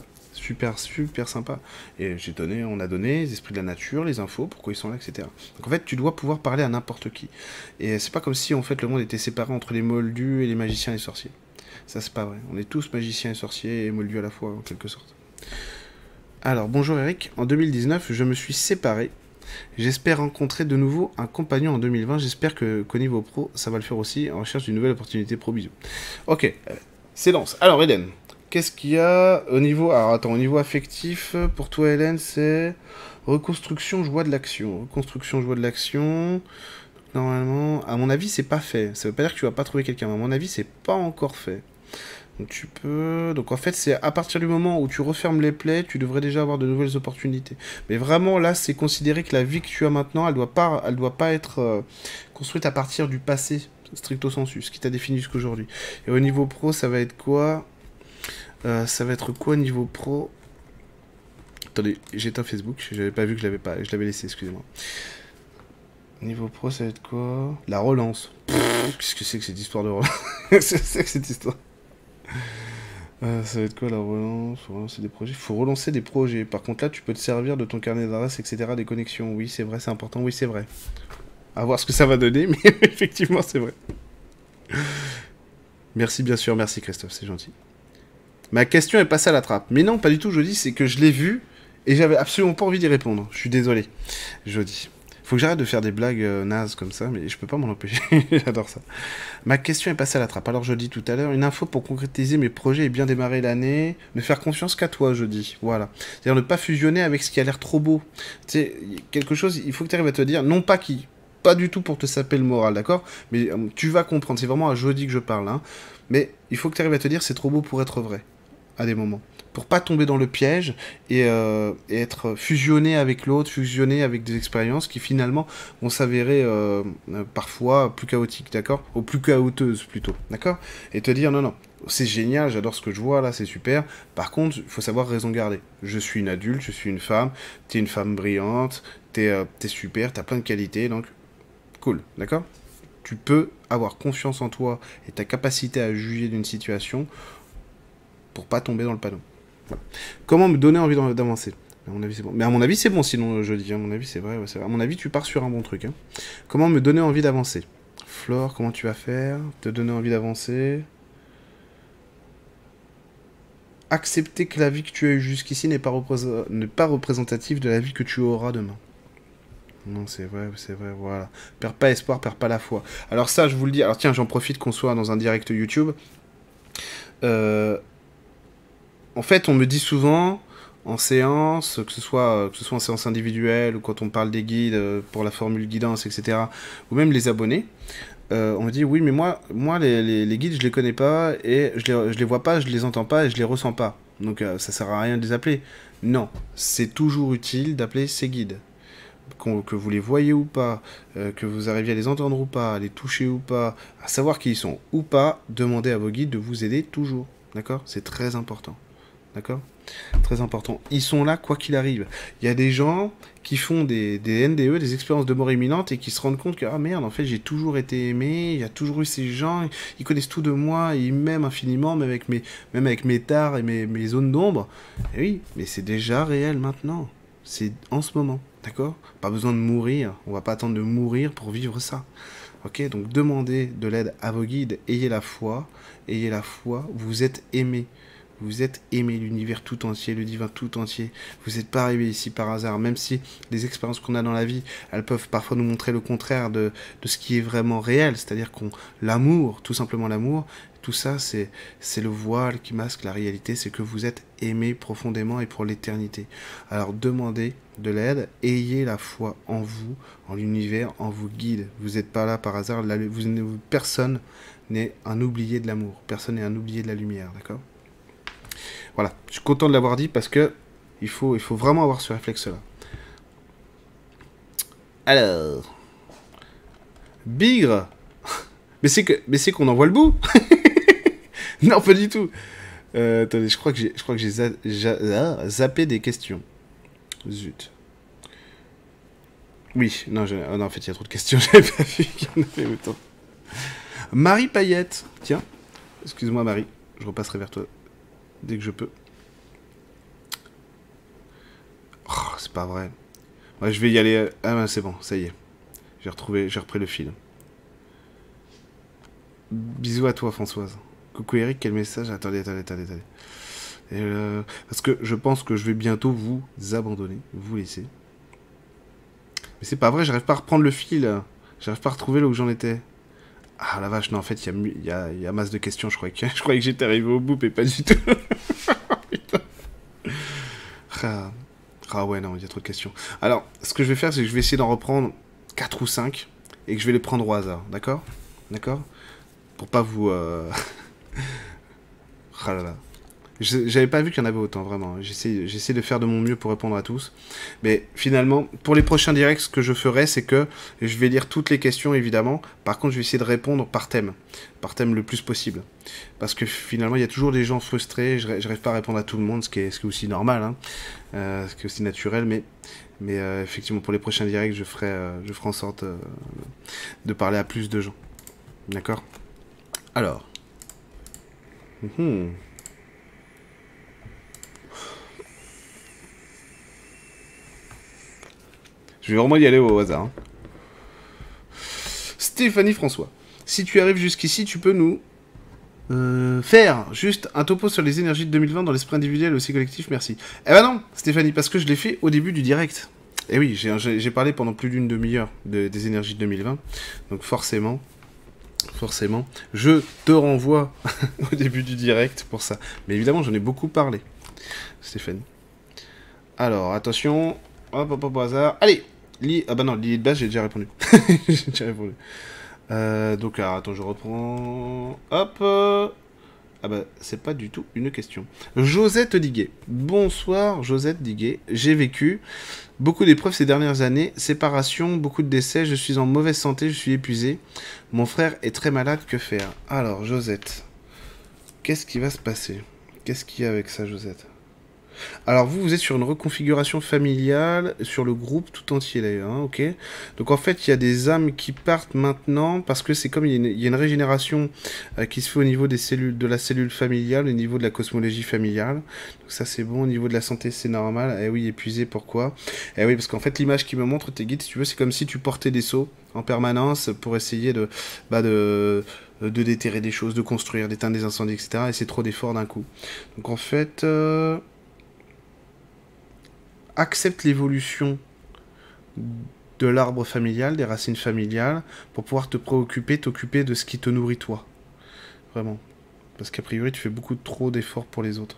Super, super sympa. Et j'ai donné, on a donné les esprits de la nature, les infos, pourquoi ils sont là, etc. Donc en fait, tu dois pouvoir parler à n'importe qui. Et c'est pas comme si en fait le monde était séparé entre les moldus et les magiciens et sorciers. Ça, c'est pas vrai. On est tous magiciens et sorciers et moldus à la fois, en quelque sorte. Alors, bonjour Eric. En 2019, je me suis séparé J'espère rencontrer de nouveau un compagnon en 2020. J'espère que qu'au niveau pro, ça va le faire aussi en recherche d'une nouvelle opportunité pro bisous. Ok, euh, c'est lance. Alors, Hélène, qu'est-ce qu'il y a au niveau. Alors, attends, au niveau affectif, pour toi, Hélène, c'est reconstruction, joie de l'action. Reconstruction, joie de l'action. Normalement, à mon avis, c'est pas fait. Ça veut pas dire que tu vas pas trouver quelqu'un. À mon avis, c'est pas encore fait. Donc tu peux. Donc en fait, c'est à partir du moment où tu refermes les plaies, tu devrais déjà avoir de nouvelles opportunités. Mais vraiment, là, c'est considéré que la vie que tu as maintenant, elle doit pas, elle doit pas être euh, construite à partir du passé, stricto sensu, ce qui t'a défini jusqu'aujourd'hui. Et au niveau pro, ça va être quoi? Euh, Ça va être quoi niveau pro? Attendez, j'éteins Facebook, j'avais pas vu que je l'avais pas, je l'avais laissé, excusez-moi. Niveau pro, ça va être quoi? La relance. Qu'est-ce que c'est que cette histoire de relance? C'est cette histoire? Euh, ça va être quoi la relance? Faut relancer des projets. Faut relancer des projets. Par contre, là, tu peux te servir de ton carnet d'adresse, etc. Des connexions. Oui, c'est vrai, c'est important. Oui, c'est vrai. À voir ce que ça va donner, mais effectivement, c'est vrai. Merci, bien sûr. Merci, Christophe. C'est gentil. Ma question est passée à la trappe. Mais non, pas du tout, dis. C'est que je l'ai vu et j'avais absolument pas envie d'y répondre. Je suis désolé. Dis. Faut que j'arrête de faire des blagues euh, nazes comme ça, mais je peux pas m'en empêcher. J'adore ça. Ma question est passée à la trappe. Alors je dis tout à l'heure, une info pour concrétiser mes projets et bien démarrer l'année, ne faire confiance qu'à toi, je dis. Voilà. C'est-à-dire ne pas fusionner avec ce qui a l'air trop beau. Tu sais, quelque chose, il faut que tu arrives à te dire, non pas qui, pas du tout pour te saper le moral, d'accord? Mais euh, tu vas comprendre, c'est vraiment à jeudi que je parle, hein. Mais il faut que tu arrives à te dire, c'est trop beau pour être vrai, à des moments pour pas tomber dans le piège euh, et, être fusionné avec l'autre, fusionné avec des expériences qui finalement vont s'avérer euh, euh, parfois plus chaotiques, d'accord? Ou plus chaoteuses plutôt, d'accord? Et te dire non, non, c'est génial, j'adore ce que je vois là, c'est super. Par contre, il faut savoir raison garder. Je suis une adulte, je suis une femme, t'es une femme brillante, t'es es super, t'as plein de qualités, donc cool, d'accord? Tu peux avoir confiance en toi et ta capacité à juger d'une situation pour pas tomber dans le panneau. Comment me donner envie d'avancer? À mon avis, c'est bon. Mais à mon avis, c'est bon, sinon, je dis. À mon avis, c'est vrai, À mon avis, tu pars sur un bon truc. Hein. Comment me donner envie d'avancer? Flore, comment tu vas faire? Te donner envie d'avancer? Accepter que la vie que tu as eue jusqu'ici n'est pas, pas représentative de la vie que tu auras demain. Non, c'est vrai, c'est vrai, voilà. Perds pas espoir, perds pas la foi. Alors ça, je vous le dis. Alors tiens, j'en profite qu'on soit dans un direct YouTube. Euh, en fait, on me dit souvent en séance, que ce soit, que ce soit en séance individuelle ou quand on parle des guides euh, pour la formule guidance, etc., ou même les abonnés, euh, on me dit oui, mais moi, moi les, les, guides, je les connais pas et je les, je les vois pas, je les entends pas et je les ressens pas. Donc euh, ça sert à rien de les appeler. Non, c'est toujours utile d'appeler ces guides. que vous les voyez ou pas, que vous arriviez à les entendre ou pas, à les toucher ou pas, à savoir qui ils sont ou pas, demandez à vos guides de vous aider toujours. D'accord? C'est très important. D'accord? Très important. Ils sont là quoi qu'il arrive. Il y a des gens qui font des, NDE, des expériences de mort imminente, et qui se rendent compte que, ah merde, en fait, j'ai toujours été aimé, il y a toujours eu ces gens, ils connaissent tout de moi, ils m'aiment infiniment, même avec mes, même avec mes tares et mes, mes zones d'ombre. Et oui, mais c'est déjà réel maintenant. C'est en ce moment. D'accord? Pas besoin de mourir. On va pas attendre de mourir pour vivre ça. Ok? Donc demandez de l'aide à vos guides. Ayez la foi. Ayez la foi. Vous êtes aimé. Vous êtes aimé, l'univers tout entier, le divin tout entier. Vous n'êtes pas arrivé ici par hasard, même si les expériences qu'on a dans la vie, elles peuvent parfois nous montrer le contraire de, ce qui est vraiment réel, c'est-à-dire qu'on l'amour, tout simplement l'amour, tout ça, c'est, c'est le voile qui masque la réalité, c'est que vous êtes aimé profondément et pour l'éternité. Alors demandez de l'aide, ayez la foi en vous, en l'univers, en vous guide. Vous n'êtes pas là par hasard, vous, personne n'est un oublié de l'amour. Personne n'est un oublié de la lumière, d'accord? Voilà, je suis content de l'avoir dit parce que il faut, il faut vraiment avoir ce réflexe-là. Alors... Bigre Mais c'est que, mais c'est qu'on en voit le bout Non, pas du tout euh, Attendez, je crois que j'ai, ah, zappé des questions. Zut. Oui, non, oh non, en fait, il y a trop de questions, j'avais pas vu qu'il y en avait autant. Marie Payette, tiens, excuse-moi Marie, je repasserai vers toi dès que je peux. Oh, c'est pas vrai. Je vais y aller. Ah, c'est bon, ça y est. J'ai retrouvé, j'ai repris le fil. Bisous à toi, Françoise. Coucou Eric, quel message? Attendez, attendez, attendez, attendez. Euh, parce que je pense que je vais bientôt vous abandonner, vous laisser. Mais c'est pas vrai, j'arrive pas à reprendre le fil. J'arrive pas à retrouver là où j'en étais. Ah la vache, non, en fait, il y a, y, y a, masse de questions. Je croyais que, j'étais arrivé au bout, mais pas du tout. ah. ah ouais, non, il y a trop de questions. Alors, ce que je vais faire, c'est que je vais essayer d'en reprendre 4 ou 5 et que je vais les prendre au hasard, d'accord? D'accord? Pour pas vous... Euh... ah là là. J'avais pas vu qu'il y en avait autant, vraiment. J'essaie de faire de mon mieux pour répondre à tous. Mais finalement, pour les prochains directs, ce que je ferai, c'est que je vais lire toutes les questions, évidemment. Par contre, je vais essayer de répondre par thème. Par thème le plus possible. Parce que finalement, il y a toujours des gens frustrés. Je n'arrive pas à répondre à tout le monde, ce qui est, aussi normal. Hein. Euh, ce qui est aussi naturel. Mais, euh, effectivement, pour les prochains directs, je ferai, euh, je ferai en sorte de parler à plus de gens. D'accord? Alors. Mmh. Je vais vraiment y aller au hasard. Hein. Stéphanie François. Si tu arrives jusqu'ici, tu peux nous euh, faire juste un topo sur les énergies de 2020 dans l'esprit individuel et aussi collectif, merci. Eh ben non, Stéphanie, parce que je l'ai fait au début du direct. Eh oui, j'ai parlé pendant plus d'une demi-heure de, des énergies de 2020. Donc forcément, forcément, je te renvoie au début du direct pour ça. Mais évidemment, j'en ai beaucoup parlé, Stéphanie. Alors, attention. Hop, hop, hop, au hasard. Allez ah bah non, l'idée de base, j'ai déjà répondu. j'ai déjà répondu. Euh, donc, alors, attends, je reprends. Hop Ah bah, c'est pas du tout une question. Josette Diguet. Bonsoir, Josette Diguet. J'ai vécu beaucoup d'épreuves ces dernières années. Séparation, beaucoup de décès. Je suis en mauvaise santé, je suis épuisé. Mon frère est très malade, que faire? Alors, Josette, qu'est-ce qui va se passer? Qu'est-ce qu'il y a avec ça, Josette? Alors vous, vous êtes sur une reconfiguration familiale, sur le groupe tout entier d'ailleurs, hein, ok Donc en fait, il y a des âmes qui partent maintenant, parce que c'est comme il y, a une, régénération euh, qui se fait au niveau des cellules, de la cellule familiale, au niveau de la cosmologie familiale. Donc ça c'est bon, au niveau de la santé c'est normal. Eh oui, épuisé, pourquoi? Eh oui, parce qu'en fait l'image qui me montre tes guides, si tu veux, c'est comme si tu portais des seaux en permanence pour essayer de... Bah déterrer des choses, de construire, d'éteindre des incendies, etc. Et c'est trop d'efforts d'un coup. Donc en fait, euh, accepte l'évolution de l'arbre familial, des racines familiales, pour pouvoir te préoccuper, t'occuper de ce qui te nourrit toi. Vraiment. Parce qu'a priori, tu fais beaucoup trop d'efforts pour les autres.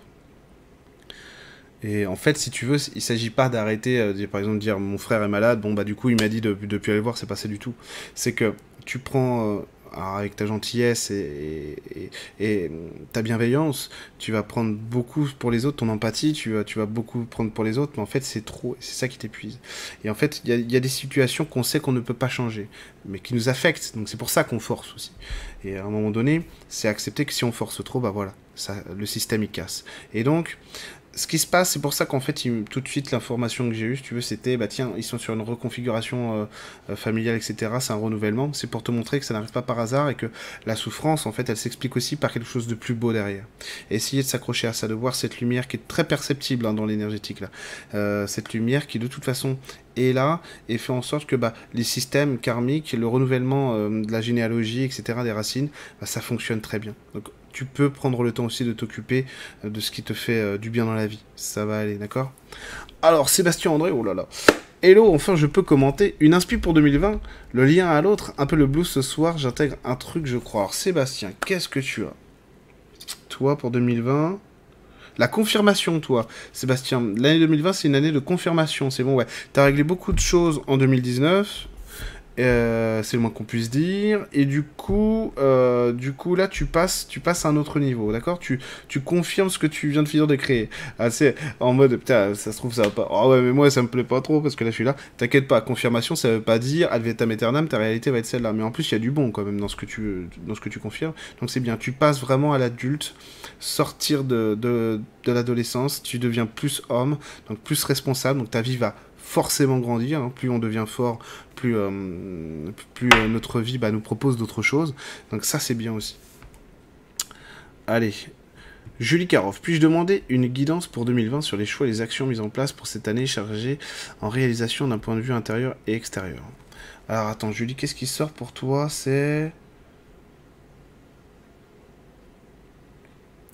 Et en fait, si tu veux, il s'agit pas d'arrêter, euh, par exemple, de dire mon frère est malade, bon bah du coup il m'a dit de, aller voir, c'est passé du tout. C'est que tu prends euh, avec ta gentillesse et, ta bienveillance, tu vas prendre beaucoup pour les autres, ton empathie, tu vas, tu vas beaucoup prendre pour les autres, mais en fait c'est trop, c'est ça qui t'épuise. Et en fait, il y, y a, des situations qu'on sait qu'on ne peut pas changer, mais qui nous affectent, donc c'est pour ça qu'on force aussi. Et à un moment donné, c'est accepter que si on force trop, bah voilà, ça, le système il casse. Et donc, ce qui se passe, c'est pour ça qu'en fait, tout de suite, l'information que j'ai eue, si tu veux, c'était, bah tiens, ils sont sur une reconfiguration euh, euh, familiale, etc. C'est un renouvellement. C'est pour te montrer que ça n'arrive pas par hasard et que la souffrance, en fait, elle s'explique aussi par quelque chose de plus beau derrière. Et essayer de s'accrocher à ça, de voir cette lumière qui est très perceptible hein, dans l'énergétique là. Euh, cette lumière qui, de toute façon, est là et fait en sorte que bah, les systèmes karmiques, le renouvellement de la généalogie, etc., des racines, bah, ça fonctionne très bien. Donc tu peux prendre le temps aussi de t'occuper euh, de ce qui te fait euh, du bien dans la vie. Ça va aller, d'accord? Alors, Sébastien André, oh là là. Hello, enfin je peux commenter. Une inspi pour 2020, le lien à l'autre, un peu le blues ce soir, j'intègre un truc, je crois. Alors, Sébastien, qu'est-ce que tu as? Toi, pour 2020 la confirmation, toi, Sébastien. L'année 2020, c'est une année de confirmation. C'est bon, ouais. T'as réglé beaucoup de choses en 2019. Euh, c'est le moins qu'on puisse dire. Et du coup, euh, du coup là, tu passes, tu passes à un autre niveau, d'accord? Tu, tu confirmes ce que tu viens de finir de créer. Ah, c'est en mode, putain, ça se trouve, ça va pas. Oh ouais, mais moi, ça me plaît pas trop parce que là, je suis là. T'inquiète pas, confirmation, ça veut pas dire ad vitam ta réalité va être celle-là. Mais en plus, il y a du bon quand même dans ce que tu, dans ce que tu confirmes. Donc c'est bien. Tu passes vraiment à l'adulte, sortir de, de, de l'adolescence, tu deviens plus homme, donc plus responsable. Donc ta vie va forcément grandir. Hein. Plus on devient fort, plus, euh, euh, notre vie bah, nous propose d'autres choses. Donc ça, c'est bien aussi. Allez. Julie Karoff, puis-je demander une guidance pour 2020 sur les choix et les actions mises en place pour cette année chargée en réalisation d'un point de vue intérieur et extérieur? Alors attends, Julie, qu'est-ce qui sort pour toi? C'est...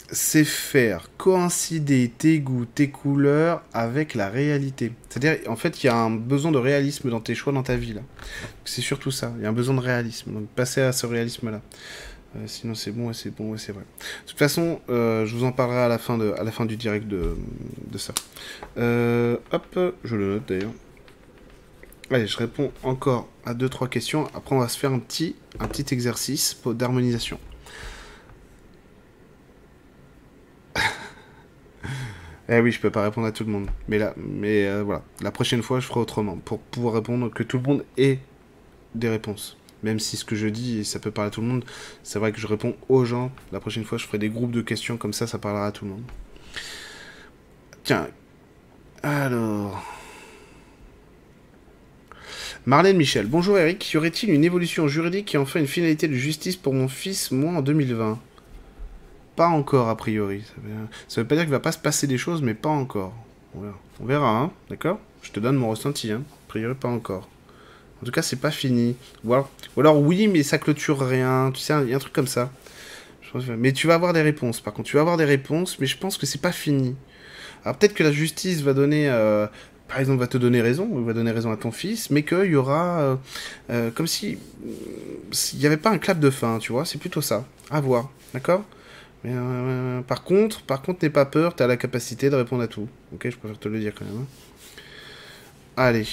c'est faire coïncider tes goûts, tes couleurs avec la réalité. C'est-à-dire, en fait, il y a un besoin de réalisme dans tes choix, dans ta vie. C'est surtout ça, il y a un besoin de réalisme. Donc, passer à ce réalisme-là. Euh, sinon, c'est bon, c'est bon, c'est vrai. De toute façon, euh, je vous en parlerai à la fin, de, à la fin du direct de, de ça. Euh, hop, je le note d'ailleurs. Allez, je réponds encore à 2-3 questions. Après, on va se faire un petit, un petit exercice d'harmonisation. Eh oui, je peux pas répondre à tout le monde. Mais là, mais euh, voilà. La prochaine fois, je ferai autrement. Pour pouvoir répondre, que tout le monde ait des réponses. Même si ce que je dis, ça peut parler à tout le monde, c'est vrai que je réponds aux gens. La prochaine fois, je ferai des groupes de questions, comme ça, ça parlera à tout le monde. Tiens. Alors. Marlène Michel. Bonjour Eric. Y aurait-il une évolution juridique qui en fait une finalité de justice pour mon fils, moi, en 2020 pas encore, a priori. Ça veut, pas dire qu'il va pas se passer des choses, mais pas encore. On verra, hein, d'accord? Je te donne mon ressenti, hein. A priori, pas encore. En tout cas, c'est pas fini. Ou alors, oui, mais ça clôture rien. Tu sais, il y a un truc comme ça. Mais tu vas avoir des réponses. Par contre, tu vas avoir des réponses, mais je pense que c'est pas fini. Alors peut-être que la justice va donner, euh, par exemple, va te donner raison, ou va donner raison à ton fils, mais qu'il y aura, euh, euh, comme si, s'il n'y avait pas un clap de fin, tu vois. C'est plutôt ça. À voir, d'accord? Euh, par contre, par contre, n'aie pas peur, tu as la capacité de répondre à tout. Ok, je préfère te le dire quand même. Hein. Allez.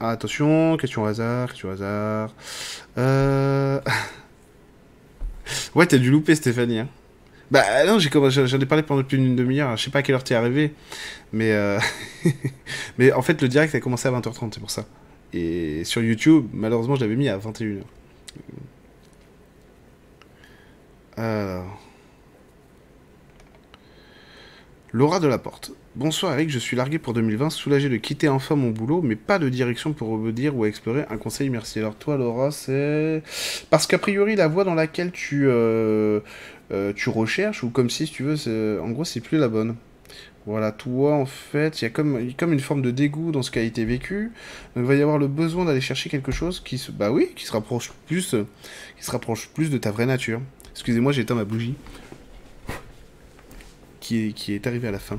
attention, question au hasard, question au hasard. Euh... ouais, t'as dû louper Stéphanie. Hein. Bah non, j'ai j'en ai parlé pendant plus d'une demi-heure. Je sais pas à quelle heure t'es arrivé, mais euh, mais en fait le direct a commencé à 20h30, c'est pour ça. Et sur YouTube, malheureusement, je l'avais mis à 21h. Alors. Laura de la Porte. Bonsoir Eric, je suis largué pour 2020, soulagé de quitter enfin mon boulot, mais pas de direction pour dire ou explorer. Un conseil, merci. Alors toi Laura, c'est... Parce qu'a priori la voie dans laquelle tu, euh, euh, tu recherches, ou comme si, si tu veux, en gros c'est plus la bonne. Voilà, toi en fait, il y a comme, comme une forme de dégoût dans ce qui a été vécu. Donc il va y avoir le besoin d'aller chercher quelque chose qui se... Bah oui, qui se rapproche plus, qui se rapproche plus de ta vraie nature. Excusez-moi, j'ai éteint ma bougie qui est, arrivé à la fin.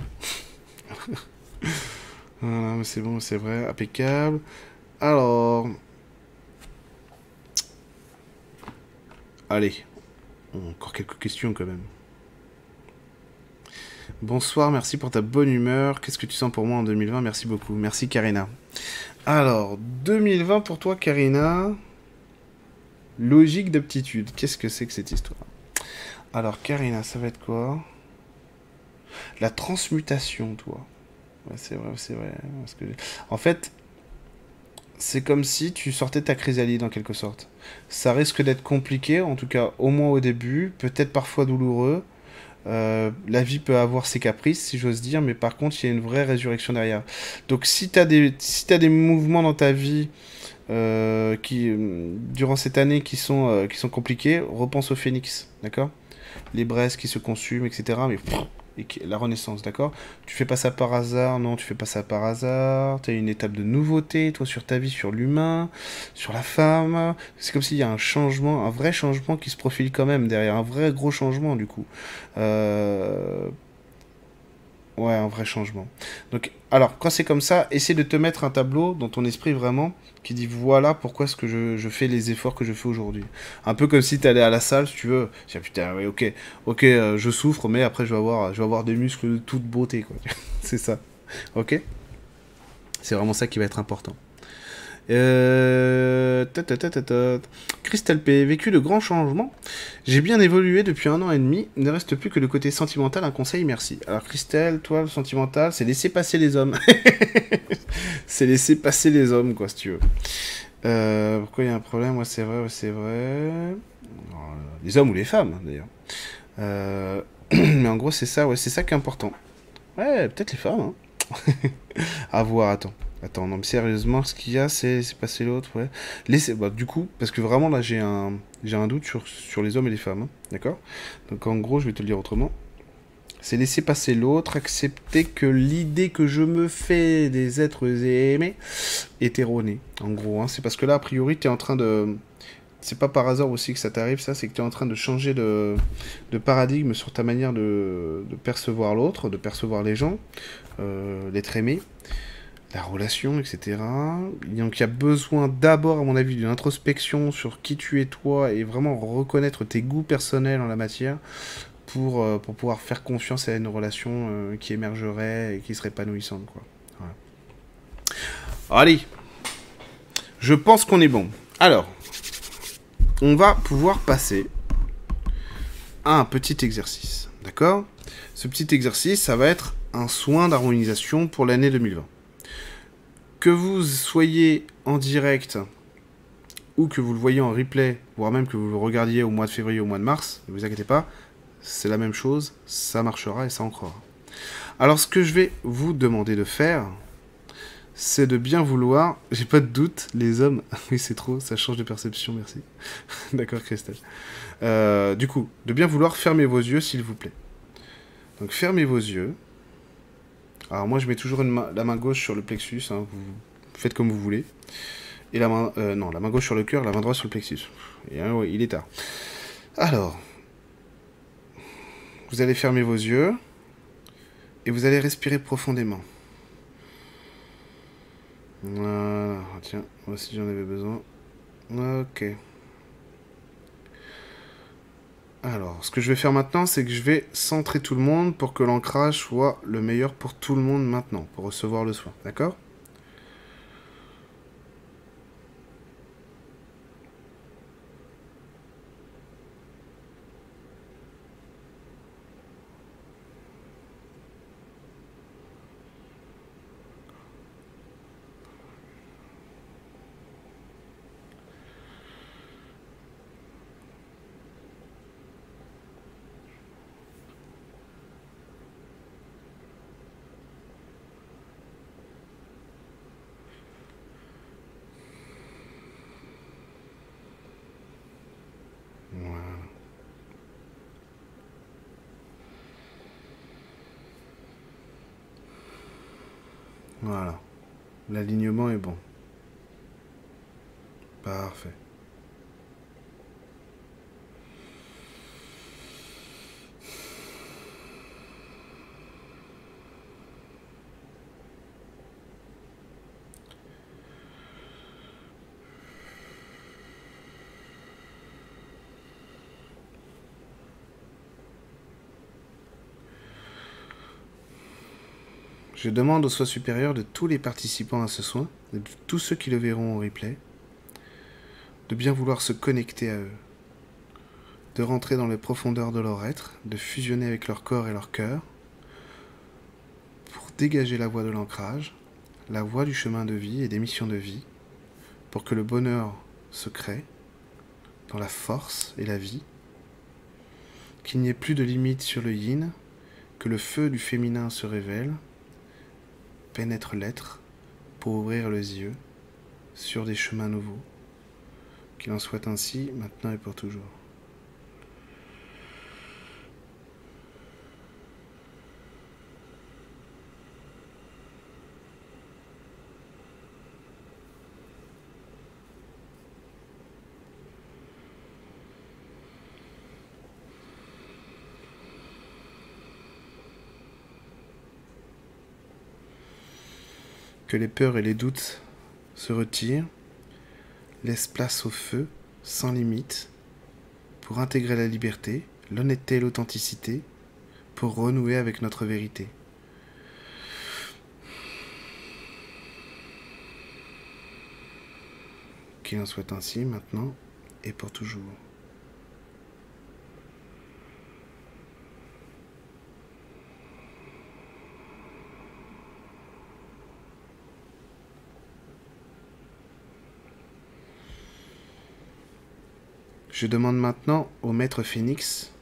c'est bon, c'est vrai, impeccable. Alors... Allez, encore quelques questions quand même. Bonsoir, merci pour ta bonne humeur. Qu'est-ce que tu sens pour moi en 2020 Merci beaucoup. Merci Karina. Alors, 2020 pour toi Karina. Logique d'aptitude. Qu'est-ce que c'est que cette histoire? Alors Karina, ça va être quoi? La transmutation, toi. c'est vrai, c'est vrai. En fait, c'est comme si tu sortais ta chrysalide en quelque sorte. Ça risque d'être compliqué, en tout cas au moins au début, peut-être parfois douloureux. Euh, la vie peut avoir ses caprices, si j'ose dire, mais par contre, il y a une vraie résurrection derrière. Donc, si tu as, des, si des mouvements dans ta vie euh, qui, durant cette année qui sont, euh, qui sont compliqués, repense au phénix, d'accord? Les braises qui se consument, etc. Mais la renaissance, d'accord? Tu fais pas ça par hasard, non, tu fais pas ça par hasard. Tu as une étape de nouveauté, toi, sur ta vie, sur l'humain, sur la femme. C'est comme s'il y a un changement, un vrai changement qui se profile quand même derrière, un vrai gros changement, du coup. Euh Ouais, un vrai changement. Donc, alors, quand c'est comme ça, essaie de te mettre un tableau dans ton esprit vraiment qui dit voilà pourquoi est-ce que je, fais les efforts que je fais aujourd'hui. Un peu comme si tu allais à la salle, si tu veux. Tiens, putain, oui, ok, ok, euh, je souffre, mais après je vais avoir, je vais avoir des muscles de toute beauté, quoi. c'est ça. Ok? C'est vraiment ça qui va être important. Euh... Crystal P, vécu de grands changements. J'ai bien évolué depuis un an et demi. Il ne reste plus que le côté sentimental. Un conseil, merci. Alors, Christelle, toi, le sentimental, c'est laisser passer les hommes. c'est laisser passer les hommes, quoi, si tu veux. Euh, pourquoi il y a un problème? Ouais, c'est vrai, ouais, c'est vrai. Les hommes ou les femmes, d'ailleurs. Euh, mais en gros, c'est ça, ouais, c'est ça qui est important. Ouais, peut-être les femmes, hein. à voir, attends. Attends, non, mais sérieusement, ce qu'il y a, c'est passer l'autre, ouais. Bah, du coup, parce que vraiment, là, j'ai un, un doute sur, sur les hommes et les femmes, hein, d'accord? Donc, en gros, je vais te le dire autrement. C'est laisser passer l'autre, accepter que l'idée que je me fais des êtres aimés est erronée, en gros. Hein. C'est parce que là, a priori, tu es en train de... C'est pas par hasard aussi que ça t'arrive, ça, c'est que tu es en train de changer de, de paradigme sur ta manière de, de percevoir l'autre, de percevoir les gens, euh, l'être aimé la relation, etc. Donc il y a besoin d'abord, à mon avis, d'une introspection sur qui tu es toi et vraiment reconnaître tes goûts personnels en la matière pour, euh, pouvoir faire confiance à une relation euh, qui émergerait et qui serait épanouissante. Allez, je pense qu'on est bon. Alors, on va pouvoir passer à un petit exercice. D'accord? Ce petit exercice, ça va être un soin d'harmonisation pour l'année 2020 que vous soyez en direct ou que vous le voyez en replay, voire même que vous le regardiez au mois de février ou au mois de mars, ne vous inquiétez pas, c'est la même chose, ça marchera et ça ancrera. Alors ce que je vais vous demander de faire, c'est de bien vouloir, j'ai pas de doute, les hommes, oui c'est trop, ça change de perception, merci. D'accord Christelle. Euh, du coup, de bien vouloir fermer vos yeux s'il vous plaît. Donc fermez vos yeux, alors moi je mets toujours la main gauche sur le plexus, hein, vous faites comme vous voulez. Et la main, euh, non, la main gauche sur le cœur, la main droite sur le plexus. Et hein, il est tard. Alors, vous allez fermer vos yeux et vous allez respirer profondément. Voilà, tiens, moi j'en avais besoin. Ok. Alors, ce que je vais faire maintenant, c'est que je vais centrer tout le monde pour que l'ancrage soit le meilleur pour tout le monde maintenant, pour recevoir le soin. D'accord? Voilà. L'alignement est bon. Parfait. Je demande au soi supérieur de tous les participants à ce soin, de tous ceux qui le verront au replay, de bien vouloir se connecter à eux, de rentrer dans les profondeurs de leur être, de fusionner avec leur corps et leur cœur, pour dégager la voie de l'ancrage, la voie du chemin de vie et des missions de vie, pour que le bonheur se crée dans la force et la vie, qu'il n'y ait plus de limites sur le yin, que le feu du féminin se révèle, pénètre l'être pour ouvrir les yeux sur des chemins nouveaux. Qu'il en soit ainsi maintenant et pour toujours. Que les peurs et les doutes se retirent, laisse place au feu, sans limite, pour intégrer la liberté, l'honnêteté et l'authenticité, pour renouer avec notre vérité. Qu'il en soit ainsi maintenant et pour toujours. Je demande maintenant au maître Phénix,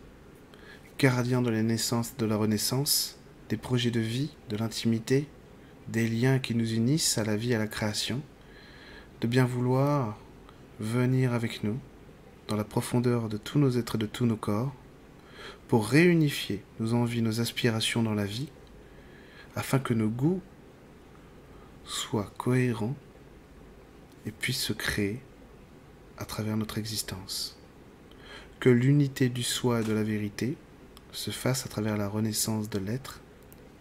gardien de la naissance, de la renaissance, des projets de vie, de l'intimité, des liens qui nous unissent à la vie et à la création, de bien vouloir venir avec nous dans la profondeur de tous nos êtres et de tous nos corps, pour réunifier nos envies, nos aspirations dans la vie, afin que nos goûts soient cohérents et puissent se créer à travers notre existence que l'unité du soi et de la vérité se fasse à travers la renaissance de l'être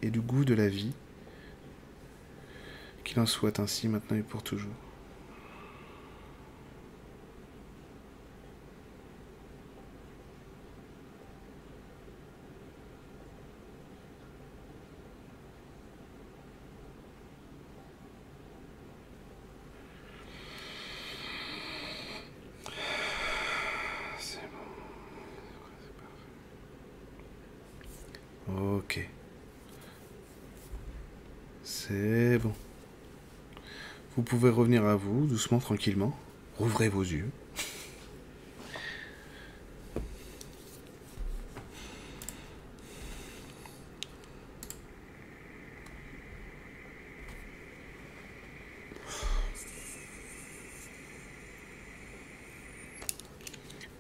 et du goût de la vie, qu'il en soit ainsi maintenant et pour toujours. Ok. C'est bon. Vous pouvez revenir à vous, doucement, tranquillement. Rouvrez vos yeux.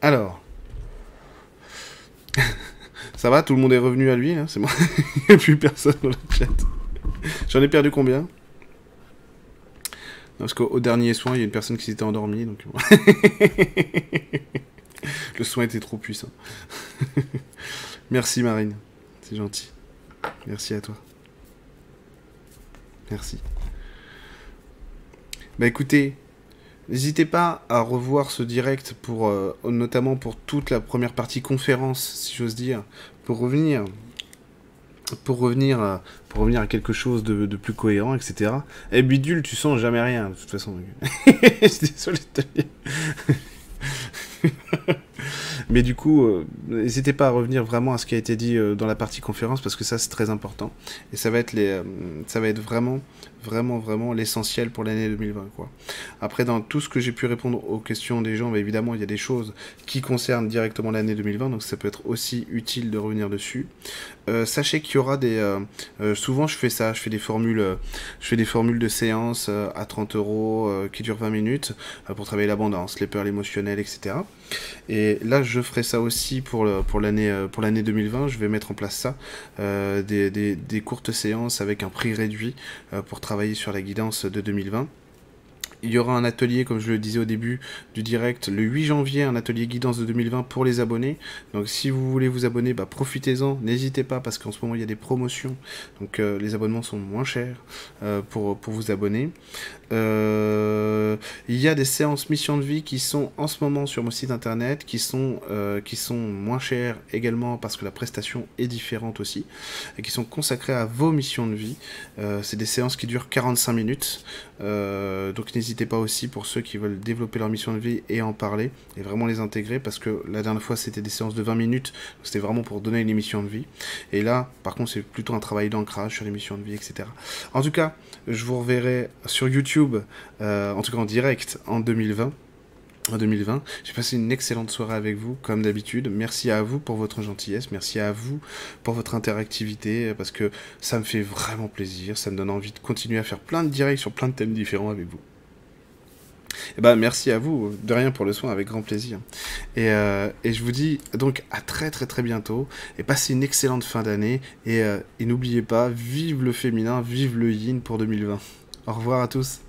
Alors, ça va, tout le monde est revenu à lui, hein, c'est moi. Il n'y a plus personne dans le chat. J'en ai perdu combien? Parce qu'au dernier soin, il y a une personne qui s'était endormie, donc... le soin était trop puissant. Merci Marine, c'est gentil. Merci à toi. Merci. Bah écoutez, N'hésitez pas à revoir ce direct pour euh, notamment pour toute la première partie conférence, si j'ose dire, pour revenir pour revenir à, pour revenir à quelque chose de, plus cohérent, etc. Et eh, bidule, tu sens jamais rien, de toute façon. Je suis désolé de te. Mais du coup, euh, n'hésitez pas à revenir vraiment à ce qui a été dit euh, dans la partie conférence parce que ça c'est très important et ça va être les, ça va être vraiment vraiment, vraiment l'essentiel pour l'année 2020. Quoi. Après, dans tout ce que j'ai pu répondre aux questions des gens, bah, évidemment, il y a des choses qui concernent directement l'année 2020, donc ça peut être aussi utile de revenir dessus. Euh, sachez qu'il y aura des... Euh, euh, souvent, je fais ça, je fais des formules, je fais des formules de séance à 30 euros qui durent 20 minutes pour travailler l'abondance, les peurs, l'émotionnel, etc. Et là, je ferai ça aussi pour l'année pour l'année 2020. Je vais mettre en place ça, des, des, des, courtes séances avec un prix réduit pour travailler sur la guidance de 2020. Il y aura un atelier, comme je le disais au début du direct, le 8 janvier, un atelier guidance de 2020 pour les abonnés. Donc si vous voulez vous abonner, bah, profitez-en, n'hésitez pas parce qu'en ce moment il y a des promotions. Donc euh, les abonnements sont moins chers euh, pour, pour vous abonner. Euh, il y a des séances mission de vie qui sont en ce moment sur mon site internet, qui sont, qui sont moins chères également parce que la prestation est différente aussi, et qui sont consacrées à vos missions de vie. C'est des séances qui durent 45 minutes, donc n'hésitez pas aussi pour ceux qui veulent développer leur mission de vie et en parler, et vraiment les intégrer, parce que la dernière fois c'était des séances de 20 minutes, c'était vraiment pour donner une émission de vie, et là par contre c'est plutôt un travail d'ancrage sur les missions de vie, etc. En tout cas, je vous reverrai sur YouTube euh, en tout cas en direct, en 2020 en 2020. J'ai passé une excellente soirée avec vous, comme d'habitude. Merci à vous pour votre gentillesse, merci à vous pour votre interactivité, parce que ça me fait vraiment plaisir, ça me donne envie de continuer à faire plein de directs sur plein de thèmes différents avec vous. Eh ben merci à vous, de rien pour le soin, avec grand plaisir. Et, euh, et je vous dis donc à très très très bientôt, et passez une excellente fin d'année, et, euh, et n'oubliez pas, vive le féminin, vive le yin pour 2020. Au revoir à tous.